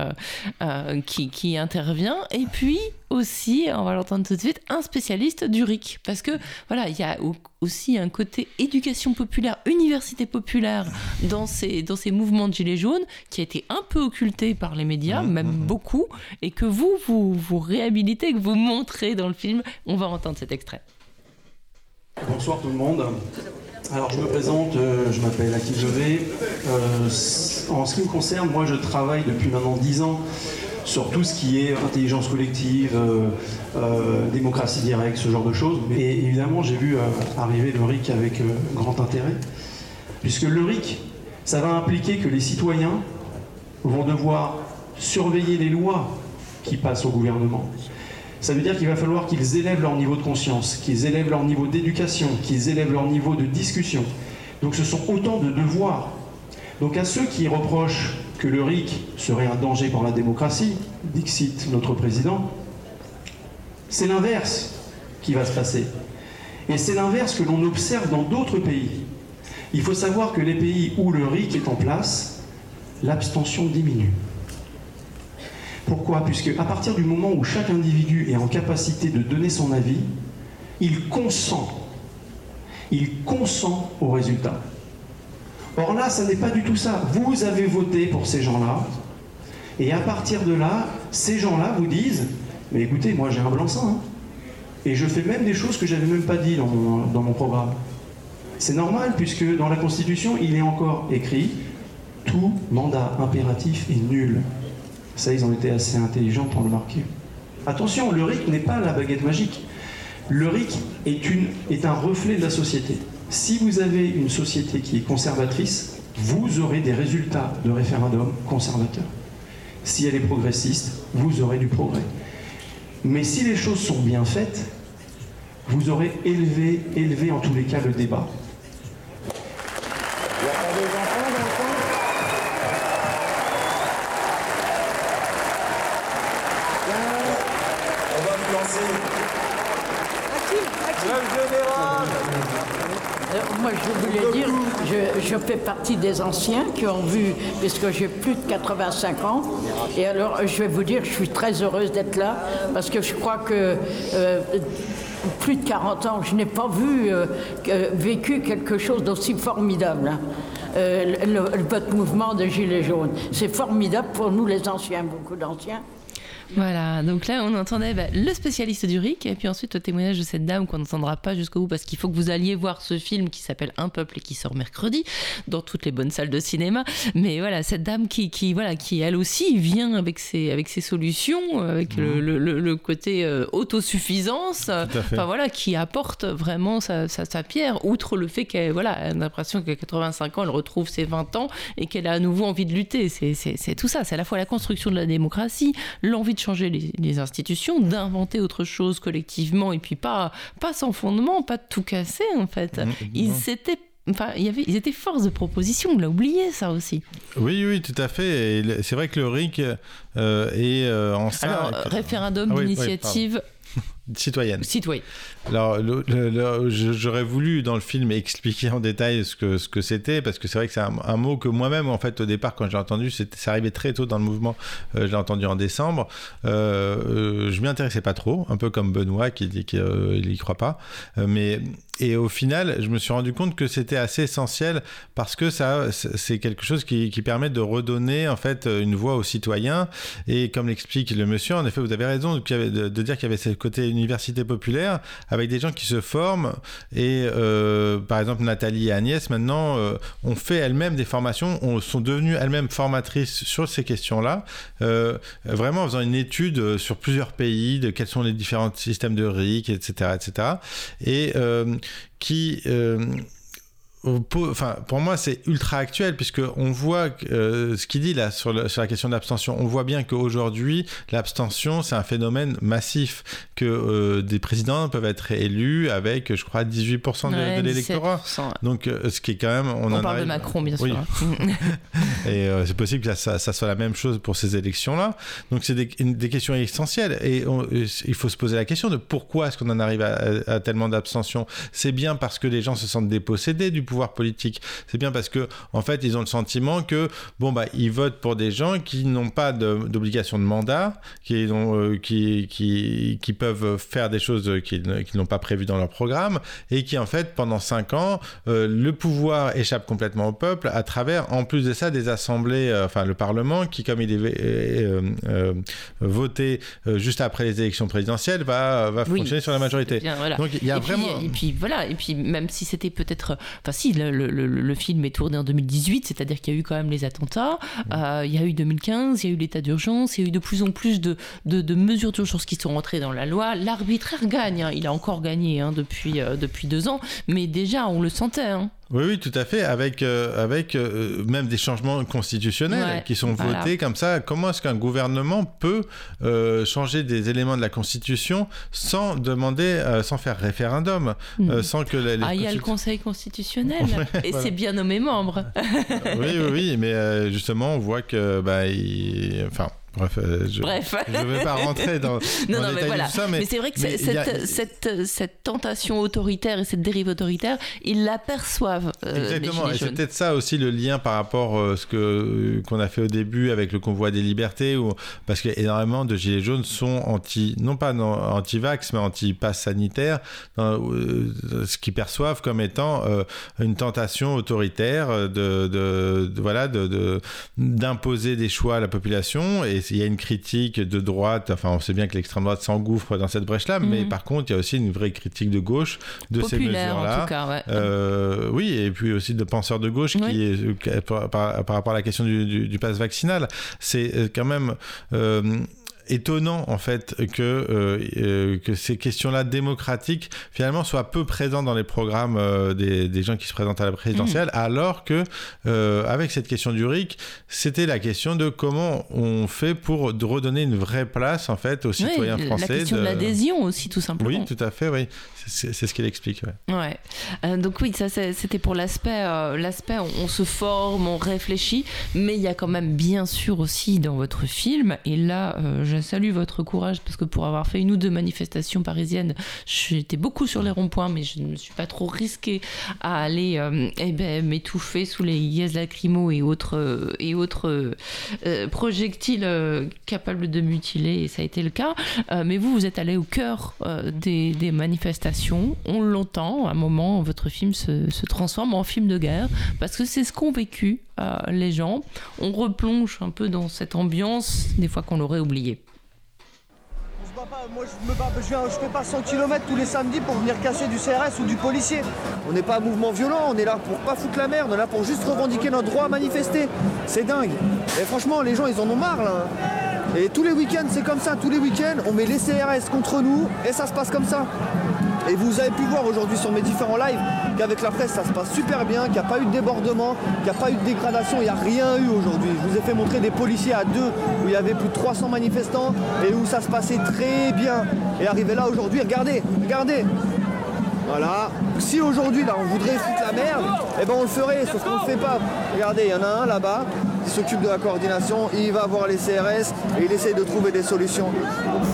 qui, qui intervient, et puis aussi, on va l'entendre tout de suite, un spécialiste du RIC. Parce que voilà, il y a au- aussi un côté éducation populaire, université populaire dans ces, dans ces mouvements de Gilets jaunes qui a été un peu occulté par les médias, même beaucoup, et que vous, vous, vous réhabilitez, que vous montrez dans le film. On va entendre cet extrait. Bonsoir tout le monde. Alors je me présente, euh, je m'appelle Akil Levé. Euh, en ce qui me concerne, moi je travaille depuis maintenant 10 ans sur tout ce qui est intelligence collective, euh, euh, démocratie directe, ce genre de choses. Et évidemment j'ai vu euh, arriver le RIC avec euh, grand intérêt, puisque le RIC, ça va impliquer que les citoyens vont devoir surveiller les lois qui passent au gouvernement. Ça veut dire qu'il va falloir qu'ils élèvent leur niveau de conscience, qu'ils élèvent leur niveau d'éducation, qu'ils élèvent leur niveau de discussion. Donc ce sont autant de devoirs. Donc à ceux qui reprochent que le RIC serait un danger pour la démocratie, dixit notre président, c'est l'inverse qui va se passer. Et c'est l'inverse que l'on observe dans d'autres pays. Il faut savoir que les pays où le RIC est en place, l'abstention diminue. Pourquoi? Puisque à partir du moment où chaque individu est en capacité de donner son avis, il consent. Il consent au résultat. Or là, ça n'est pas du tout ça. Vous avez voté pour ces gens-là, et à partir de là, ces gens-là vous disent Mais écoutez, moi j'ai un blanc-seing, hein. et je fais même des choses que j'avais même pas dit dans mon programme. C'est normal, puisque dans la Constitution, il est encore écrit Tout mandat impératif est nul. Ça, ils ont été assez intelligents pour le marquer. Attention, le RIC n'est pas la baguette magique. Le RIC est, est un reflet de la société. Si vous avez une société qui est conservatrice, vous aurez des résultats de référendum conservateurs. Si elle est progressiste, vous aurez du progrès. Mais si les choses sont bien faites, vous aurez élevé, élevé en tous les cas le débat. Moi, je voulais dire, je, fais partie des anciens qui ont vu, puisque j'ai plus de 85 ans. Et alors, je vais vous dire, je suis très heureuse d'être là, parce que je crois que euh, plus de 40 ans, je n'ai pas vu, euh, vécu quelque chose d'aussi formidable. hein. Euh, le- mouvement de Gilets jaunes. C'est formidable pour nous, les anciens, beaucoup d'anciens. Voilà, donc là on entendait bah, le spécialiste du RIC et puis ensuite le témoignage de cette dame qu'on n'entendra pas jusqu'au bout parce qu'il faut que vous alliez voir ce film qui s'appelle Un peuple et qui sort mercredi dans toutes les bonnes salles de cinéma. Mais voilà, cette dame qui, qui voilà, qui elle aussi vient avec ses, avec ses solutions, euh, avec le, le- le- le côté euh, autosuffisance, enfin voilà, qui apporte vraiment sa, sa- sa pierre, outre le fait qu'elle voilà, a l'impression qu'à 85 ans elle retrouve ses 20 ans et qu'elle a à nouveau envie de lutter. C'est- C'est c'est tout ça, c'est à la fois la construction de la démocratie, l'envie de changer les, les institutions, d'inventer autre chose collectivement et puis pas, pas sans fondement, pas de tout casser en fait. Ils étaient. Enfin, il y avait, ils étaient force de proposition, on l'a oublié ça aussi. Oui, oui, tout à fait. Et c'est vrai que le RIC euh, est euh, en ça. Alors, référendum Ah oui, oui, d'initiative citoyenne. citoyenne. Alors, j'aurais voulu dans le film expliquer en détail ce que ce que c'était, parce que c'est vrai que c'est un, un mot que moi-même, en fait, au départ, quand j'ai entendu, ça arrivait très tôt dans le mouvement. Euh, je l'ai entendu en décembre. Euh, euh, je m'y intéressais pas trop, un peu comme Benoît qui dit qu'il n'y croit pas. Euh, mais et au final, je me suis rendu compte que c'était assez essentiel parce que ça, c'est quelque chose qui, qui permet de redonner en fait une voix aux citoyens. Et comme l'explique le monsieur, en effet, vous avez raison y de, de dire qu'il y avait ce côté université populaire avec des gens qui se forment. Et euh, par exemple, Nathalie et Agnès maintenant euh, ont fait elles-mêmes des formations, ont- sont devenues elles-mêmes formatrices sur ces questions-là, euh, vraiment en faisant une étude sur plusieurs pays de quels sont les différents systèmes de RIC, etc., etc. Et qui enfin, pour moi, c'est ultra actuel puisque on voit euh, ce qu'il dit là sur, le- sur la question de l'abstention. On voit bien qu'aujourd'hui, l'abstention, c'est un phénomène massif, que euh, des présidents peuvent être élus avec, je crois, 18% de, Ouais, de l'électorat. 17%, ouais. Donc, euh, ce qui est quand même, on, On, en parle de Macron, bien sûr. Oui. hein. Et c'est possible que ça, ça soit la même chose pour ces élections-là. Donc c'est des, questions essentielles. Et on- il faut se poser la question de pourquoi est-ce qu'on en arrive à, à- à tellement d'abstention? C'est bien parce que les gens se sentent dépossédés du pouvoir politique. C'est bien parce que en fait ils ont le sentiment que bon bah ils votent pour des gens qui n'ont pas d'obligation de, mandat, qui, ont, euh, qui, qui, qui peuvent faire des choses qu'ils n'ont pas prévues dans leur programme et qui en fait pendant cinq ans euh, le pouvoir échappe complètement au peuple à travers en plus de ça des assemblées, euh, enfin le Parlement qui comme il est voté juste après les élections présidentielles va, va Oui, fonctionner sur la majorité. Bien, voilà. Donc il y a et puis, vraiment et puis voilà, et puis même si c'était peut-être, enfin si le, le- le- le film est tourné en 2018, c'est-à-dire qu'il y a eu quand même les attentats, Mm. euh, il y a eu 2015, il y a eu l'état d'urgence, il y a eu de plus en plus de, de, de mesures d'urgence qui sont rentrées dans la loi. L'arbitraire gagne, hein. il a encore gagné hein, depuis euh, depuis deux ans, mais déjà on le sentait. hein. Oui, oui, tout à fait, avec, euh, avec euh, même des changements constitutionnels Ouais, qui sont voilà. votés comme ça. Comment est-ce qu'un gouvernement peut euh, changer des éléments de la Constitution sans demander, euh, sans faire référendum, Mm. euh, sans que les, les Ah, il y a le Conseil constitutionnel Ouais, et voilà. c'est bien nommé membre. oui, oui, oui, mais euh, justement, on voit que, bah, il- enfin, bref, euh, je, je vais pas rentrer dans, non, dans non, mais voilà. ça, mais, mais c'est vrai que mais y a- cette, cette, cette tentation autoritaire et cette dérive autoritaire, ils l'aperçoivent. euh, Exactement, et c'est peut-être ça aussi le lien par rapport à ce que euh, qu'on a fait au début avec le convoi des libertés, où, parce qu'énormément de gilets jaunes sont anti, non pas anti-vax, mais anti-pass sanitaire, dans, euh, ce qu'ils perçoivent comme étant euh, une tentation autoritaire de, de- de- voilà de de- d'imposer des choix à la population. Et il y a une critique de droite, enfin on sait bien que l'extrême droite s'engouffre dans cette brèche-là, mais Mhm. par contre il y a aussi une vraie critique de gauche de Populaire, ces en mesures-là. tout cas, ouais. Euh, oui, et puis aussi de penseurs de gauche Oui. qui est, qui- par, par- par rapport à la question du, du, du pass vaccinal, c'est euh, quand même euh, étonnant en fait que, euh, euh, que ces questions-là démocratiques finalement soient peu présentes dans les programmes euh, des, des gens qui se présentent à la présidentielle, alors que euh, avec cette question du RIC, c'était la question de comment on fait pour redonner une vraie place en fait aux Oui, citoyens français. La question de, l'adhésion aussi, tout simplement. Oui, tout à fait, oui. C'est ce qu'il explique. ouais. Ouais. Donc oui, ça c'était pour l'aspect, l'aspect on, on se forme, on réfléchit, mais il y a quand même bien sûr aussi dans votre film, et là euh, je salue votre courage parce que pour avoir fait une ou deux manifestations parisiennes, j'étais beaucoup sur les ronds-points, mais je ne me suis pas trop risquée à aller euh, eh ben, m'étouffer sous les gaz lacrymaux et autres, euh, et autres euh, projectiles capables de mutiler, et ça a été le cas. Mais vous, vous êtes allé au cœur des, manifestations. On l'entend, à un moment, votre film se, se transforme en film de guerre, parce que c'est ce qu'ont vécu euh, les gens. On replonge un peu dans cette ambiance, des fois qu'on l'aurait oublié. On se bat pas, moi je me bats, je, je fais pas 100 km tous les samedis pour venir casser du CRS ou du policier. On n'est pas un mouvement violent, on est là pour pas foutre la merde, on est là pour juste revendiquer notre droit à manifester. C'est dingue. Et franchement, les gens ils en ont marre là. Et tous les week-ends c'est comme ça, tous les week-ends on met les CRS contre nous et ça se passe comme ça. Et vous avez pu voir aujourd'hui sur mes différents lives qu'avec la presse ça se passe super bien, qu'il n'y a pas eu de débordement, qu'il n'y a pas eu de dégradation, il n'y a rien eu aujourd'hui. Je vous ai fait montrer des policiers à deux où il y avait plus de 300 manifestants et où ça se passait très bien. Et arrivé là aujourd'hui, regardez, regardez. Voilà. Si aujourd'hui là on voudrait foutre la merde, eh ben on le ferait, sauf qu'on ne le fait pas. Regardez, il y en a un là-bas qui s'occupe de la coordination, il va voir les CRS et il essaye de trouver des solutions.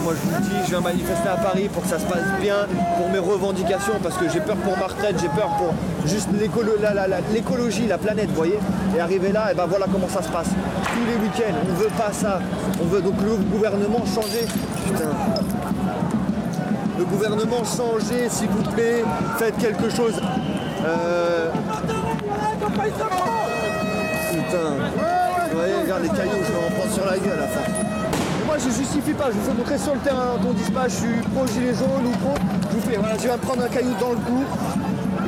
Moi je vous dis, je viens manifester à Paris pour que ça se passe bien, pour mes revendications, parce que j'ai peur pour ma retraite, j'ai peur pour juste l'écologie, la, planète, vous voyez. Et arriver là, et ben voilà comment ça se passe. Tous les week-ends, on veut pas ça. On veut donc le gouvernement changer. Putain. Le gouvernement changer, s'il vous plaît, faites quelque chose. Euh... Putain. Vous voyez, regarde les cailloux, je vais en prendre sur la gueule à. Et moi je justifie pas, je vous fais montrer sur le terrain, on dise pas je suis pro gilet jaune ou pro. Je vous fais, voilà, je viens prendre un caillou dans le cou.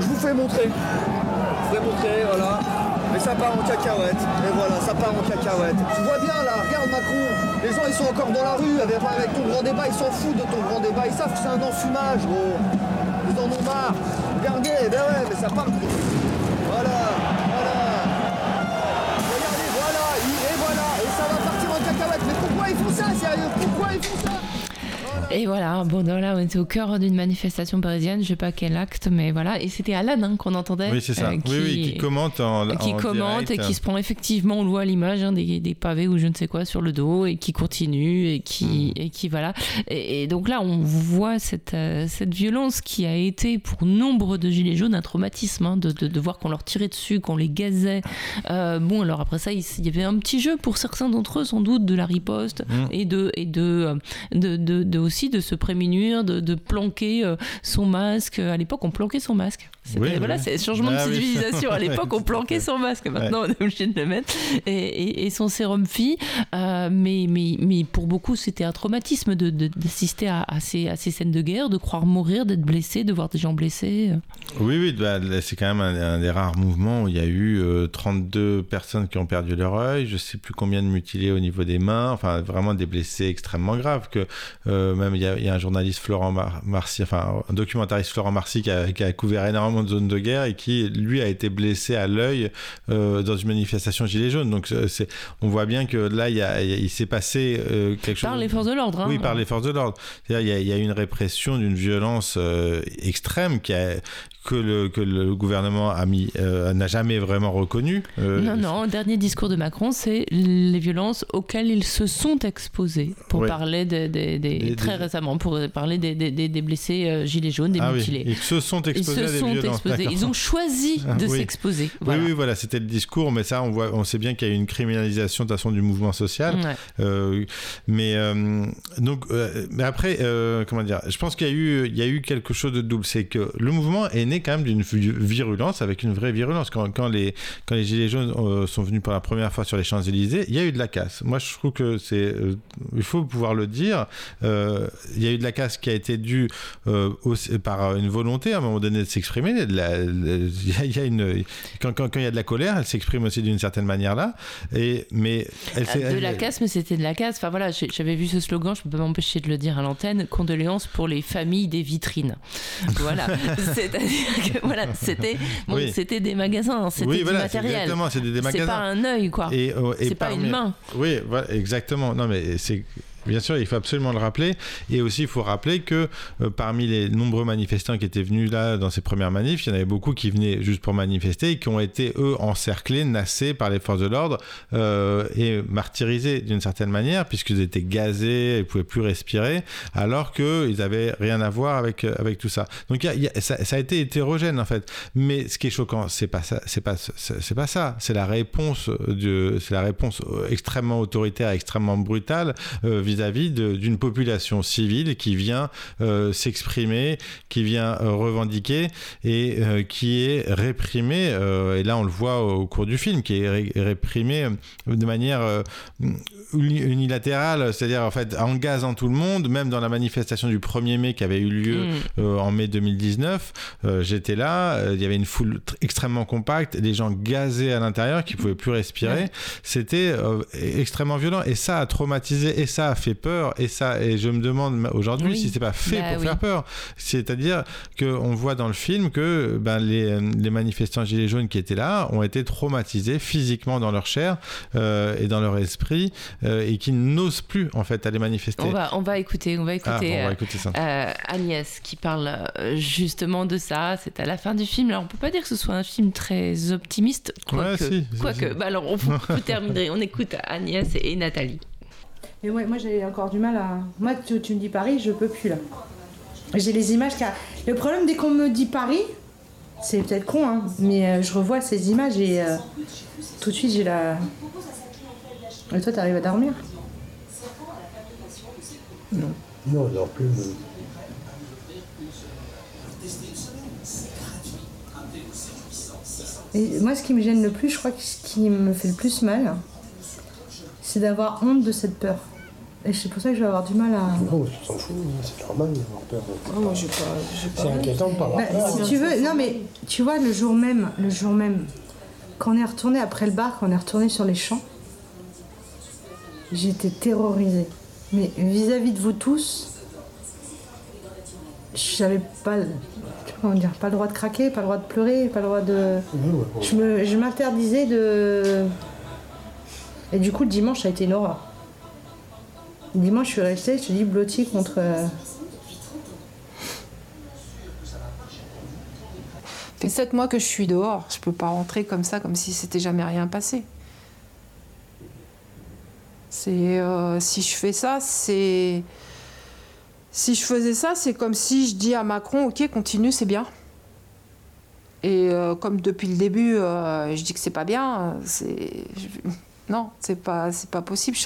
Je vous fais montrer. Je vous fais montrer, voilà. Mais ça part en cacahuète. Et voilà, ça part en cacahuète. Tu vois bien là, regarde Macron. Les gens ils sont encore dans la rue avec, ton grand débat. Ils s'en foutent de ton grand débat. Ils savent que c'est un enfumage, gros. Ils en ont marre. Regardez, eh ben ouais, mais ça part. Voilà, voilà. Regardez, voilà, et voilà. Et ça va partir en cacahuète. Mais pourquoi ils font ça, sérieux? Pourquoi ils font ça? Bon, donc là, on était au cœur d'une manifestation parisienne, je sais pas quel acte, mais voilà. Et c'était Alan hein, qu'on entendait. Oui, c'est ça. euh, Oui, oui, qui commente en- Qui en commente direct. et qui se prend effectivement, on le voit à l'image, hein, des, des pavés ou je ne sais quoi sur le dos et qui continue et qui, Hmm. et qui voilà. Et, et donc là, on voit cette, euh, cette violence qui a été pour nombre de gilets jaunes un traumatisme, hein, de, de, de voir qu'on leur tirait dessus, qu'on les gazait. Euh, bon, alors après ça, il, il y avait un petit jeu pour certains d'entre eux, sans doute, de la riposte Hmm. et de et de, de, de, de aussi de se prémunir, de, de planquer euh, son masque. À l'époque, on planquait son masque. Oui, voilà, oui. c'est changement Ah de oui. civilisation. À l'époque, on planquait son masque. Maintenant, on est obligé de le mettre. Et, et- et son sérum fille. Euh, mais, mais, mais pour beaucoup, c'était un traumatisme de- de- d'assister à, à ces, à ces scènes de guerre, de croire mourir, d'être blessé, de voir des gens blessés. Oui, oui, bah, c'est quand même un, un des rares mouvements où il y a eu euh, 32 personnes qui ont perdu leur œil, je sais plus combien de mutilés au niveau des mains, enfin vraiment des blessés extrêmement graves. Que euh, même il y, a, il y a un journaliste Florent Mar- Marcy, enfin un documentariste Florent Marcy qui a, qui a couvert énormément de zones de guerre et qui lui a été blessé à l'œil euh, dans une manifestation gilet jaune. Donc euh, c'est, on voit bien que là il, y a- il y a- il s'est passé euh, quelque chose. Par les forces de l'ordre. hein. Oui, par les forces de l'ordre. C'est-à-dire, il y a- il y, a une répression d'une violence euh, extrême qui a, que, le, que le gouvernement a mis, euh, n'a jamais vraiment reconnu. Euh, Non, non, le dernier discours de Macron, c'est les violences auxquelles ils se sont exposés pour parler des, des- des- Des- très récemment, pour parler des, blessés euh, gilets jaunes, des Ah oui, mutilés. ils se sont exposés Ils à des sont exposés. Ils ont choisi Ah, de oui. s'exposer. Voilà. Oui, oui, voilà, c'était le discours, mais ça, on, voit, on sait bien qu'il y a eu une criminalisation de toute façon du mouvement social. Ouais. Euh, mais euh, donc, euh, mais après, comment dire, je pense qu'il y a eu, il y a eu quelque chose de double, c'est que le mouvement est né quand même d'une vi- virulence, avec une vraie virulence. Quand, quand les, quand les gilets jaunes sont venus pour la première fois sur les Champs Élysées, il y a eu de la casse. Moi, je trouve que c'est, il faut pouvoir le dire. Il y a eu de la casse qui a été due aussi- par une volonté à un moment donné de s'exprimer. Il y a- une, quand, quand, quand il y a de la colère, elle s'exprime aussi d'une certaine manière là. Et mais elle, Ah, De elle- la casse, mais c'était de la casse. Enfin voilà, j'avais vu ce slogan, je peux pas m'empêcher de le dire à l'antenne. Condoléances pour les familles des vitrines. Voilà, c'est-à-dire que voilà, c'était bon, Oui. c'était des magasins, c'était Oui, du voilà, matériel. exactement, c'était des C'est pas un œil quoi. Et, et c'est pas une main. Oui, voilà, exactement. Non, mais c'est. Bien sûr, il faut absolument le rappeler. Et aussi, il faut rappeler que euh, parmi les nombreux manifestants qui étaient venus là dans ces premières manifs, il y en avait beaucoup qui venaient juste pour manifester et qui ont été, eux, encerclés, nassés par les forces de l'ordre euh, et martyrisés d'une certaine manière, puisqu'ils étaient gazés, ils ne pouvaient plus respirer, alors qu'ils n'avaient rien à voir avec, euh, avec tout ça. Donc, ça, a été hétérogène, en fait. Mais ce qui est choquant, c'est pas. C'est pas, c'est pas ça. C'est la réponse c'est la réponse extrêmement autoritaire, extrêmement brutale vis-à-vis d'une population civile qui vient euh, s'exprimer, qui vient euh, revendiquer et euh, qui est réprimée. et là, on le voit au cours du film, qui est ré- réprimée de manière uni- unilatérale, c'est-à-dire en fait en gazant tout le monde, même dans la manifestation du 1er mai qui avait eu lieu Mm. en mai 2019. euh, J'étais là, il y avait une foule tr- extrêmement compacte, des gens gazés à l'intérieur qui pouvaient plus respirer. C'était extrêmement violent et ça a traumatisé et ça a fait peur et ça et je me demande ma- aujourd'hui Oui. si c'est pas fait Bah pour oui. faire peur. C'est-à-dire que on voit dans le film que ben, les, les manifestants gilets jaunes qui étaient là ont été traumatisés physiquement dans leur chair euh, et dans leur esprit euh, et qui n'osent plus en fait aller manifester. On va, on va écouter, on va écouter, Ah, on va euh, écouter ça. euh, Agnès qui parle euh, justement de ça. C'est à la fin du film. Alors on peut pas dire que ce soit un film très optimiste, Ouais, quoique. si, si. Bah alors on peut terminer. On écoute Agnès et Nathalie. Mais ouais, moi j'ai encore du mal à. Moi, tu, me dis Paris, je peux plus là. J'ai les images a- Le problème, dès qu'on me dit Paris, c'est peut-être con, hein, mais euh, je revois ces images et euh, tout de suite j'ai la. Et toi, t'arrives à dormir? Non. Non, on dort plus. moi, ce qui me gêne le plus, je crois que ce qui me fait le plus mal, c'est d'avoir honte de cette peur. Et c'est pour ça que je vais avoir du mal à. Non, tu t'en fous, c'est normal d'avoir peur. Oh, moi, j'ai pas. C'est inquiétant de pas avoir Bah, peur. si tu veux, non mais tu vois le jour même, le jour même, quand on est retourné après le bar, quand on est retourné sur les champs, j'étais terrorisée. Mais vis-à-vis de vous tous, j'avais pas, comment dire, pas le droit de craquer, pas le droit de pleurer, pas le droit de. Je me, je m'interdisais de. Et du coup le dimanche ça a été une horreur. Dimanche, je suis restée, je te dis, blottie contre. euh, Ça fait sept mois que je suis dehors. Je peux pas rentrer comme ça, comme si c'était jamais rien passé. C'est euh, si je fais ça, c'est si je faisais ça, c'est comme si je dis à Macron, ok, continue, c'est bien. Et euh, comme depuis le début, euh, je dis que c'est pas bien, euh, c'est non, c'est pas pas possible.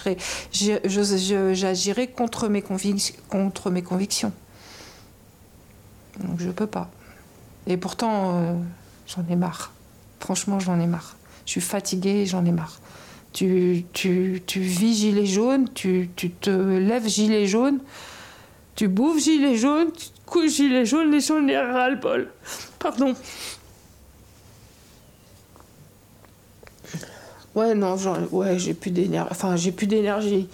J'agirais contre mes convictions. Donc je peux pas. Et pourtant, euh, j'en ai marre. Franchement, j'en ai marre. Je suis fatiguée, j'en ai marre. Tu, vis gilet jaune, tu, te lèves gilet jaune, tu bouffes gilet jaune, tu couches gilet jaune, les gens n'y ras le. Pardon. Ouais, non, ouais, j'ai plus d'énergie. Enfin, j'ai plus d'énergie.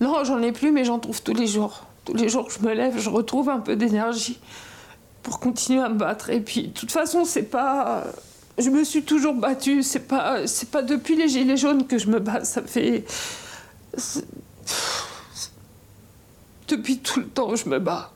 Non, j'en ai plus, mais j'en trouve tous les jours. Tous les jours que je me lève, je retrouve un peu d'énergie pour continuer à me battre. Et puis, de toute façon, c'est pas. Je me suis toujours battue. C'est pas, c'est pas depuis les gilets jaunes que je me bats. Ça fait. Depuis tout le temps, je me bats.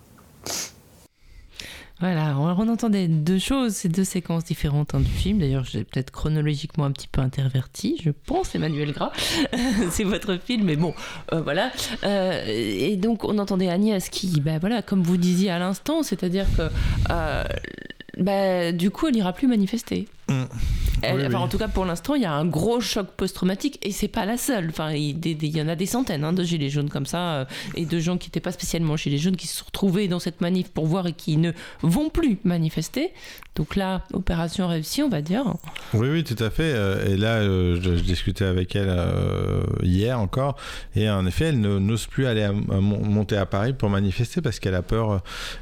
Voilà, on, entendait deux choses, ces deux séquences différentes hein, du film. D'ailleurs, j'ai peut-être chronologiquement un petit peu interverti, je pense, Emmanuel Gras. c'est votre film, mais bon, euh, voilà. Euh, et donc, on entendait Agnès qui, bah, voilà, comme vous disiez à l'instant, c'est-à-dire que euh, bah, du coup, elle n'ira plus manifester. Elle- Oui, enfin, oui. En tout cas, pour l'instant, il y a un gros choc post-traumatique et c'est pas la seule. Enfin, il, des- des- il y en a des centaines hein, de gilets jaunes comme ça euh, et de gens qui n'étaient pas spécialement gilets jaunes qui se sont retrouvés dans cette manif pour voir et qui ne vont plus manifester. Donc là, opération réussie, on va dire. Oui, oui, tout à fait. Euh, Et là, euh, je, je discutais avec elle euh, hier encore. Et en effet, elle n'ose plus aller à- à mon- monter à Paris pour manifester parce qu'elle a peur, euh,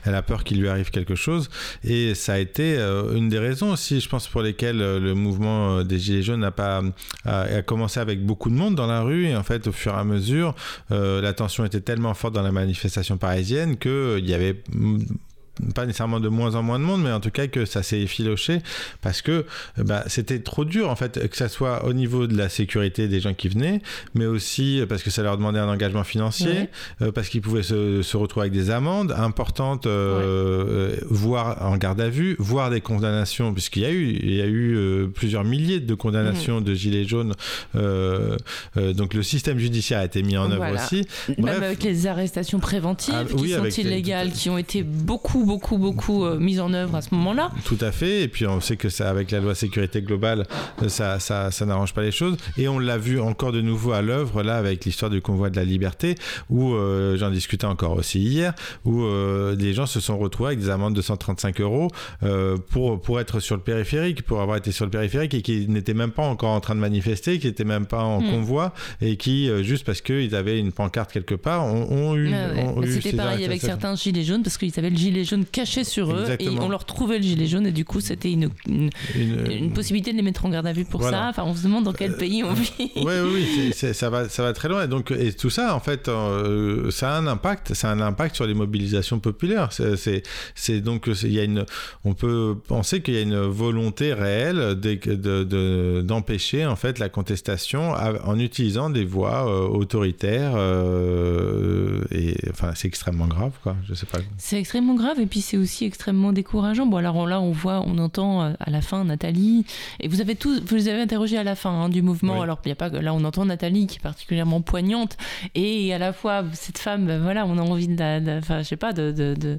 elle a peur qu'il lui arrive quelque chose. Et ça a été euh, une des raisons aussi, je pense, pour lesquelles euh, le mouvement euh, des Gilets jaunes pas a, commencé avec beaucoup de monde dans la rue. Et en fait, au fur et à mesure, euh, la tension était tellement forte dans la manifestation parisienne qu'il y avait pas nécessairement de moins en moins de monde, mais en tout cas que ça s'est effiloché parce que euh, bah, c'était trop dur en fait, que ça soit au niveau de la sécurité des gens qui venaient, mais aussi parce que ça leur demandait un engagement financier, Ouais. euh, parce qu'ils pouvaient se, se retrouver avec des amendes importantes, euh, euh, voire en garde à vue, voire des condamnations, puisqu'il y a eu, il y a eu euh, plusieurs milliers de condamnations Mm. de gilets jaunes. euh, euh, donc le système judiciaire a été mis en œuvre Voilà. aussi. Même Bref, avec les arrestations préventives Ah, qui oui, sont les- illégales, qui ont été beaucoup, beaucoup, beaucoup euh, mises en œuvre à ce moment-là. Tout à fait. Et puis on sait que ça, avec la loi sécurité globale, euh, ça, ça, ça n'arrange pas les choses. Et on l'a vu encore de nouveau à l'œuvre là avec l'histoire du convoi de la liberté, où euh, j'en discutais encore aussi hier, où euh, des gens se sont retrouvés avec des amendes de 135 euros euh, pour pour être sur le périphérique, pour avoir été sur le périphérique et qui n'étaient même pas encore en train de manifester, qui n'étaient même pas en Hmm. convoi et qui juste parce qu'ils avaient une pancarte quelque part ont, ont eu. Ouais, ouais. Bah, eu C'était pareil avec certains gilets jaunes parce qu'ils avaient le gilet jaune caché sur eux et on leur trouvait le gilet jaune et du coup c'était une, une, Une- une possibilité de les mettre en garde à vue pour Voilà. ça. Enfin, on se demande dans quel pays on vit. Oui, oui, ça va, ça va très loin. Et donc, et tout ça, en fait, euh, ça a un impact, ça a un impact sur les mobilisations populaires. C'est, donc, il y a une, on peut penser qu'il y a une volonté réelle d'é- de, de- d'empêcher en fait la contestation en utilisant des voies euh, autoritaires. euh, et enfin, c'est extrêmement grave, quoi. Je sais pas. C'est extrêmement grave et puis c'est aussi extrêmement décourageant. Bon alors là on voit, on entend euh, à la fin Nathalie et vous avez tous, vous les avez interrogés à la fin hein, du mouvement. Oui. Alors il a pas que là on entend Nathalie qui est particulièrement poignante et à la fois cette femme, ben, voilà, on a envie de, la- de- enfin je sais pas, de de, de,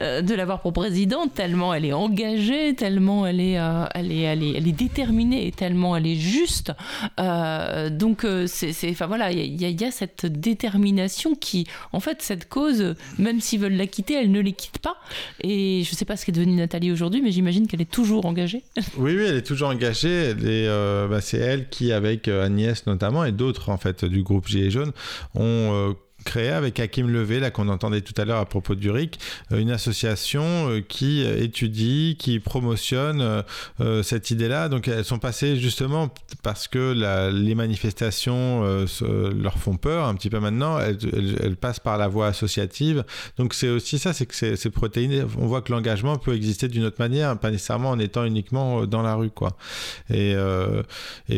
euh, de l'avoir pour présidente tellement elle est engagée, tellement elle est, euh, elle est, elle est, elle est déterminée et tellement elle est juste. Euh, donc c'est, enfin voilà, y, y il y a cette détermination qui, en fait, cette cause, même s'ils veulent la quitter, elle ne les quitte pas. Et je sais pas ce qu'est devenue Nathalie aujourd'hui, mais j'imagine qu'elle est toujours engagée. Oui, oui, elle est toujours engagée. Euh, bah, c'est elle qui, avec euh, Agnès notamment et d'autres en fait du groupe Gilets jaunes, ont euh, créé avec Hakim Levé, là qu'on entendait tout à l'heure à propos du RIC, euh, une association euh, qui étudie, qui promotionne euh, cette idée-là. Donc elles sont passées justement parce que les manifestations leur font peur un petit peu maintenant. Elles, passent par la voie associative. Donc c'est aussi ça, c'est que c'est protéiné. On voit que l'engagement peut exister d'une autre manière, pas nécessairement en étant uniquement dans la rue, quoi. Et,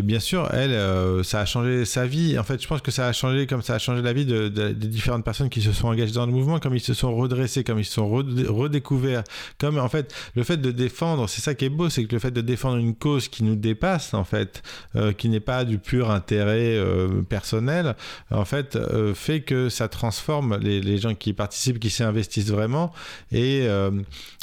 bien sûr, elle, ça a changé sa vie. En fait, je pense que ça a changé comme ça a changé la vie de- des différentes personnes qui se sont engagées dans le mouvement, comme ils se sont redressés, comme ils se sont redé- redécouverts, comme en fait le fait de défendre, c'est ça qui est beau, c'est que le fait de défendre une cause qui nous dépasse en fait, euh, qui n'est pas du pur intérêt euh, personnel, en fait, euh, fait que ça transforme les, les gens qui y participent, qui s'y investissent vraiment et,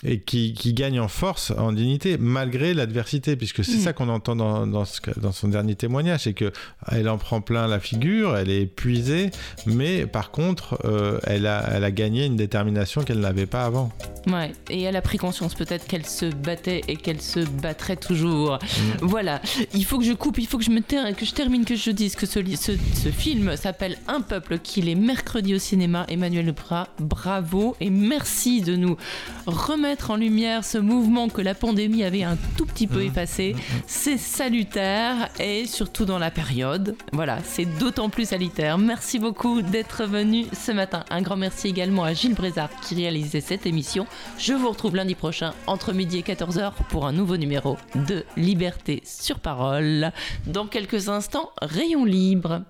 et qui, qui gagnent en force, en dignité, malgré l'adversité, puisque c'est Mm. ça qu'on entend dans, dans, ce- dans son dernier témoignage, c'est que elle en prend plein la figure, elle est épuisée, mais par contre, euh, elle, a, elle a gagné une détermination qu'elle n'avait pas avant. Ouais, et elle a pris conscience peut-être qu'elle se battait et qu'elle se battrait toujours. Voilà, il faut que je coupe, il faut que je, me ter- que je termine, que je dise que ce, li- ce, ce film s'appelle Un peuple, qu'il est mercredi au cinéma. Emmanuel Bra, bravo et merci de nous remettre en lumière ce mouvement que la pandémie avait un tout petit peu effacé. C'est salutaire et surtout dans la période. Voilà, c'est d'autant plus salutaire. Merci beaucoup d'être venu ce matin. Un grand merci également à Gilles Brézard qui réalisait cette émission. Je vous retrouve lundi prochain entre midi et 14h pour un nouveau numéro de Liberté sur parole. Dans quelques instants, Rayon libre.